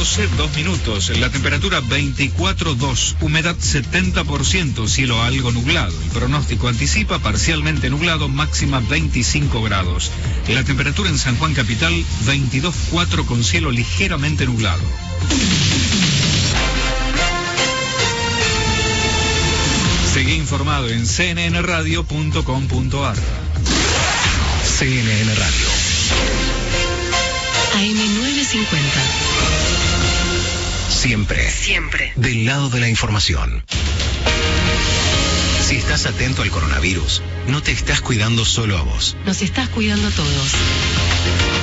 12, 2 minutos. La temperatura 24.2, humedad 70%, cielo algo nublado. El pronóstico anticipa parcialmente nublado, máxima 25 grados. La temperatura en San Juan Capital 22.4 con cielo ligeramente nublado. Seguí informado en cnnradio.com.ar. CNN Radio. AM950. Siempre. Siempre. Del lado de la información. Si estás atento al coronavirus, no te estás cuidando solo a vos. Nos estás cuidando a todos.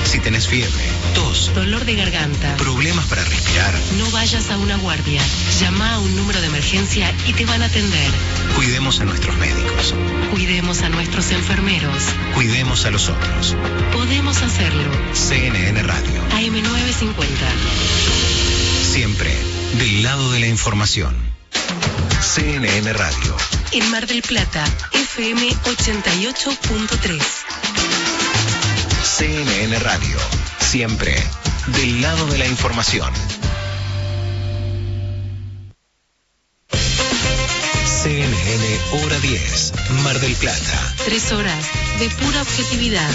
Si tenés fiebre, tos, Dolor de garganta. problemas para respirar, No vayas a una guardia. Llama a un número de emergencia y te van a atender. cuidemos a nuestros médicos, Cuidemos a nuestros enfermeros. cuidemos a los otros. Podemos hacerlo. CNN Radio, AM950. Siempre del lado de la información. CNN Radio, En Mar del Plata, FM 88.3. CNN Radio, siempre del lado de la información. CNN Hora 10, Mar del Plata. Tres horas de pura objetividad.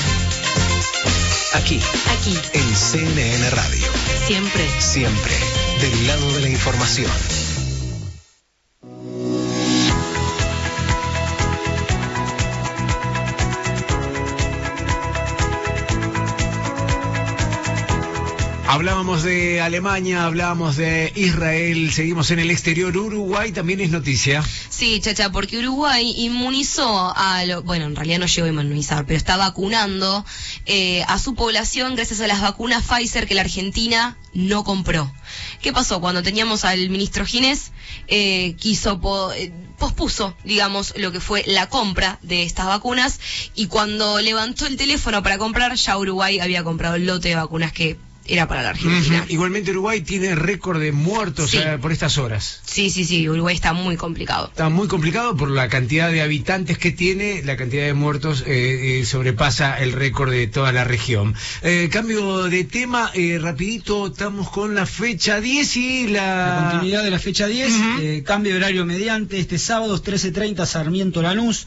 Aquí, Aquí, en CNN Radio, siempre. siempre del lado de la información. Hablábamos de Alemania, hablábamos de Israel, seguimos en el exterior. Uruguay también es noticia. Sí, chacha, porque Uruguay inmunizó a lo, bueno, en realidad no llegó a inmunizar, pero está vacunando eh, a su población gracias a las vacunas Pfizer que la Argentina no compró. ¿Qué pasó? Cuando teníamos al ministro Ginés, eh, quiso, eh, pospuso, digamos, lo que fue la compra de estas vacunas y cuando levantó el teléfono para comprar, ya Uruguay había comprado el lote de vacunas que era para la Argentina. Igualmente Uruguay tiene récord de muertos Sí. eh, por estas horas. Sí, sí, sí, Uruguay está muy complicado. Está muy complicado por la cantidad de habitantes que tiene, la cantidad de muertos eh, eh, sobrepasa el récord de toda la región. Eh, cambio de tema, eh, rapidito, estamos con la fecha 10 y la... La continuidad de la fecha 10, eh, cambio de horario mediante este sábado, 13.30 Sarmiento Lanús,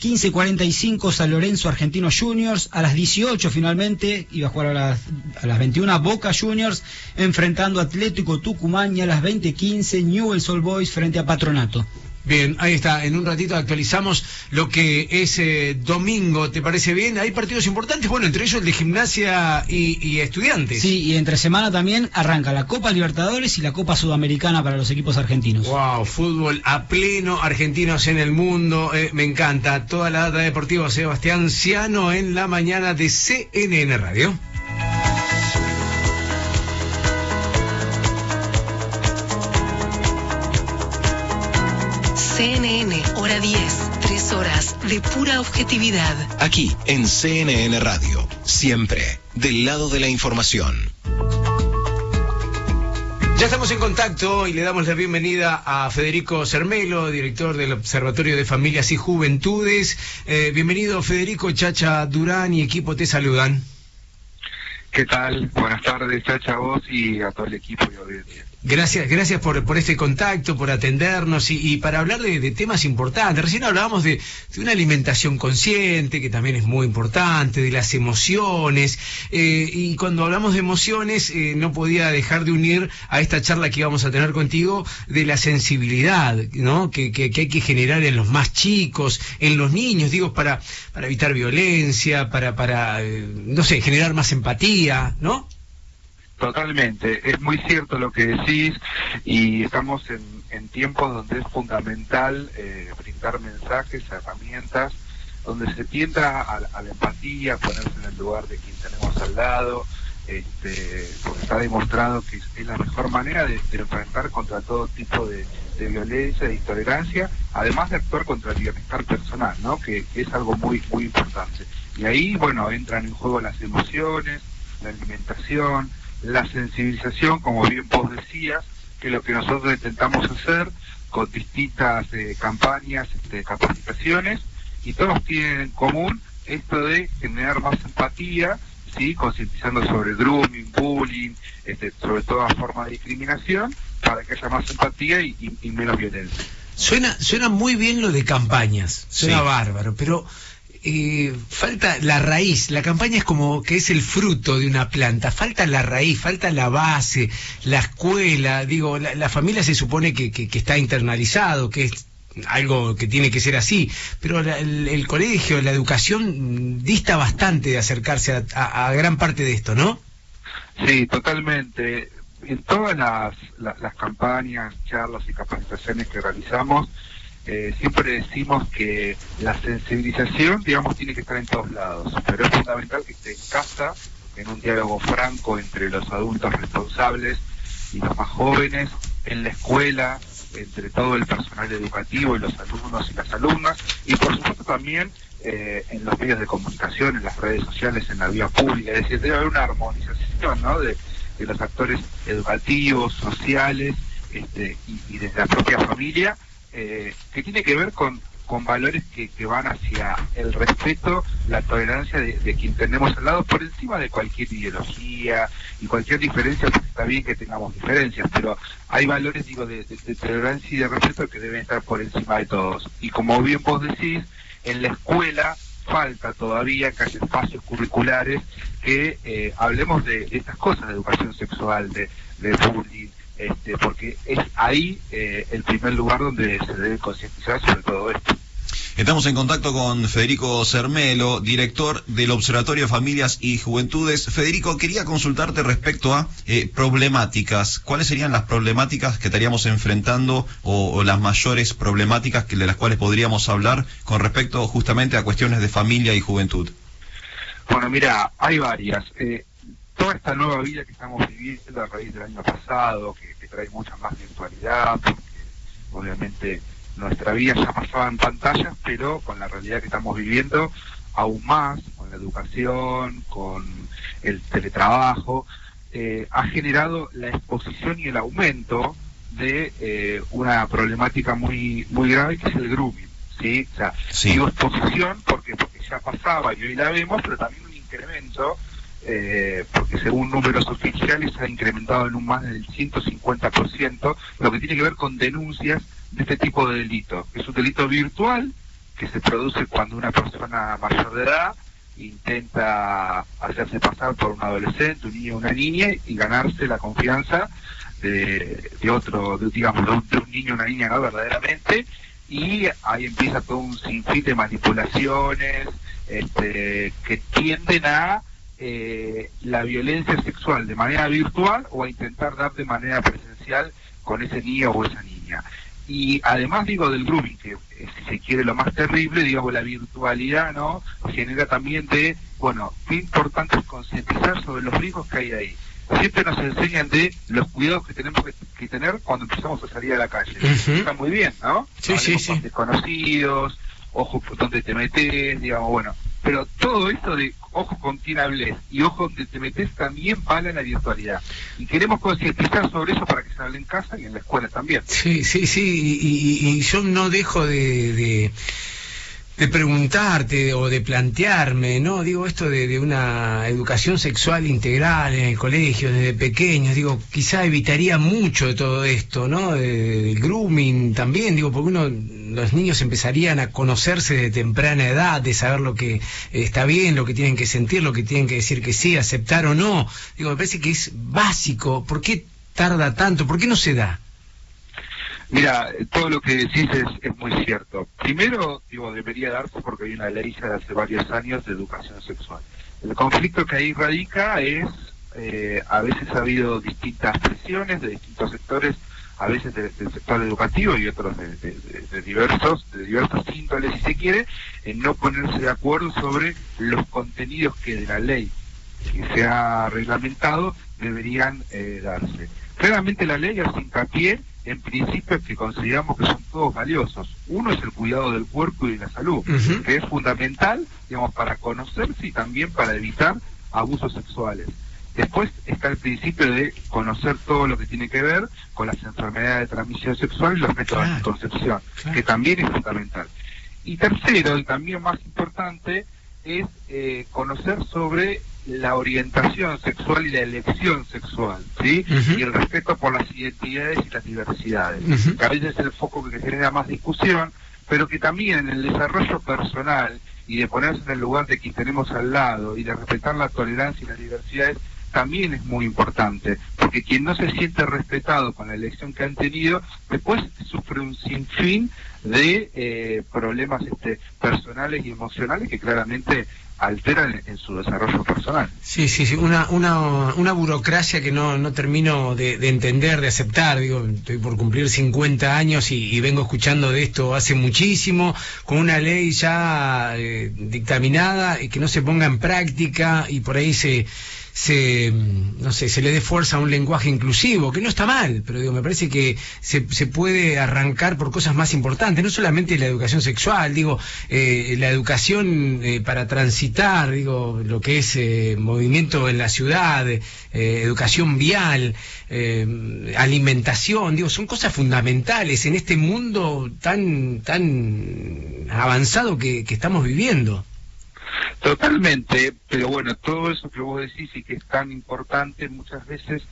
15.45 San Lorenzo Argentino Juniors, a las 18 finalmente, iba a jugar a las, a las 21 Boca Juniors, enfrentando Atlético Tucumán y a las 20.15 Newell's Old Boys frente a Patronato. Bien, ahí está. En un ratito actualizamos lo que es eh, domingo. ¿Te parece bien? Hay partidos importantes, bueno, entre ellos el de gimnasia y, y estudiantes. Sí, y entre semana también arranca la Copa Libertadores y la Copa Sudamericana para los equipos argentinos. Wow, fútbol a pleno, argentinos en el mundo, eh, me encanta. Toda la data deportiva, Sebastián Ciano en la mañana de CNN Radio. CNN, hora 10. Tres horas de pura objetividad. Aquí, en CNN Radio, siempre del lado de la información. Ya estamos en contacto y le damos la bienvenida a Federico Cermelo, director del Observatorio de Familias y Juventudes. Eh, bienvenido Federico, Chacha Durán y equipo te saludan. ¿Qué tal? Buenas tardes, Chacha, a vos y a todo el equipo y audiencia. Gracias, gracias por, este contacto, por atendernos y, para hablar de, temas importantes. Recién hablábamos de, de una alimentación consciente, que también es muy importante, de las emociones. eh, y cuando hablamos de emociones, eh, no podía dejar de unir a esta charla que íbamos a tener contigo de la sensibilidad, ¿no? Que, que- que hay que generar en los más chicos, en los niños, digo, para, para evitar violencia, para, para eh, no sé, generar más empatía, ¿no? Totalmente, es muy cierto lo que decís y estamos en, en tiempos donde es fundamental eh, brindar mensajes, herramientas, donde se tienda a, a la empatía, ponerse en el lugar de quien tenemos al lado, este, porque está demostrado que es, la mejor manera de, enfrentar contra todo tipo de, de violencia, de intolerancia, además de actuar contra el bienestar personal, ¿no? que, que es algo muy, muy importante. Y ahí, bueno, entran en juego las emociones, la alimentación, la sensibilización, como bien vos decías, que lo que nosotros intentamos hacer con distintas eh, campañas, este, capacitaciones, y todos tienen en común esto de generar más empatía, ¿sí? concientizando sobre grooming, bullying, este, sobre toda forma de discriminación, para que haya más empatía y, y- y menos violencia. Suena, suena muy bien lo de campañas, suena Sí. bárbaro, pero falta la raíz. La campaña es como que es el fruto de una planta, falta la raíz, falta la base, la escuela. Digo, la, familia se supone que, que- está internalizado, que es algo que tiene que ser así, pero la- el, el colegio, la educación dista bastante de acercarse a, gran parte de esto, ¿no? Sí, totalmente. En todas las, la- las campañas, charlas y capacitaciones que realizamos, eh, siempre decimos que la sensibilización, digamos, tiene que estar en todos lados, pero es fundamental que esté en casa, en un diálogo franco entre los adultos responsables y los más jóvenes, en la escuela, entre todo el personal educativo y los alumnos y las alumnas, y por supuesto también eh, en los medios de comunicación, en las redes sociales, en la vía pública, es decir, debe haber una armonización ¿no? de, de los actores educativos, sociales este, y, y desde la propia familia, eh, que tiene que ver con, con valores que, que van hacia el respeto, la tolerancia de, de quien tenemos al lado por encima de cualquier ideología y cualquier diferencia, porque está bien que tengamos diferencias, pero hay valores, digo, de, tolerancia y de respeto que deben estar por encima de todos. Y como bien vos decís, en la escuela falta todavía que haya espacios curriculares que eh, hablemos de estas cosas, de educación sexual, de, de bullying, este, porque es ahí eh, el primer lugar donde se debe concientizar sobre todo esto. Estamos en contacto con Federico Cermelo, director del Observatorio de Familias y Juventudes. Federico, quería consultarte respecto a eh, problemáticas. ¿Cuáles serían las problemáticas que estaríamos enfrentando o, o las mayores problemáticas que, de las cuales podríamos hablar con respecto justamente a cuestiones de familia y juventud? Bueno, mira, hay varias. Eh, toda esta nueva vida que estamos viviendo a raíz del año pasado, que, que trae mucha más virtualidad, porque obviamente nuestra vida ya pasaba en pantallas, pero con la realidad que estamos viviendo, aún más, con la educación, con el teletrabajo, eh, ha generado la exposición y el aumento de eh, una problemática muy muy grave que es el grooming, ¿sí? O sea, digo exposición porque porque ya pasaba y hoy la vemos, pero también un incremento eh, porque según números oficiales ha incrementado en un más del 150%, lo que tiene que ver con denuncias de este tipo de delito. Es un delito virtual que se produce cuando una persona mayor de edad intenta hacerse pasar por un adolescente, un niño o una niña y ganarse la confianza de, de otro, de, digamos, de un, de un niño una niña, ¿no? Verdaderamente. Y ahí empieza todo un sinfín de manipulaciones este, que tienden a eh, la violencia sexual de manera virtual o a intentar dar de manera presencial con ese niño o esa niña. Y además digo del grooming, que eh, si se quiere lo más terrible, digamos la virtualidad, ¿no? Genera también de, bueno, qué importante es concientizar sobre los riesgos que hay ahí. Siempre nos enseñan de los cuidados que tenemos que, que tener cuando empezamos a salir a la calle. Está muy bien, ¿no? Sí, sí, sí. con desconocidos, ojo por donde te metes, digamos, bueno. Pero todo esto de ojo con quién hables y ojo donde te metes también vale la virtualidad. Y queremos concientizar sobre eso para que se hable en casa y en la escuela también. Sí, sí, sí, y, yo no dejo de, de, de preguntarte o de plantearme, ¿no? Digo, esto de, una educación sexual integral en el colegio, desde pequeños, digo, quizá evitaría mucho de todo esto, ¿no? De- del grooming también, digo, porque uno, los niños empezarían a conocerse de temprana edad, de saber lo que está bien, lo que tienen que sentir, lo que tienen que decir que sí, aceptar o no. Digo, me parece que es básico. ¿Por qué tarda tanto? ¿Por qué no se da? Mira, todo lo que decís es, es muy cierto. Primero, digo, debería darse porque hay una ley ya de hace varios años de educación sexual. El conflicto que ahí radica es, eh, a veces ha habido distintas presiones de distintos sectores, a veces de- del sector educativo y otros de, diversos, de diversos índoles, si se quiere, en no ponerse de acuerdo sobre los contenidos que de la ley que se ha reglamentado deberían eh, darse. Claramente la ley hace hincapié en principios que consideramos que son todos valiosos. Uno es el cuidado del cuerpo y de la salud, que es fundamental, digamos, para conocerse y también para evitar abusos sexuales. Después está el principio de conocer todo lo que tiene que ver con las enfermedades de transmisión sexual y los métodos de anticoncepción, que también es fundamental. Y tercero, y también más importante, es eh, conocer sobre la orientación sexual y la elección sexual, ¿sí? Y el respeto por las identidades y las diversidades. Que a veces es el foco que genera más discusión, pero que también en el desarrollo personal y de ponerse en el lugar de quien tenemos al lado y de respetar la tolerancia y las diversidades también es muy importante, porque quien no se siente respetado con la elección que han tenido, después sufre un sinfín de eh, problemas este, personales y emocionales que claramente alteran en, su desarrollo personal. Sí, sí, sí, una, una, una burocracia que no, no termino de, de entender, de aceptar. Digo, estoy por cumplir 50 años y, y vengo escuchando de esto hace muchísimo, con una ley ya eh, dictaminada y que no se ponga en práctica y por ahí se, se, mm, no sé, se le dé fuerza a un lenguaje inclusivo, que no está mal, pero digo, me parece que se, se puede arrancar por cosas más importantes, no solamente la educación sexual, digo, eh, la educación eh, para transitar, digo, lo que es eh, movimiento en la ciudad, educación vial, alimentación, digo, son cosas fundamentales en este mundo tan, tan avanzado que, que estamos viviendo. Totalmente, pero bueno, todo eso que vos decís y que es tan importante muchas veces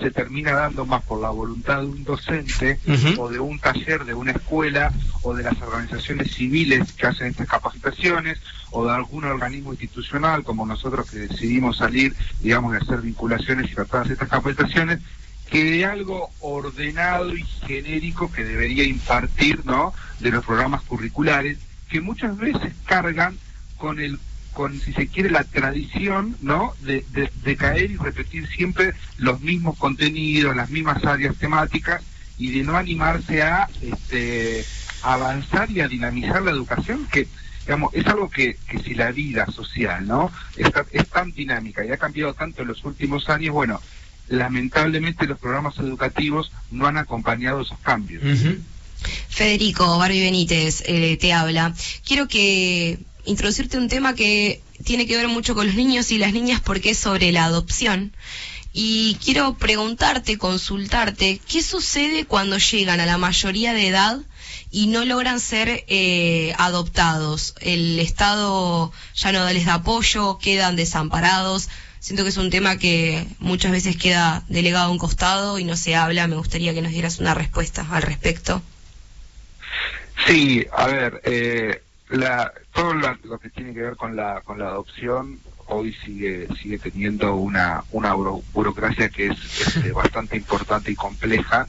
se termina dando más por la voluntad de un docente o de un taller de una escuela o de las organizaciones civiles que hacen estas capacitaciones o de algún organismo institucional como nosotros que decidimos salir, digamos, de hacer vinculaciones y tratar estas capacitaciones que de algo ordenado y genérico que debería impartir, ¿no? De los programas curriculares que muchas veces cargan con el con si se quiere la tradición no de, de- caer y repetir siempre los mismos contenidos las mismas áreas temáticas y de no animarse a este avanzar y a dinamizar la educación que digamos es algo que, que si la vida social no Está- es tan dinámica y ha cambiado tanto en los últimos años bueno lamentablemente los programas educativos no han acompañado esos cambios. Federico Barbie Benítez eh, te habla. Quiero que introducirte un tema que tiene que ver mucho con los niños y las niñas porque es sobre la adopción. Y quiero preguntarte, consultarte, ¿qué sucede cuando llegan a la mayoría de edad y no logran ser eh, adoptados? El Estado ya no les da apoyo, quedan desamparados. Siento que es un tema que muchas veces queda delegado a un costado y no se habla. Me gustaría que nos dieras una respuesta al respecto. Sí, a ver, eh, la, todo la- lo que tiene que ver con la, con la adopción hoy sigue sigue teniendo una, una buro- burocracia que es este, bastante importante y compleja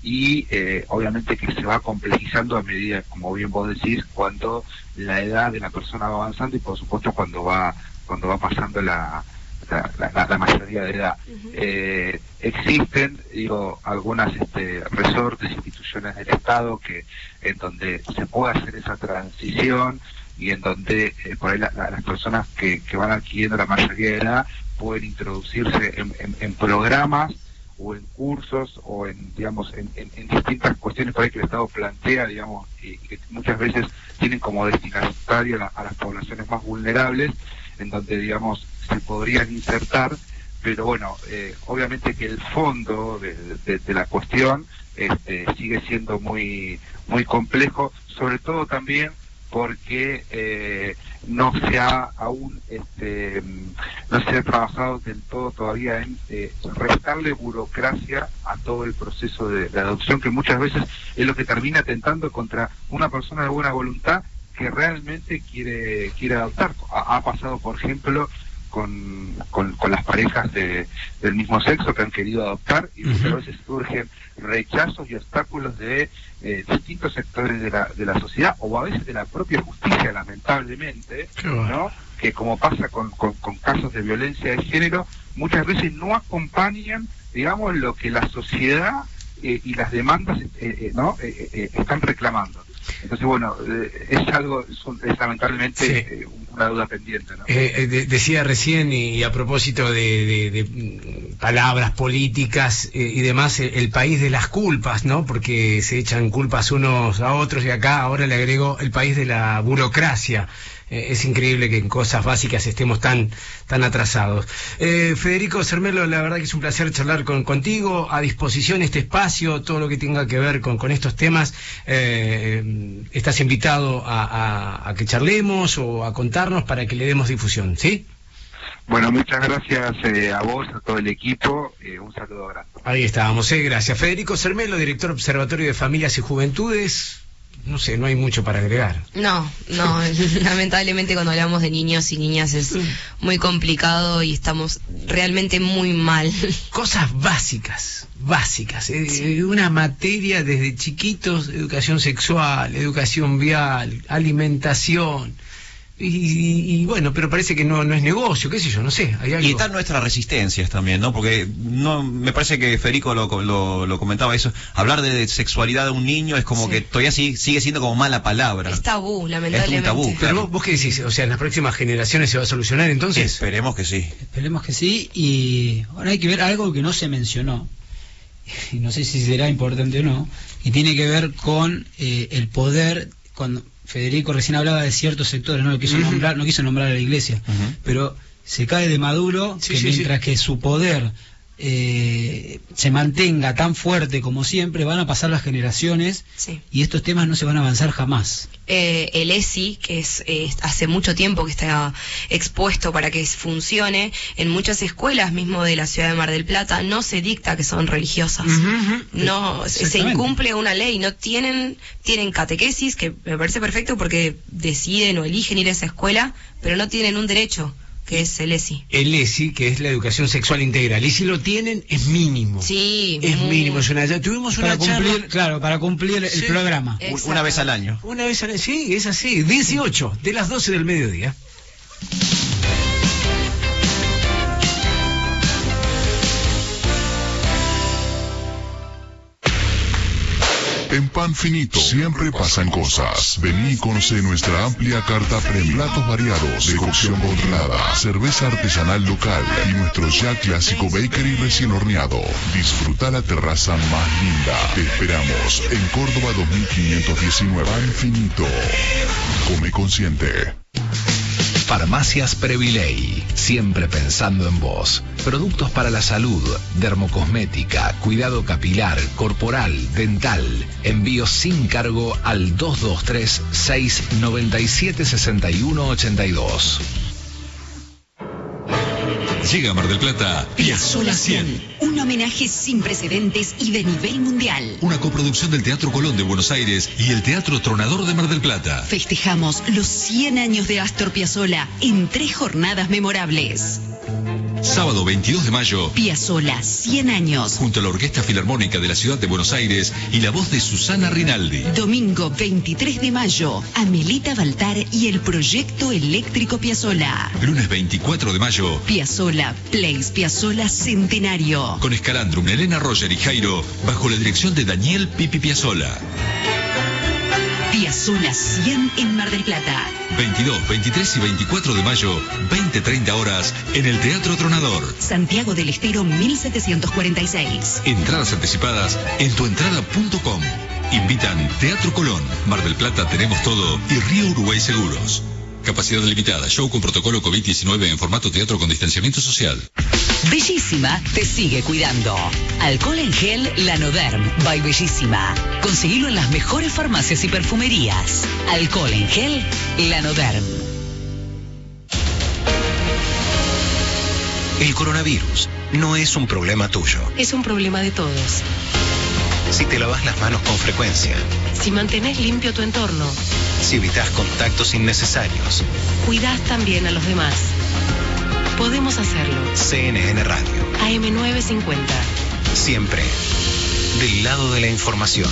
y eh, obviamente que se va complejizando a medida, como bien vos decís, cuando la edad de la persona va avanzando y por supuesto cuando va cuando va pasando la, la, la- la mayoría de edad. Eh, existen, digo, algunas este, resortes, instituciones del Estado que en donde se puede hacer esa transición y en donde eh, por ahí la- la- las personas que, que van adquiriendo la mayoría de edad pueden introducirse en, en- en programas o en cursos o en digamos en, en- en distintas cuestiones por ahí que el Estado plantea digamos y, que muchas veces tienen como destinatario a, la- a las poblaciones más vulnerables en donde digamos se podrían insertar pero bueno eh, obviamente que el fondo de, la cuestión este, sigue siendo muy muy complejo sobre todo también porque eh, no se ha aún este, no se ha trabajado del todo todavía en eh, restarle burocracia a todo el proceso de, de adopción que muchas veces es lo que termina atentando contra una persona de buena voluntad que realmente quiere quiere adoptar. Ha pasado por ejemplo con, con, con las parejas de, del mismo sexo que han querido adoptar y muchas veces surgen rechazos y obstáculos de eh, distintos sectores de la, de la sociedad o a veces de la propia justicia lamentablemente ¿no? que como pasa con, con, con casos de violencia de género muchas veces no acompañan digamos lo que la sociedad eh, y las demandas eh, eh, no eh, están reclamando entonces bueno eh, es algo es, lamentablemente eh, una duda pendiente ¿no? Eh, de- decía recién, y, a propósito de, de- de, mm, palabras políticas eh, y demás, el, el país de las culpas, ¿no? Porque se echan culpas unos a otros y acá ahora le agrego el país de la burocracia. Eh, es increíble que en cosas básicas estemos tan, tan atrasados. Eh, Federico Cermelo, la verdad que es un placer charlar con, contigo. A disposición este espacio, todo lo que tenga que ver con, con estos temas. Eh, estás invitado a, a- a que charlemos o a contarnos para que le demos difusión, ¿sí? Bueno, muchas gracias eh, a vos, a todo el equipo. eh, un saludo grande. Ahí estábamos, eh, gracias. Federico Cermelo, director Observatorio de Familias y Juventudes. No sé, no hay mucho para agregar. No, no, lamentablemente cuando hablamos de niños y niñas es muy complicado y estamos realmente muy mal. Cosas básicas, básicas. eh, Una materia desde chiquitos, educación sexual, educación vial, alimentación. Y, y- bueno, pero parece que no, no es negocio, qué sé yo, no sé. Hay algo. Y están nuestras resistencias también, ¿no? Porque no me parece que Federico lo, lo, lo comentaba eso. Hablar de sexualidad de un niño es como Sí. que todavía sigue, sigue siendo como mala palabra. Es tabú, lamentablemente. tabú, Pero vos, vos qué decís, o sea, en las próximas generaciones se va a solucionar entonces. Esperemos que sí. Esperemos que sí. Y ahora hay que ver algo que no se mencionó. Y no sé si será importante o no. Y tiene que ver con eh, el poder. Cuando Federico recién hablaba de ciertos sectores, no lo quiso nombrar, no quiso nombrar a la iglesia. Pero se cae de Maduro Sí, que sí, sí. mientras que su poder eh, se mantenga tan fuerte como siempre, van a pasar las generaciones Sí. y estos temas no se van a avanzar jamás. eh, el ESI, que es eh, hace mucho tiempo que está expuesto para que funcione, en muchas escuelas mismo de la ciudad de Mar del Plata no se dicta que son religiosas. No, se- incumple una ley, no tienen, tienen catequesis, que me parece perfecto porque deciden o eligen ir a esa escuela, pero no tienen un derecho, que es el ESI. El ESI, que es la educación sexual integral. Y si lo tienen, es mínimo. Sí, Es mínimo. Es una, ya tuvimos Para una charla. cumplir, claro, para cumplir el programa. Un- Una vez al año. Una vez al sí, es así. 18, de las 12 del mediodía. En Pan Finito siempre pasan cosas. Vení y conoce nuestra amplia carta premium. Platos variados, de cocción cerveza artesanal local y nuestro ya clásico bakery recién horneado. Disfruta la terraza más linda. Te esperamos en Córdoba 2519. Pan Finito. Come consciente. Farmacias Previley, siempre pensando en vos. Productos para la salud, dermocosmética, cuidado capilar, corporal, dental. Envíos sin cargo al 223 697 6182. Llega a Mar del Plata Piazzolla 100, un homenaje sin precedentes y de nivel mundial. una coproducción del Teatro Colón de Buenos Aires y el Teatro Tronador de Mar del Plata. Festejamos los 100 años de Astor Piazzolla en tres jornadas memorables. Sábado 22 de mayo, Piazzolla, 100 años. junto a la Orquesta Filarmónica de la Ciudad de Buenos Aires y la voz de Susana Rinaldi. Domingo 23 de mayo, Amelita Baltar y el Proyecto Eléctrico Piazzolla. Lunes 24 de mayo, Piazzolla, Place Piazzolla Centenario. con Escalandrum, Elena Roger y Jairo, bajo la dirección de Daniel Pipi Piazzolla. Piazzolla 100 en Mar del Plata. 22, 23 y 24 de mayo, 20-30 horas, en el Teatro Tronador. Santiago del Estero 1746. Entradas anticipadas en tuentrada.com. Invitan Teatro Colón, Mar del Plata Tenemos Todo y Río Uruguay Seguros. Capacidad limitada. Show con protocolo COVID-19 en formato teatro con distanciamiento social. Bellísima te sigue cuidando. Alcohol en gel Lanoderm by Bellísima. Conseguilo en las mejores farmacias y perfumerías. Alcohol en gel Lanoderm. El coronavirus no es un problema tuyo. Es un problema de todos. Si te lavas las manos con frecuencia, Si mantenés limpio tu entorno, si evitas contactos innecesarios, cuidás también a los demás. Podemos hacerlo. CNN Radio, AM950. siempre del lado de la información.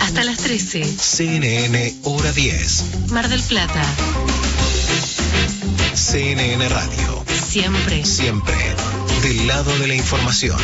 Hasta las 13. CNN Hora 10, Mar del Plata. CNN Radio, Siempre. siempre del lado de la información.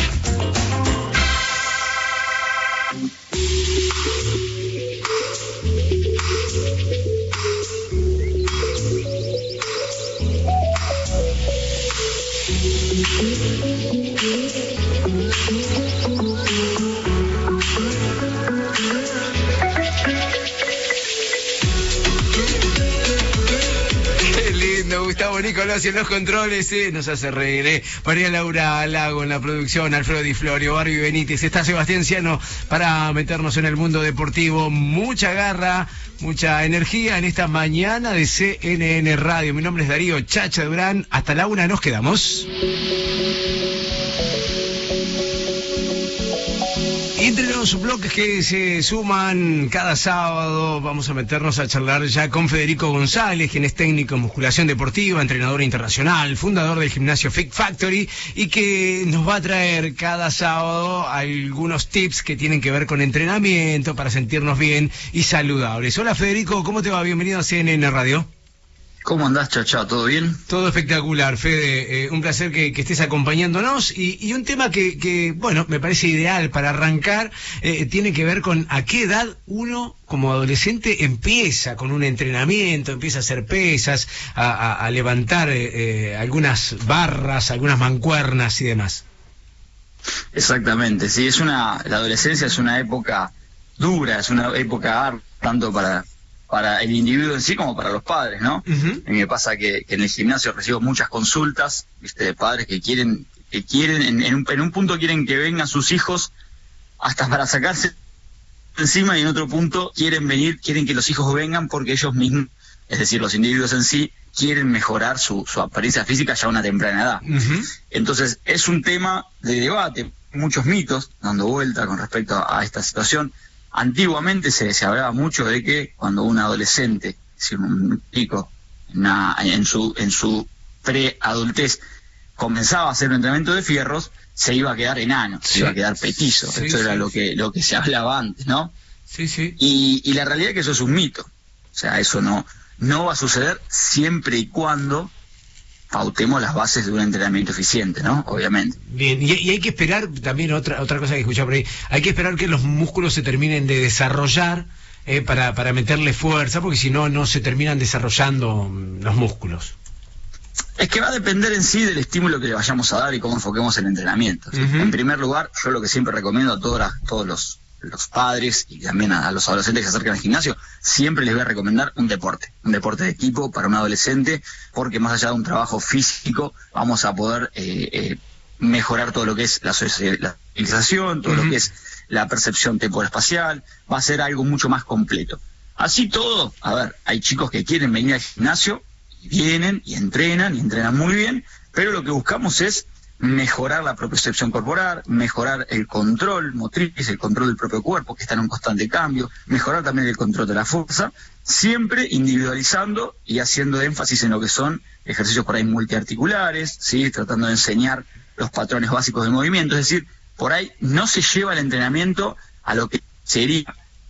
Gustavo Nicolás en los controles, eh, nos hace reír. eh. María Laura Lago en la producción, Alfredo Di Florio, Barbie Benítez, está Sebastián Ciano para meternos en el mundo deportivo. Mucha garra, mucha energía en esta mañana de CNN Radio. Mi nombre es Darío Chacha Durán. Hasta la una nos quedamos. Los bloques que se suman cada sábado. Vamos a meternos a charlar ya con Federico González, quien es técnico en musculación deportiva, entrenador internacional, fundador del gimnasio Fit Factory y que nos va a traer cada sábado algunos tips que tienen que ver con entrenamiento para sentirnos bien y saludables. Hola Federico, ¿cómo te va? Bienvenido a CNN Radio. ¿Cómo andás, Chacha? ¿Todo bien? Todo espectacular, Fede. Eh, un placer que, que estés acompañándonos. Y, y un tema que, que, bueno, me parece ideal para arrancar, eh, tiene que ver con a qué edad uno como adolescente empieza con un entrenamiento, empieza a hacer pesas, a, a- a levantar eh, algunas barras, algunas mancuernas y demás. Exactamente, sí, es una, la adolescencia es una época dura, es una época tanto para, para el individuo en sí como para los padres, ¿no? A mí me pasa que, que en el gimnasio recibo muchas consultas, viste, de padres que quieren, que quieren, en, en un, en un punto quieren que vengan sus hijos hasta para sacarse encima y en otro punto quieren venir, quieren que los hijos vengan porque ellos mismos, es decir, los individuos en sí, quieren mejorar su, su apariencia física ya a una temprana edad. Entonces, es un tema de debate, muchos mitos dando vuelta con respecto a, a esta situación. Antiguamente se, se hablaba mucho de que cuando un adolescente, es decir, un chico, en, una- en su, en su preadultez, comenzaba a hacer un entrenamiento de fierros, se iba a quedar enano, se iba a quedar petizo. Sí, Eso era sí, lo que, lo que se hablaba antes, ¿no? Sí, sí. Y, y la realidad es que eso es un mito. O sea, eso no, no va a suceder siempre y cuando pautemos las bases de un entrenamiento eficiente, ¿no? Obviamente. Bien, y, y hay que esperar, también otra, otra cosa que escuché por ahí, hay que esperar que los músculos se terminen de desarrollar eh, para, para meterle fuerza, porque si no, no se terminan desarrollando mm, los músculos. Es que va a depender en sí del estímulo que le vayamos a dar y cómo enfoquemos el entrenamiento. ¿sí? En primer lugar, yo lo que siempre recomiendo a todas las- todos los, los padres y también a, a los adolescentes que se acercan al gimnasio, siempre les voy a recomendar un deporte, un deporte de equipo para un adolescente, porque más allá de un trabajo físico, vamos a poder eh, eh, mejorar todo lo que es la socia- la socialización, todo lo que es la percepción temporal-espacial, va a ser algo mucho más completo. Así todo, a ver, hay chicos que quieren venir al gimnasio y vienen y entrenan y entrenan muy bien, pero lo que buscamos es mejorar la propiocepción corporal, mejorar el control motriz, el control del propio cuerpo, que está en un constante cambio, mejorar también el control de la fuerza, siempre individualizando y haciendo énfasis en lo que son ejercicios por ahí multiarticulares, ¿sí? tratando de enseñar los patrones básicos del movimiento, es decir, por ahí no se lleva el entrenamiento a lo que sería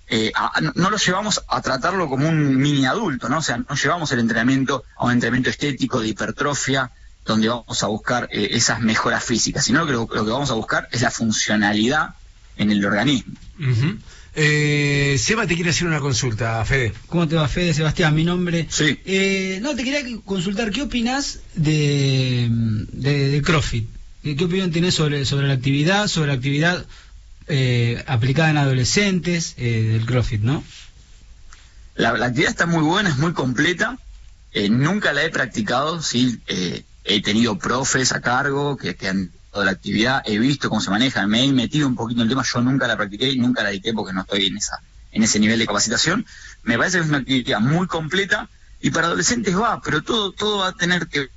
eh, a- no, lo llevamos a tratarlo como un mini adulto, ¿no? O sea, no llevamos el entrenamiento a un entrenamiento estético de hipertrofia, donde vamos a buscar eh, esas mejoras físicas, sino que lo, lo que vamos a buscar es la funcionalidad en el organismo. Eh, Seba te quiere hacer una consulta, Fede. ¿Cómo te va, Fede? Sebastián, mi nombre. Sí. Eh, no, te quería consultar, ¿qué opinas de, de, de CrossFit? ¿Qué, qué opinión tenés sobre, sobre la actividad, sobre la actividad eh, aplicada en adolescentes eh, del CrossFit, no? La, la actividad está muy buena, es muy completa. Eh, nunca la he practicado, sí. He tenido profes a cargo que, que han dado la actividad, he visto cómo se maneja, me he metido un poquito en el tema. Yo nunca la practiqué y nunca la dediqué porque no estoy en esa en ese nivel de capacitación. Me parece que es una actividad muy completa y para adolescentes va, pero todo todo va a tener que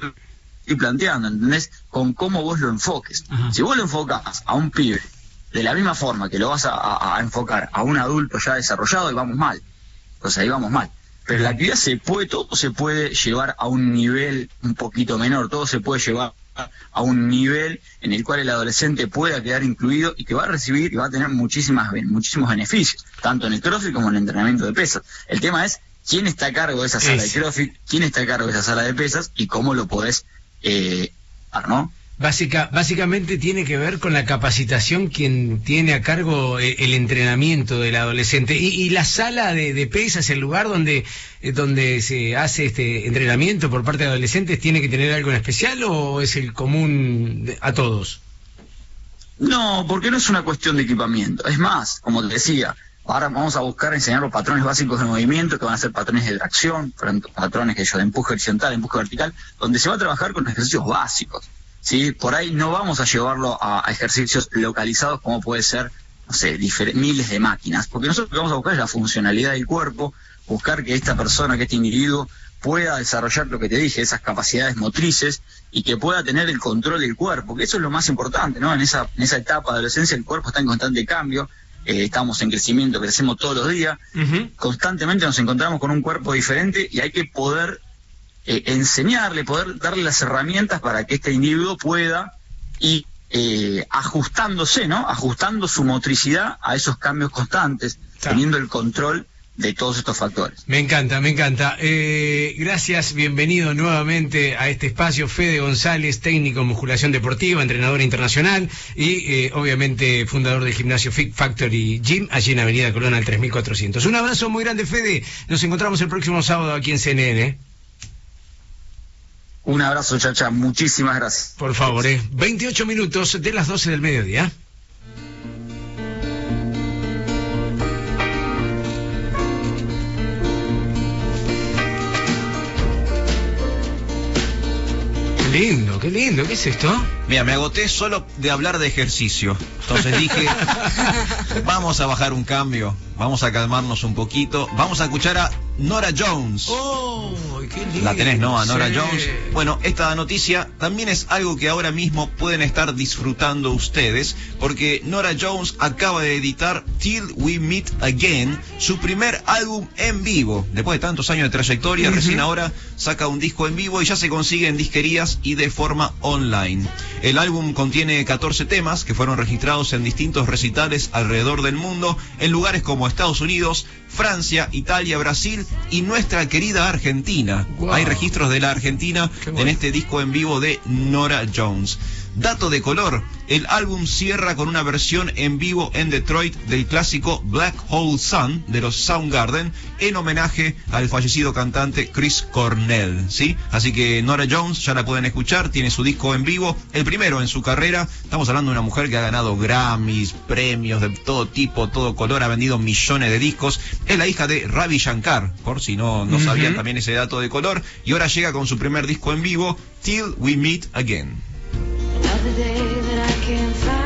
ir planteando, ¿entendés? Con cómo vos lo enfoques. Si vos lo enfocás a un pibe de la misma forma que lo vas a, a- a enfocar a un adulto ya desarrollado, y vamos mal. Entonces ahí vamos mal. Pero la actividad se puede, todo se puede llevar a un nivel un poquito menor, todo se puede llevar a un nivel en el cual el adolescente pueda quedar incluido y que va a recibir y va a tener muchísimas, muchísimos beneficios, tanto en el CrossFit como en el entrenamiento de pesas. El tema es quién está a cargo de esa sala de. CrossFit, quién está a cargo de esa sala de pesas y cómo lo podés, eh, ¿no? Básica, básicamente tiene que ver con la capacitación quien tiene a cargo eh, el entrenamiento del adolescente. Y, la sala de, de pesas, el lugar donde, eh, donde se hace este entrenamiento por parte de adolescentes, ¿tiene que tener algo en especial o es el común a todos? No, porque no es una cuestión de equipamiento. Es más, como te decía, ahora vamos a buscar enseñar los patrones básicos de movimiento, que van a ser patrones de tracción, patrones que yo de empuje horizontal, empuje vertical, donde se va a trabajar con ejercicios básicos. ¿Sí? Por ahí no vamos a llevarlo a, a ejercicios localizados como puede ser, no sé, miles de máquinas, porque nosotros lo que vamos a buscar es la funcionalidad del cuerpo, buscar que esta persona, que este individuo pueda desarrollar lo que te dije, esas capacidades motrices y que pueda tener el control del cuerpo, que eso es lo más importante, ¿no? En esa, en esa etapa de adolescencia el cuerpo está en constante cambio eh, estamos en crecimiento, crecemos todos los días, constantemente nos encontramos con un cuerpo diferente y hay que poder eh, enseñarle, poder darle las herramientas para que este individuo pueda ir eh, ajustándose, ¿no? Ajustando su motricidad a esos cambios constantes, teniendo el control de todos estos factores. Me encanta, me encanta. Eh, gracias, bienvenido nuevamente a este espacio. Fede González, técnico en musculación deportiva, entrenador internacional y eh, obviamente fundador del gimnasio Fit Factory Gym, allí en Avenida Colón al 3400. Un abrazo muy grande, Fede. Nos encontramos el próximo sábado aquí en CNN. Un abrazo, chacha. Muchísimas gracias. Por favor, eh. 28 minutos de las 12 del mediodía. Qué lindo, qué lindo. ¿Qué es esto? Mira, me agoté solo de hablar de ejercicio. Entonces dije, vamos a bajar un cambio, vamos a calmarnos un poquito, vamos a escuchar a Nora Jones. Oh. La tenés, ¿no? A Nora Sí. Jones. Bueno, esta noticia también es algo que ahora mismo pueden estar disfrutando ustedes, porque Nora Jones acaba de editar Till We Meet Again, su primer álbum en vivo. Después de tantos años de trayectoria, recién ahora saca un disco en vivo y ya se consigue en disquerías y de forma online. El álbum contiene 14 temas que fueron registrados en distintos recitales alrededor del mundo, en lugares como Estados Unidos, Francia, Italia, Brasil y nuestra querida Argentina. Wow. Hay registros de la Argentina en este disco en vivo de Nora Jones. Dato de color, el álbum cierra con una versión en vivo en Detroit del clásico Black Hole Sun de los Soundgarden en homenaje al fallecido cantante Chris Cornell, ¿sí? Así que Nora Jones ya la pueden escuchar, tiene su disco en vivo, el primero en su carrera. Estamos hablando de una mujer que ha ganado Grammys, premios de todo tipo, todo color, ha vendido millones de discos. Es la hija de Ravi Shankar, por si no, no sabían también ese dato de color. Y ahora llega con su primer disco en vivo, Till We Meet Again. Another day that I can't find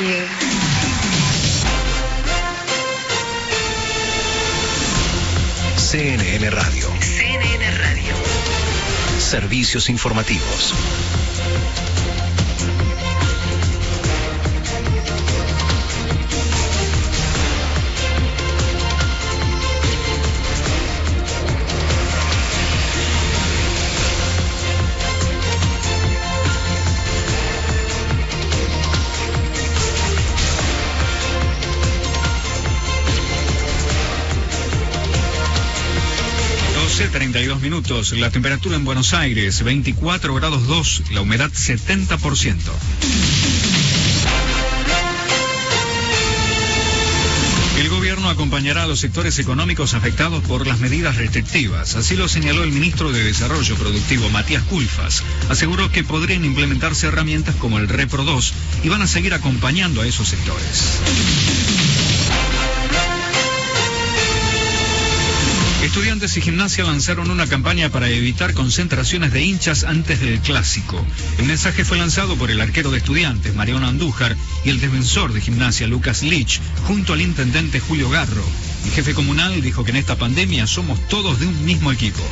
you. CNN Radio. CNN Radio. Servicios informativos. La temperatura en Buenos Aires, 24 grados 2, la humedad 70%. El gobierno acompañará a los sectores económicos afectados por las medidas restrictivas. Así lo señaló el ministro de Desarrollo Productivo, Matías Culfas. Aseguró que podrían implementarse herramientas como el Repro 2 y van a seguir acompañando a esos sectores. Estudiantes y gimnasia lanzaron una campaña para evitar concentraciones de hinchas antes del clásico. El mensaje fue lanzado por el arquero de estudiantes, Mariano Andújar, y el defensor de gimnasia, Lucas Lich, junto al intendente Julio Garro. El jefe comunal dijo que en esta pandemia somos todos de un mismo equipo.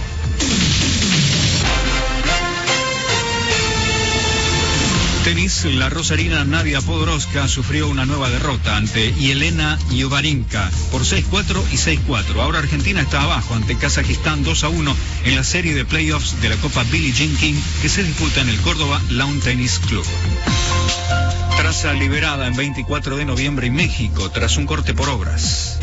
Tenis, la rosarina Nadia Podoroska sufrió una nueva derrota ante Yelena Yovarinka por 6-4 y 6-4. Ahora Argentina está abajo ante Kazajistán 2-1 en la serie de playoffs de la Copa Billie Jean King que se disputa en el Córdoba Lawn Tennis Club. Traza liberada en 24 de noviembre en México tras un corte por obras.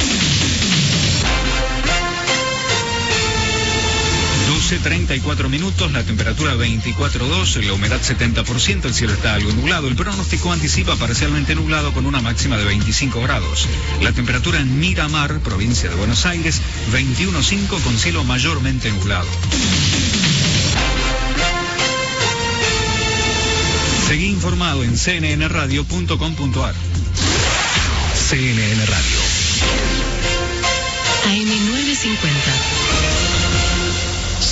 12.34 minutos, la temperatura 24.2, la humedad 70%, el cielo está algo nublado. El pronóstico anticipa parcialmente nublado con una máxima de 25 grados. La temperatura en Miramar, provincia de Buenos Aires, 21.5 con cielo mayormente nublado. Seguí informado en cnnradio.com.ar. CNN Radio. AM950.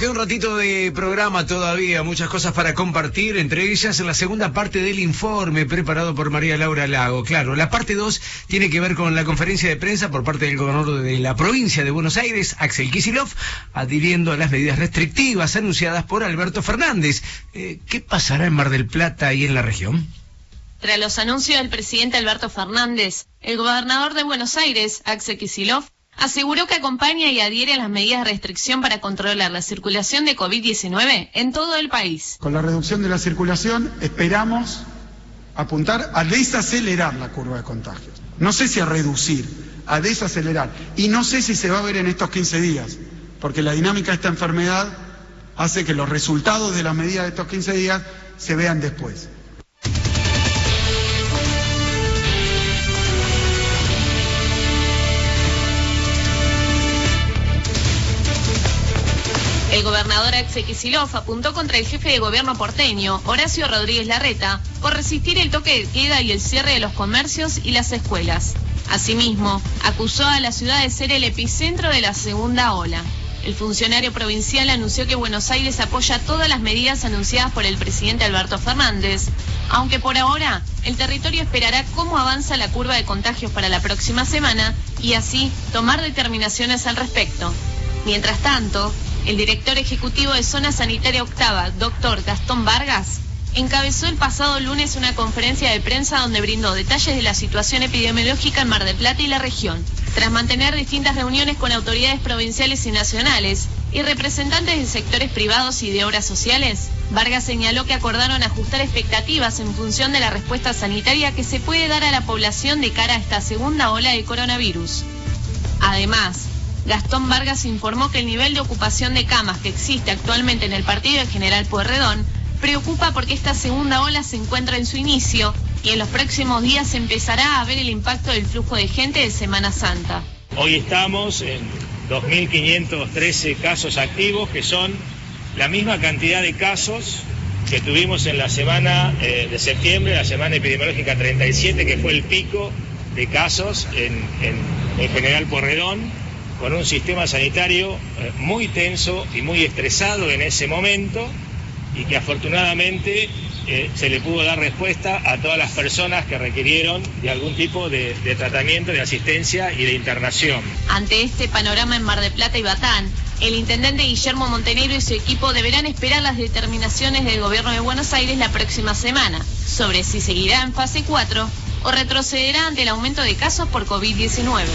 Queda un ratito de programa todavía, muchas cosas para compartir, entre ellas la segunda parte del informe preparado por María Laura Lago. Claro, la parte 2 tiene que ver con la conferencia de prensa por parte del gobernador de la provincia de Buenos Aires, Axel Kisilov, adhiriendo a las medidas restrictivas anunciadas por Alberto Fernández. Eh, ¿Qué pasará en Mar del Plata y en la región? Tras los anuncios del presidente Alberto Fernández, el gobernador de Buenos Aires, Axel Kicillof, aseguró que acompaña y adhiere a las medidas de restricción para controlar la circulación de COVID-19 en todo el país. Con la reducción de la circulación esperamos apuntar a desacelerar la curva de contagios. No sé si a reducir, a desacelerar. Y no sé si se va a ver en estos 15 días, porque la dinámica de esta enfermedad hace que los resultados de las medidas de estos 15 días se vean después. El gobernador Axel Kicillof apuntó contra el jefe de gobierno porteño, Horacio Rodríguez Larreta, por resistir el toque de queda y el cierre de los comercios y las escuelas. Asimismo, acusó a la ciudad de ser el epicentro de la segunda ola. El funcionario provincial anunció que Buenos Aires apoya todas las medidas anunciadas por el presidente Alberto Fernández, aunque por ahora el territorio esperará cómo avanza la curva de contagios para la próxima semana y así tomar determinaciones al respecto. Mientras tanto, el director ejecutivo de Zona Sanitaria Octava, doctor Gastón Vargas, encabezó el pasado lunes una conferencia de prensa donde brindó detalles de la situación epidemiológica en Mar del Plata y la región. Tras mantener distintas reuniones con autoridades provinciales y nacionales y representantes de sectores privados y de obras sociales, Vargas señaló que acordaron ajustar expectativas en función de la respuesta sanitaria que se puede dar a la población de cara a esta segunda ola de coronavirus. Además, Gastón Vargas informó que el nivel de ocupación de camas que existe actualmente en el partido de General Pueyrredón preocupa porque esta segunda ola se encuentra en su inicio y en los próximos días empezará a ver el impacto del flujo de gente de Semana Santa. Hoy estamos en 2.513 casos activos, que son la misma cantidad de casos que tuvimos en la semana eh, de septiembre, la semana epidemiológica 37, que fue el pico de casos en, en, en General Porredón, con un sistema sanitario eh, muy tenso y muy estresado en ese momento y que afortunadamente eh, se le pudo dar respuesta a todas las personas que requirieron de algún tipo de, de tratamiento, de asistencia y de internación. Ante este panorama en Mar de Plata y Batán, el intendente Guillermo Montenegro y su equipo deberán esperar las determinaciones del gobierno de Buenos Aires la próxima semana sobre si seguirá en fase 4 o retrocederá ante el aumento de casos por COVID-19.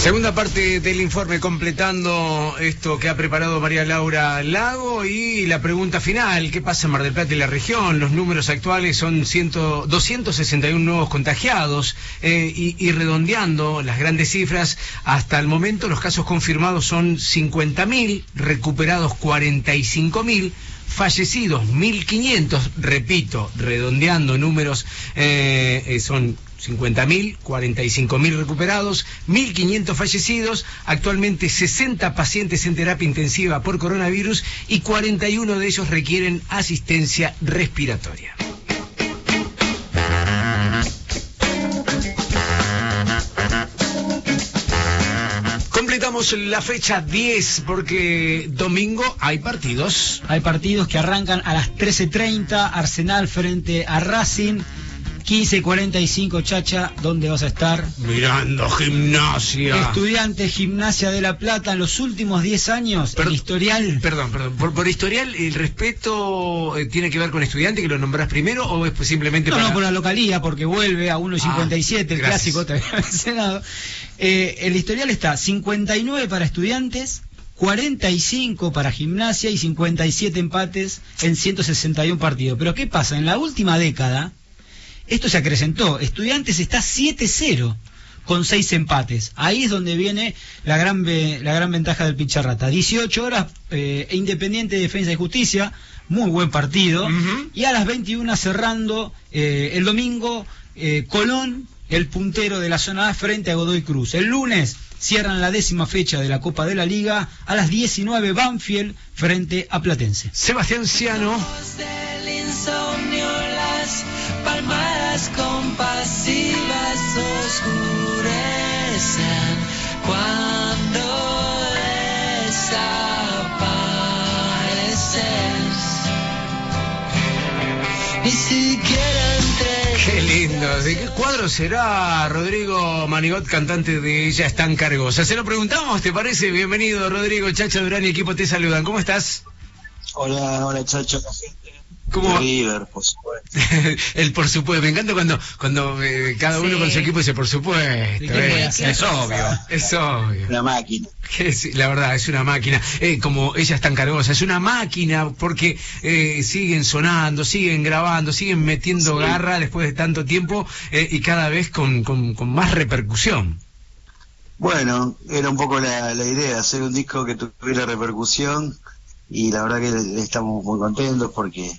Segunda parte del informe completando esto que ha preparado María Laura Lago y la pregunta final, ¿qué pasa en Mar del Plata y la región? Los números actuales son 100 261 nuevos contagiados eh, y, redondeando las grandes cifras, hasta el momento los casos confirmados son 50.000, recuperados 45.000 fallecidos 1.500, repito, redondeando números, eh, eh, son 50.000, 45.000 recuperados, 1.500 fallecidos, actualmente 60 pacientes en terapia intensiva por coronavirus y 41 de ellos requieren asistencia respiratoria. Completamos la fecha 10 porque domingo hay partidos. Hay partidos que arrancan a las 13.30, Arsenal frente a Racing, 15.45 Chacha, ¿dónde vas a estar? Mirando gimnasia. Estudiante Gimnasia de La Plata en los últimos 10 años, el historial... Perdón, perdón. Por, por historial, ¿el respeto eh, tiene que ver con estudiante que lo nombrás primero o es simplemente No, para... no, por la localía, porque vuelve a 1.57, el gracias. clásico, te había mencionado. Eh, el historial está 59 para estudiantes, 45 para gimnasia y 57 empates en 161 partidos. Pero ¿qué pasa? En la última década, esto se acrecentó. Estudiantes está 7-0 con 6 empates. Ahí es donde viene la gran, la gran ventaja del Picharrata. 18 horas, eh, Independiente Defensa y Justicia, muy buen partido. Y a las 21 cerrando eh, el domingo, eh, Colón, el puntero de la zona A frente a Godoy Cruz. El lunes cierran la décima fecha de la Copa de la Liga. A las 19 Banfield frente a Platense. Sebastián Ciano. Compasivas oscurecen cuando desapareces. Ni siquiera entre Qué lindo. ¿De qué cuadro será Rodrigo Manigot, cantante de Ella es tan cargosa? Se lo preguntamos, ¿te parece? Bienvenido, Rodrigo, Chacha Durán y equipo te saludan. ¿Cómo estás? Hola, hola Chacho. ¿Cómo va? River, por supuesto. El por supuesto. Me encanta cuando, cuando eh, cada uno Sí. con su equipo dice por supuesto. ¿Y qué voy a eh. hacer? Es obvio, es obvio. Una máquina. Que sí, la verdad, es una máquina. Eh, como ella es tan cargosa, es una máquina porque eh, siguen sonando, siguen grabando, siguen metiendo Sí. garra después de tanto tiempo eh, y cada vez con, con, con más repercusión. Bueno, era un poco la, la idea, hacer un disco que tuviera repercusión y la verdad que estamos muy contentos porque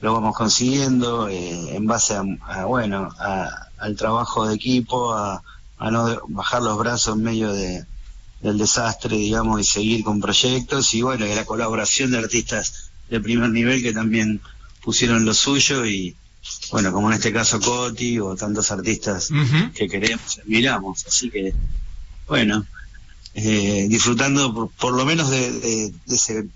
lo vamos consiguiendo eh, en base a, a, bueno, a- al trabajo de equipo, a, a no bajar los brazos en medio de, del desastre, digamos, y seguir con proyectos. Y bueno, y la colaboración de artistas de primer nivel que también pusieron lo suyo y bueno, como en este caso Coti o tantos artistas que queremos, admiramos, así que bueno, eh, disfrutando por, por lo menos de, de- de ese,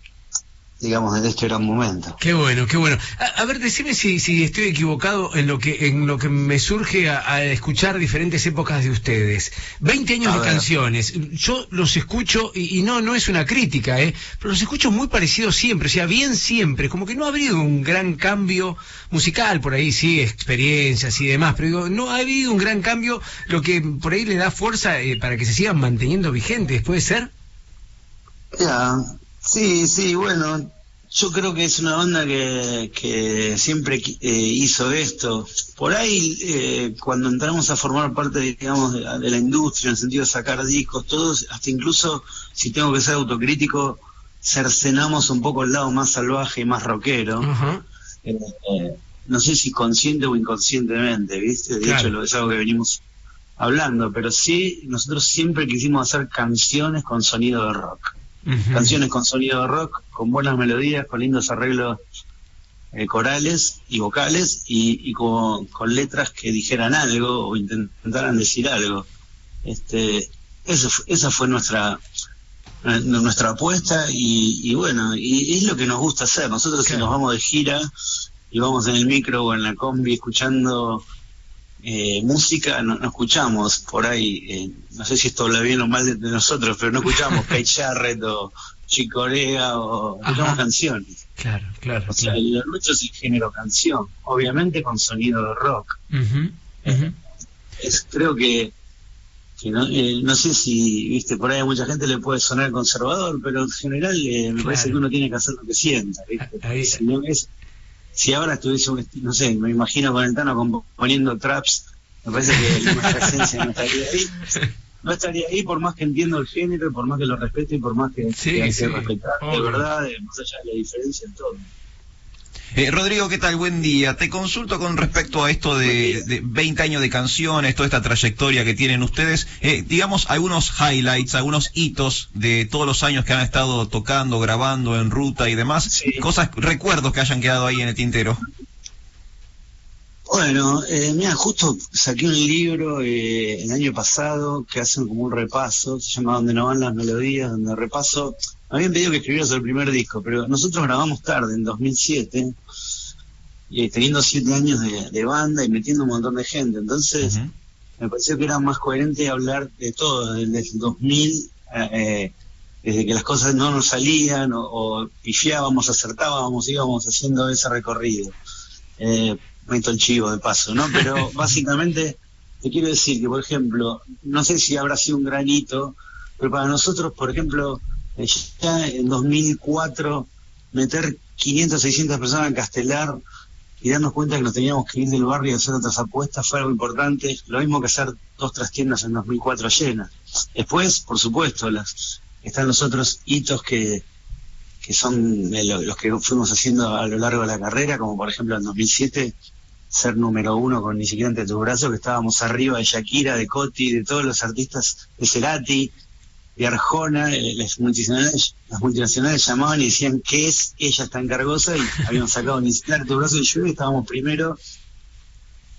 digamos, de este gran momento. Qué bueno, qué bueno. A, a ver, decime si, si estoy equivocado en lo que en lo que me surge a, a escuchar diferentes épocas de ustedes. 20 años A de ver. canciones. Yo los escucho y, y no no es una crítica, ¿eh? Pero los escucho muy parecidos siempre, o sea, bien siempre. Como que no ha habido un gran cambio musical por ahí, sí, experiencias y demás. Pero digo, no ha habido un gran cambio, lo que por ahí le da fuerza eh, para que se sigan manteniendo vigentes, ¿puede ser? Ya, sí, sí, bueno, yo creo que es una banda que, que siempre eh, hizo esto. Por ahí, eh, cuando entramos a formar parte, digamos, de, la- de la industria, en el sentido de sacar discos, todos, hasta incluso, si tengo que ser autocrítico, cercenamos un poco el lado más salvaje y más rockero. Eh, eh, no sé si consciente o inconscientemente, ¿viste? De Claro. hecho, lo es algo que venimos hablando, pero sí, nosotros siempre quisimos hacer canciones con sonido de rock. Canciones con sonido de rock, con buenas melodías, con lindos arreglos eh, corales y vocales y, y con, con letras que dijeran algo o intentaran decir algo. Este, eso esa fue nuestra nuestra apuesta y, y bueno, y es lo que nos gusta hacer. Nosotros si nos vamos de gira y vamos en el micro o en la combi escuchando eh, música, no, no escuchamos por ahí, eh, no sé si esto habla bien o mal de, de nosotros, pero no escuchamos Kate Jarrett o Chicorea o escuchamos canciones. Claro, claro. O sea, claro. lo nuestro es el género canción, obviamente con sonido de rock. Ujú. Es, creo que, que no, eh, no sé si, viste, por ahí a mucha gente le puede sonar conservador, pero en general eh, me Claro. parece que uno tiene que hacer lo que sienta, ¿viste? Si, no es- si ahora estuviese, un no sé, me imagino con el Tano componiendo traps, me parece que nuestra esencia no estaría ahí. No estaría ahí por más que entiendo el género, por más que lo respete y por más que, Sí, que hay sí, que respetar de verdad, eh, más allá de la diferencia en todo. Eh, Rodrigo, ¿qué tal? Buen día. Te consulto con respecto a esto de, de 20 años de canciones, toda esta trayectoria que tienen ustedes. Eh, digamos, algunos highlights, algunos hitos de todos los años que han estado tocando, grabando en ruta y demás. Cosas, recuerdos que hayan quedado ahí en el tintero. Bueno, eh, mira, justo saqué un libro eh, el año pasado que hace como un repaso, se llama Donde no van las melodías, donde repaso. Me habían pedido que escribiera sobre el primer disco, pero nosotros grabamos tarde, en 2007, y teniendo siete años de, de banda y metiendo un montón de gente. Entonces, me pareció que era más coherente hablar de todo, desde el 2000, eh, eh, desde que las cosas no nos salían o, o pifiábamos, acertábamos, íbamos haciendo ese recorrido. Eh, meto el chivo de paso, ¿no? Pero básicamente te quiero decir que, por ejemplo, no sé si habrá sido un granito, pero para nosotros, por ejemplo, eh, ya en 2004, meter 500, 600 personas en Castelar y darnos cuenta que nos teníamos que ir del barrio y hacer otras apuestas fue algo importante. Lo mismo que hacer dos, tres tiendas en 2004 llenas. Después, por supuesto, las están los otros hitos que, que son eh, lo- los que fuimos haciendo a lo largo de la carrera, como por ejemplo en 2007 ser número uno con Ni siquiera entre tus brazos, que estábamos arriba de Shakira, de Coti, de todos los artistas de Cerati, de Arjona, las multinacionales, las multinacionales llamaban y decían ¿qué es ella tan cargosa? y habíamos sacado Ni siquiera entre tus brazos y yo y estábamos primero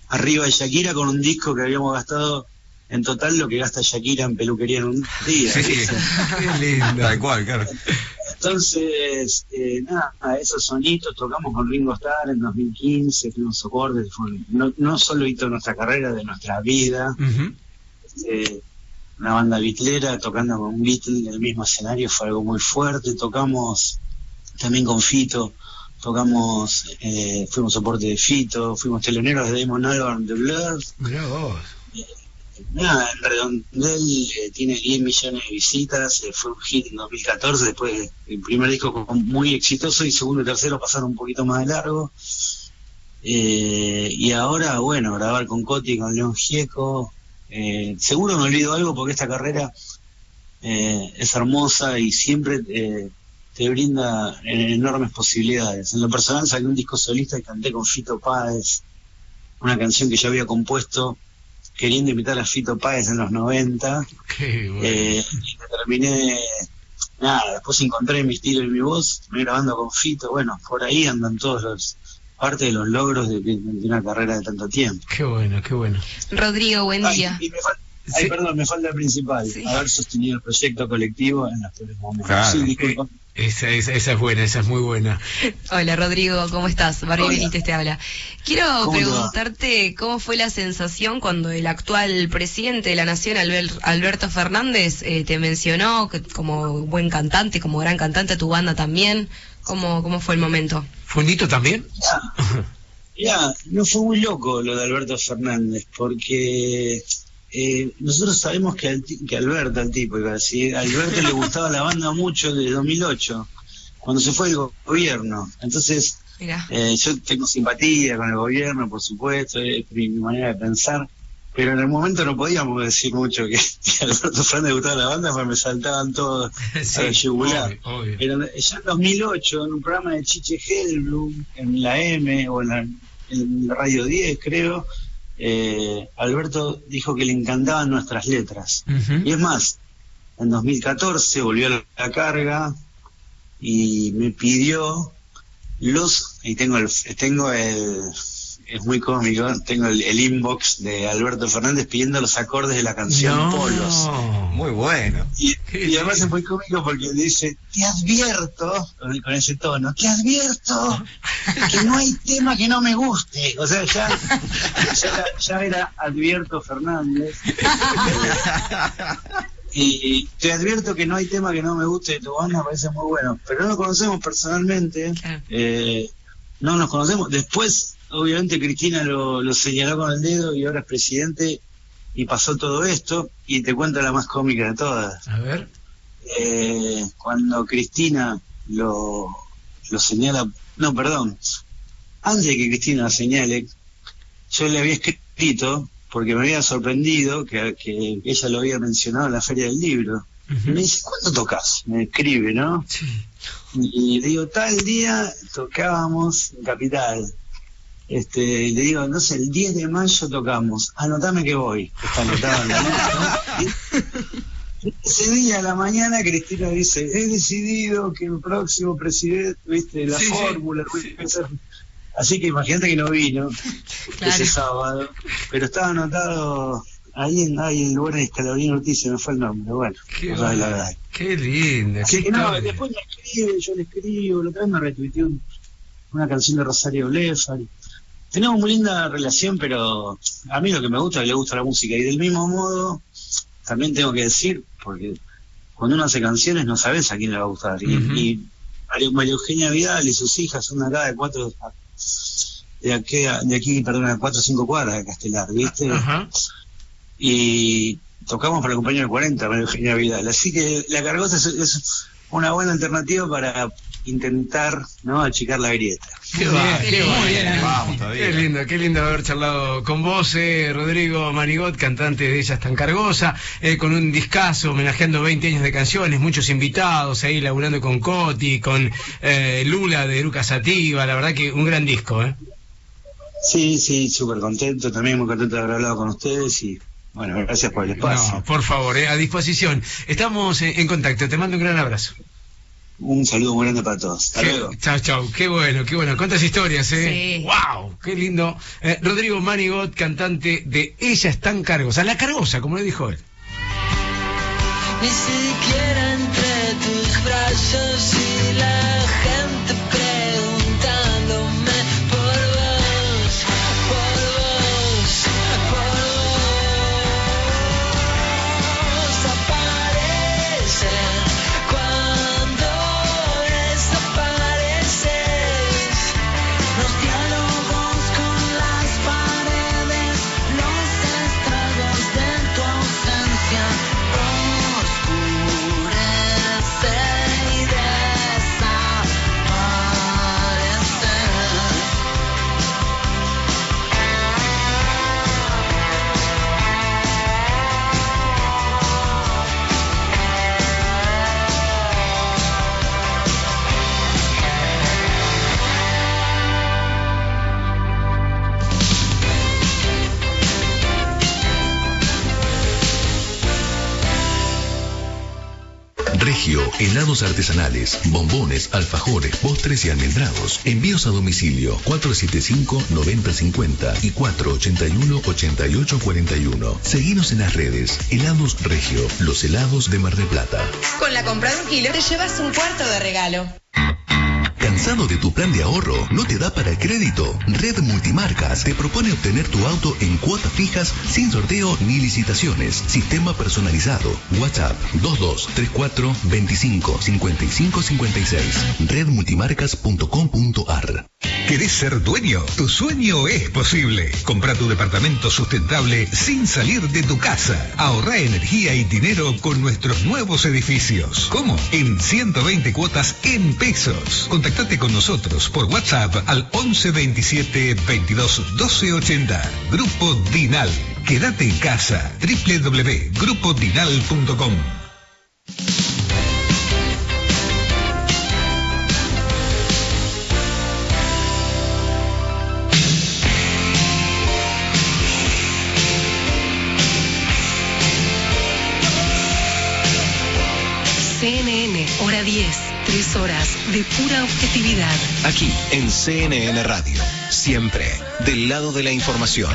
arriba de Shakira con un disco que habíamos gastado en total lo que gasta Shakira en peluquería en un día. Sí, ¿viste? Tal cual, claro. Entonces, eh, nada, esos sonitos tocamos con Ringo Starr en 2015, fuimos soportes, fue un- no, no solo hito de nuestra carrera, de nuestra vida. Eh, una banda bitlera tocando con un Beatle en el mismo escenario fue algo muy fuerte. Tocamos también con Fito, tocamos, eh, fuimos soporte de Fito, fuimos teloneros de Damon Albarn de Blur. Mirá vos. Nada, el Redondel eh, tiene 10 millones de visitas, eh, fue un hit en 2014, después el primer disco muy exitoso y segundo y tercero pasaron un poquito más de largo. Eh, y ahora, bueno, grabar con Coti con León Gieco. Eh, seguro me olvido algo porque esta carrera eh, es hermosa y siempre eh, te brinda eh, enormes posibilidades. En lo personal saqué un disco solista y canté con Fito Páez, una canción que yo había compuesto queriendo imitar a Fito Páez en los 90. Qué bueno. Eh, y me terminé, nada, después encontré mi estilo y mi voz, me grabando con Fito, bueno, por ahí andan todos los, parte de los logros de, una carrera de tanto tiempo. Qué bueno, qué bueno. Rodrigo, buen Ay, día. y me fal- ay, perdón, me falta el principal, haber sostenido el proyecto colectivo en los peores momentos. Claro. Sí, disculpa. Esa, esa, esa es buena, esa es muy buena. Hola Rodrigo, ¿cómo estás? Barbie Hola. Benítez te habla. Quiero ¿Cómo te va? preguntarte cómo fue la sensación cuando el actual presidente de la Nación, Alberto Fernández, eh, te mencionó que como buen cantante, como gran cantante, tu banda también. ¿Cómo, cómo fue el momento? ¿Fue un hito también? Ya, no fue muy loco lo de Alberto Fernández, porque eh, nosotros sabemos que, que Alberto, al tipo, iba a decir, a Alberto le gustaba la banda mucho desde 2008, cuando se fue el go- gobierno. Entonces, eh, yo tengo simpatía con el gobierno, por supuesto, es mi, mi manera de pensar, pero en el momento no podíamos decir mucho que, que a Alberto Fernández le gustaba la banda, porque me saltaban todos a la yugular. obvio, obvio. Pero ya en 2008, en un programa de Chiche Helblum, en la M o en la, en Radio 10, creo, eh, Alberto dijo que le encantaban nuestras letras. Y es más, en 2014 volvió a la, la carga y me pidió los, y tengo el, tengo el, es muy cómico. Tengo el, el inbox de Alberto Fernández pidiendo los acordes de la canción No. Polos. Muy bueno. Y, y además es muy cómico porque dice, te advierto, con ese tono, te advierto que no hay tema que no me guste. O sea, ya, ya, era- ya era Advierto Fernández. Y te advierto que no hay tema que no me guste de tu banda, me parece muy bueno. Pero no nos conocemos personalmente, eh, no nos conocemos. Después, obviamente, Cristina lo, lo señaló con el dedo y ahora es presidente y pasó todo esto. Y te cuento la más cómica de todas. A ver. Eh, cuando Cristina lo, lo señala, no, perdón, antes de que Cristina lo señale, yo le había escrito porque me había sorprendido que, que ella lo había mencionado en la Feria del Libro. Y me dice, ¿cuándo tocas? Me escribe, ¿no? Y, y le digo, tal día tocábamos en Capital. Este, y le digo, no sé, el 10 de mayo tocamos. Anotame que voy. Está anotado en la. Ese día a la mañana Cristina dice, he decidido que el próximo presidente, viste, la Sí, sí, fórmula, a hacer". así que imagínate que no vino ese sábado, pero estaba anotado ahí en, ahí en el lugar de Escalabrín Ortiz, se me fue el nombre, bueno, Qué, no sabes la verdad. qué lindo. Así qué que no, después me escribe, yo le escribo, la otra vez me retuiteó un- una canción de Rosario Blefari. Tenemos muy linda relación, pero a mí lo que me gusta es que le gusta la música. Y del mismo modo, también tengo que decir, porque cuando uno hace canciones no sabes a quién le va a gustar. Y, Ujú. y María, María Eugenia Vidal y sus hijas son de acá de cuatro, de aquí, de aquí perdón, a cuatro o cinco cuadras de Castelar, ¿viste? Y tocamos para el compañero 40, María Eugenia Vidal. Así que la cargosa es, es una buena alternativa para intentar no achicar la grieta. Qué, va, qué Muy bien, vamos. Qué lindo, qué lindo haber charlado con vos, eh, Rodrigo Manigot, cantante de Ellas Tan Cargosa, eh, con un discazo homenajeando 20 años de canciones, muchos invitados ahí laburando con Coti, con eh, Lula de Eruca Sativa, la verdad que un gran disco, ¿eh? Sí, sí, súper contento, también muy contento de haber hablado con ustedes y bueno, gracias por el espacio. No, por favor, eh, a disposición. Estamos en contacto, te mando un gran abrazo. Un saludo muy grande para todos. Hasta Qué- luego. Chao, chao. Qué bueno, qué bueno. ¿Cuántas historias, eh? ¡Wow! ¡Qué lindo! Eh, Rodrigo Manigot, cantante de Ella está en Cargosa. La Cargosa, como le dijo él. Ni siquiera entre tus brazos y la helados artesanales, bombones, alfajores, postres y almendrados. Envíos a domicilio 475-9050 y 481-8841. Seguinos en las redes. Helados Regio, los helados de Mar del Plata. Con la compra de un kilo te llevas un cuarto de regalo. ¿Cansado de tu plan de ahorro? ¿No te da para el crédito? Red Multimarcas te propone obtener tu auto en cuotas fijas sin sorteo ni licitaciones. Sistema personalizado. WhatsApp 2234 25 55 56. Redmultimarcas.com.ar ¿Querés ser dueño? Tu sueño es posible. Compra tu departamento sustentable sin salir de tu casa. Ahorra energía y dinero con nuestros nuevos edificios. ¿Cómo? En 120 cuotas en pesos. Contactate con nosotros por WhatsApp al 11 27 22 12 80. Grupo Dinal. Quédate en casa. www.grupodinal.com. 10, tres horas de pura objetividad. Aquí en CNN Radio. Siempre del lado de la información.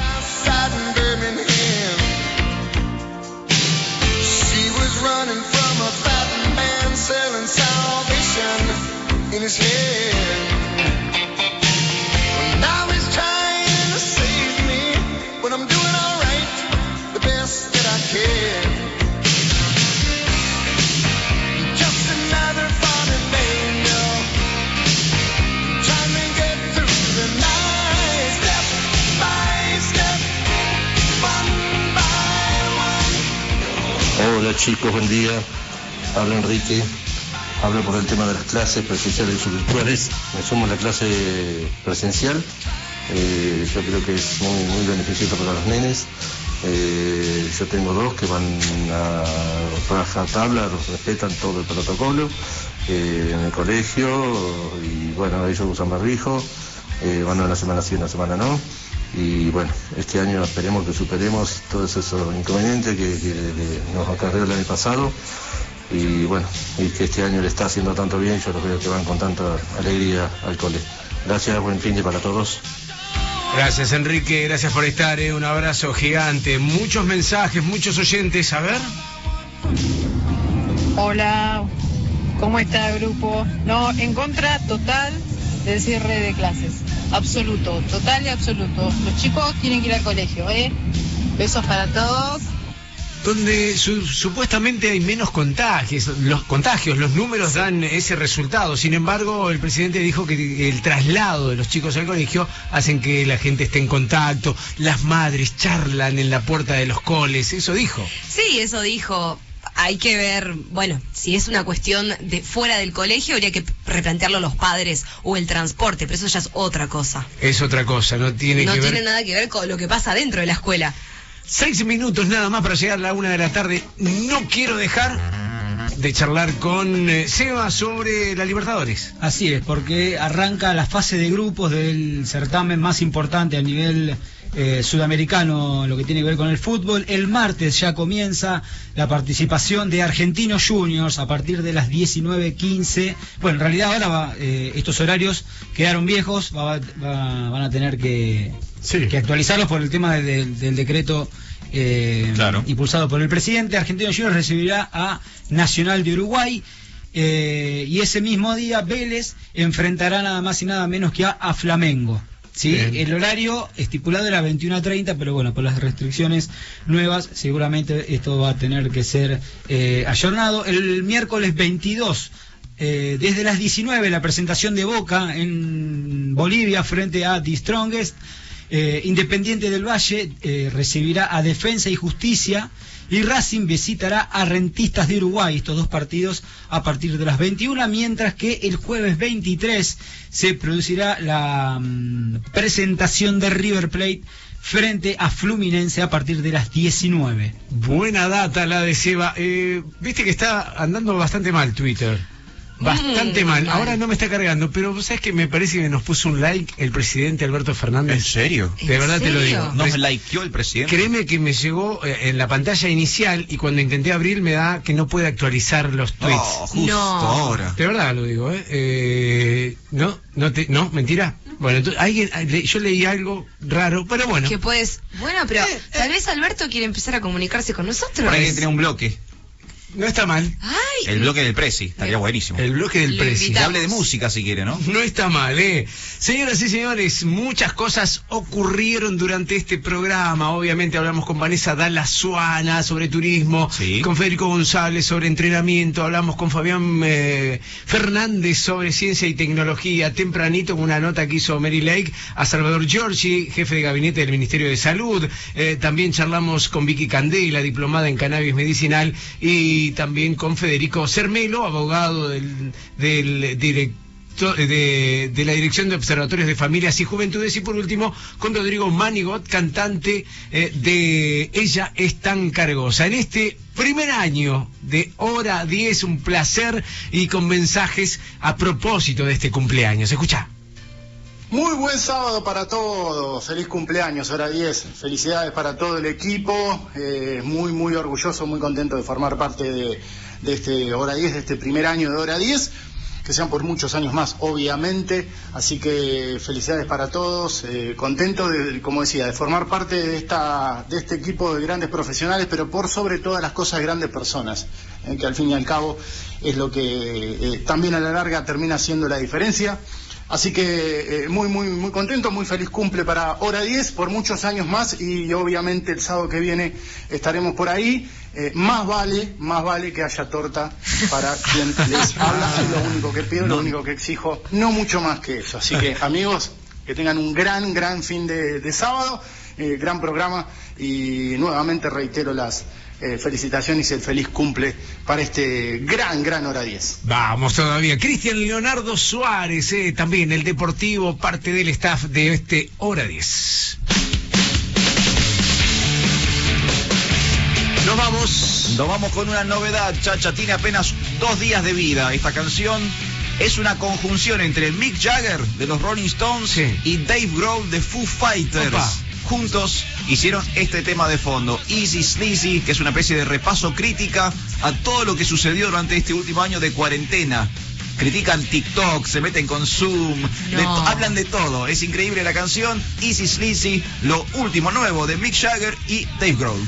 Running from a fat man selling salvation in his head. Hola chicos, buen día. Habla Enrique. Hablo por el tema de las clases presenciales y virtuales. Me sumo la clase presencial. Eh, yo creo que es muy, muy beneficioso para los nenes. Eh, yo tengo dos que van a raja tabla, respetan todo el protocolo eh, en el colegio y bueno, ellos usan barbijo, van a una semana sí, una semana no. Y bueno, este año esperemos que superemos todos esos inconvenientes que, que- que nos acarreó el año pasado. Y bueno, y que este año le está haciendo tanto bien, yo los veo que van con tanta alegría al cole. Gracias, buen fin de para todos. Gracias Enrique, gracias por estar, eh, un abrazo gigante, muchos mensajes, muchos oyentes, a ver. Hola, ¿cómo está el grupo? No, en contra total del cierre de clases. Absoluto, total y absoluto. Los chicos tienen que ir al colegio, ¿eh? Besos para todos. Donde su- supuestamente hay menos contagios, los contagios, los números dan ese resultado. Sin embargo, el presidente dijo que el traslado de los chicos al colegio hacen que la gente esté en contacto, las madres charlan en la puerta de los coles, eso dijo. Sí, eso dijo. Hay que ver, bueno, si es una cuestión de fuera del colegio, habría que replantearlo a los padres o el transporte, pero eso ya es otra cosa. Es otra cosa, no tiene no que ver. tiene nada que ver con lo que pasa dentro de la escuela. Seis minutos nada más para llegar a la una de la tarde. No quiero dejar de charlar con eh, Seba sobre la Libertadores. Así es, porque arranca la fase de grupos del certamen más importante a nivel eh, sudamericano, lo que tiene que ver con el fútbol. El martes ya comienza la participación de Argentinos Juniors a partir de las 19.15. Bueno, en realidad ahora va, eh, estos horarios quedaron viejos, va- va- van a tener que, que actualizarlos por el tema de- de- del decreto eh, impulsado por el presidente. Argentinos Juniors recibirá a Nacional de Uruguay. eh, y ese mismo día Vélez enfrentará nada más y nada menos que a, a Flamengo. ¿Sí? Bien. El horario estipulado era 21 a 30, pero bueno, por las restricciones nuevas, seguramente esto va a tener que ser eh, ayornado. El miércoles 22, eh, desde las 19, la presentación de Boca en Bolivia frente a The Strongest. Eh, Independiente del Valle eh, recibirá a Defensa y Justicia y Racing visitará a Rentistas de Uruguay, estos dos partidos a partir de las 21, mientras que el jueves 23 se producirá la mm, presentación de River Plate frente a Fluminense a partir de las 19. Buena data la de Seba. Eh, Viste que está andando bastante mal Twitter. Bastante Mm, mal. mal. Ahora no me está cargando, pero ¿vos ¿sabes que me parece que nos puso un like el presidente Alberto Fernández? ¿En serio? De verdad te lo digo. Nos likeó el presidente. Créeme que me llegó eh, en la pantalla inicial y cuando intenté abrir me da que no puede actualizar los tweets. Oh, justo No. ahora. De verdad lo digo, ¿eh? Eh, no, no, te, no, mentira. Bueno, entonces, alguien, le- yo leí algo raro, pero bueno. Que puedes, bueno, pero tal vez Alberto quiere empezar a comunicarse con nosotros. Por ahí que tenía un bloque. No está mal. Ay, El bloque del Prezi, estaría buenísimo. El bloque del Prezi. Hable de música si quiere, ¿no? No está mal, ¿eh? Señoras y señores, muchas cosas ocurrieron durante este programa. Obviamente hablamos con Vanessa Dalla Suana sobre turismo, con Federico González sobre entrenamiento, hablamos con Fabián eh, Fernández sobre ciencia y tecnología, tempranito con una nota que hizo Mary Lake a Salvador Giorgi, jefe de gabinete del Ministerio de Salud. Eh, también charlamos con Vicky Candela, diplomada en cannabis medicinal, y también con Federico Cermelo, abogado del, del director de, de la Dirección de Observatorios de Familias y Juventudes y por último con Rodrigo Manigot, cantante eh, de Ella es tan cargosa. En este primer año de Hora 10, un placer y con mensajes a propósito de este cumpleaños. Escucha. Muy buen sábado para todos, feliz cumpleaños, hora 10, felicidades para todo el equipo, eh, muy muy orgulloso, muy contento de formar parte de, este hora 10, de este primer año de hora 10, que sean por muchos años más, obviamente. Así que felicidades para todos, eh, contento de, como decía, de formar parte de esta, de este equipo de grandes profesionales, pero por sobre todas las cosas grandes personas, eh, que al fin y al cabo es lo que eh, también a la larga termina siendo la diferencia. Así que eh, muy, muy, muy contento, muy feliz cumple para Hora 10 por muchos años más y obviamente el sábado que viene estaremos por ahí. Eh, más vale, más vale que haya torta para quien les habla, es lo único que pido, lo único que exijo, no mucho más que eso. Así que amigos, que tengan un gran, gran fin de, de sábado, eh, gran programa y nuevamente reitero las eh, felicitaciones y el feliz cumple para este gran, gran Hora 10. Vamos todavía. Cristian Leonardo Suárez, eh, también el deportivo, parte del staff de este Hora 10. Nos vamos. Nos vamos con una novedad, Chacha. Tiene apenas dos días de vida. Esta canción es una conjunción entre Mick Jagger de los Rolling Stones y Dave Grohl de Foo Fighters. Opa. Juntos hicieron este tema de fondo, Easy Sleazy, que es una especie de repaso crítica a todo lo que sucedió durante este último año de cuarentena. Critican TikTok, se meten con Zoom, de hablan de todo. Es increíble la canción Easy Sleazy, lo último nuevo de Mick Jagger y Dave Grohl.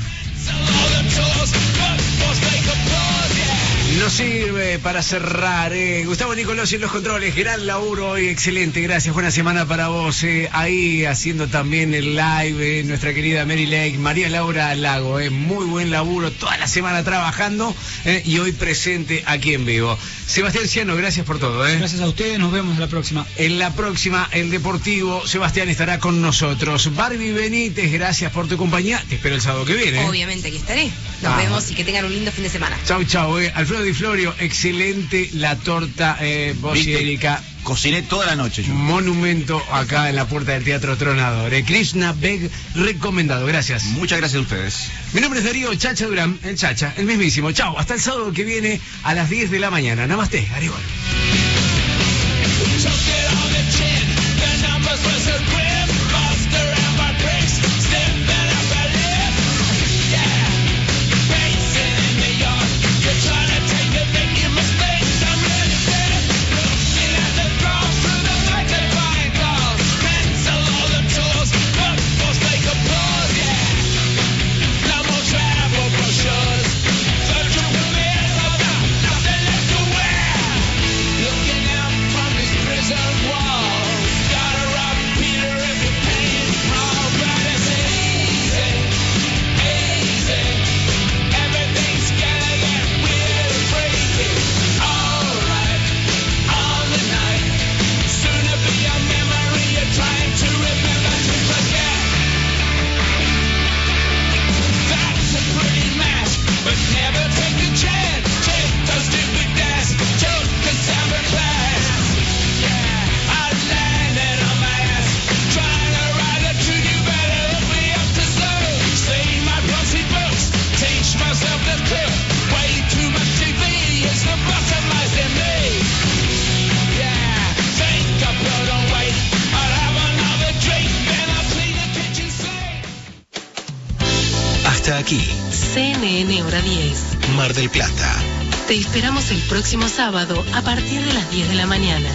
Nos sirve para cerrar. eh. Gustavo Nicolás en los controles, gran laburo hoy, excelente, gracias. Buena semana para vos. eh. Ahí haciendo también el live, eh, nuestra querida Mary Lake, María Laura Lago, eh. muy buen laburo, toda la semana trabajando y hoy presente aquí en vivo. Sebastián Ciano, gracias por todo. eh. Gracias a ustedes, nos vemos la próxima. En la próxima, el Deportivo, Sebastián estará con nosotros. Barbie Benítez, gracias por tu compañía. Te espero el sábado que viene. eh. Obviamente aquí estaré. Nos Ah. vemos y que tengan un lindo fin de semana. Chau, chau. eh. Alfredo Di Florio, excelente la torta. Eh, Cociné toda la noche yo. Monumento acá en la puerta del Teatro Tronador. Eh. Krishna Beg, recomendado. Gracias. Muchas gracias a ustedes. Mi nombre es Darío Chacha Durán, el Chacha, el mismísimo. Chau, hasta el sábado que viene a las 10 de la mañana. Namaste, Garibol. Te esperamos el próximo sábado a partir de las 10 de la mañana.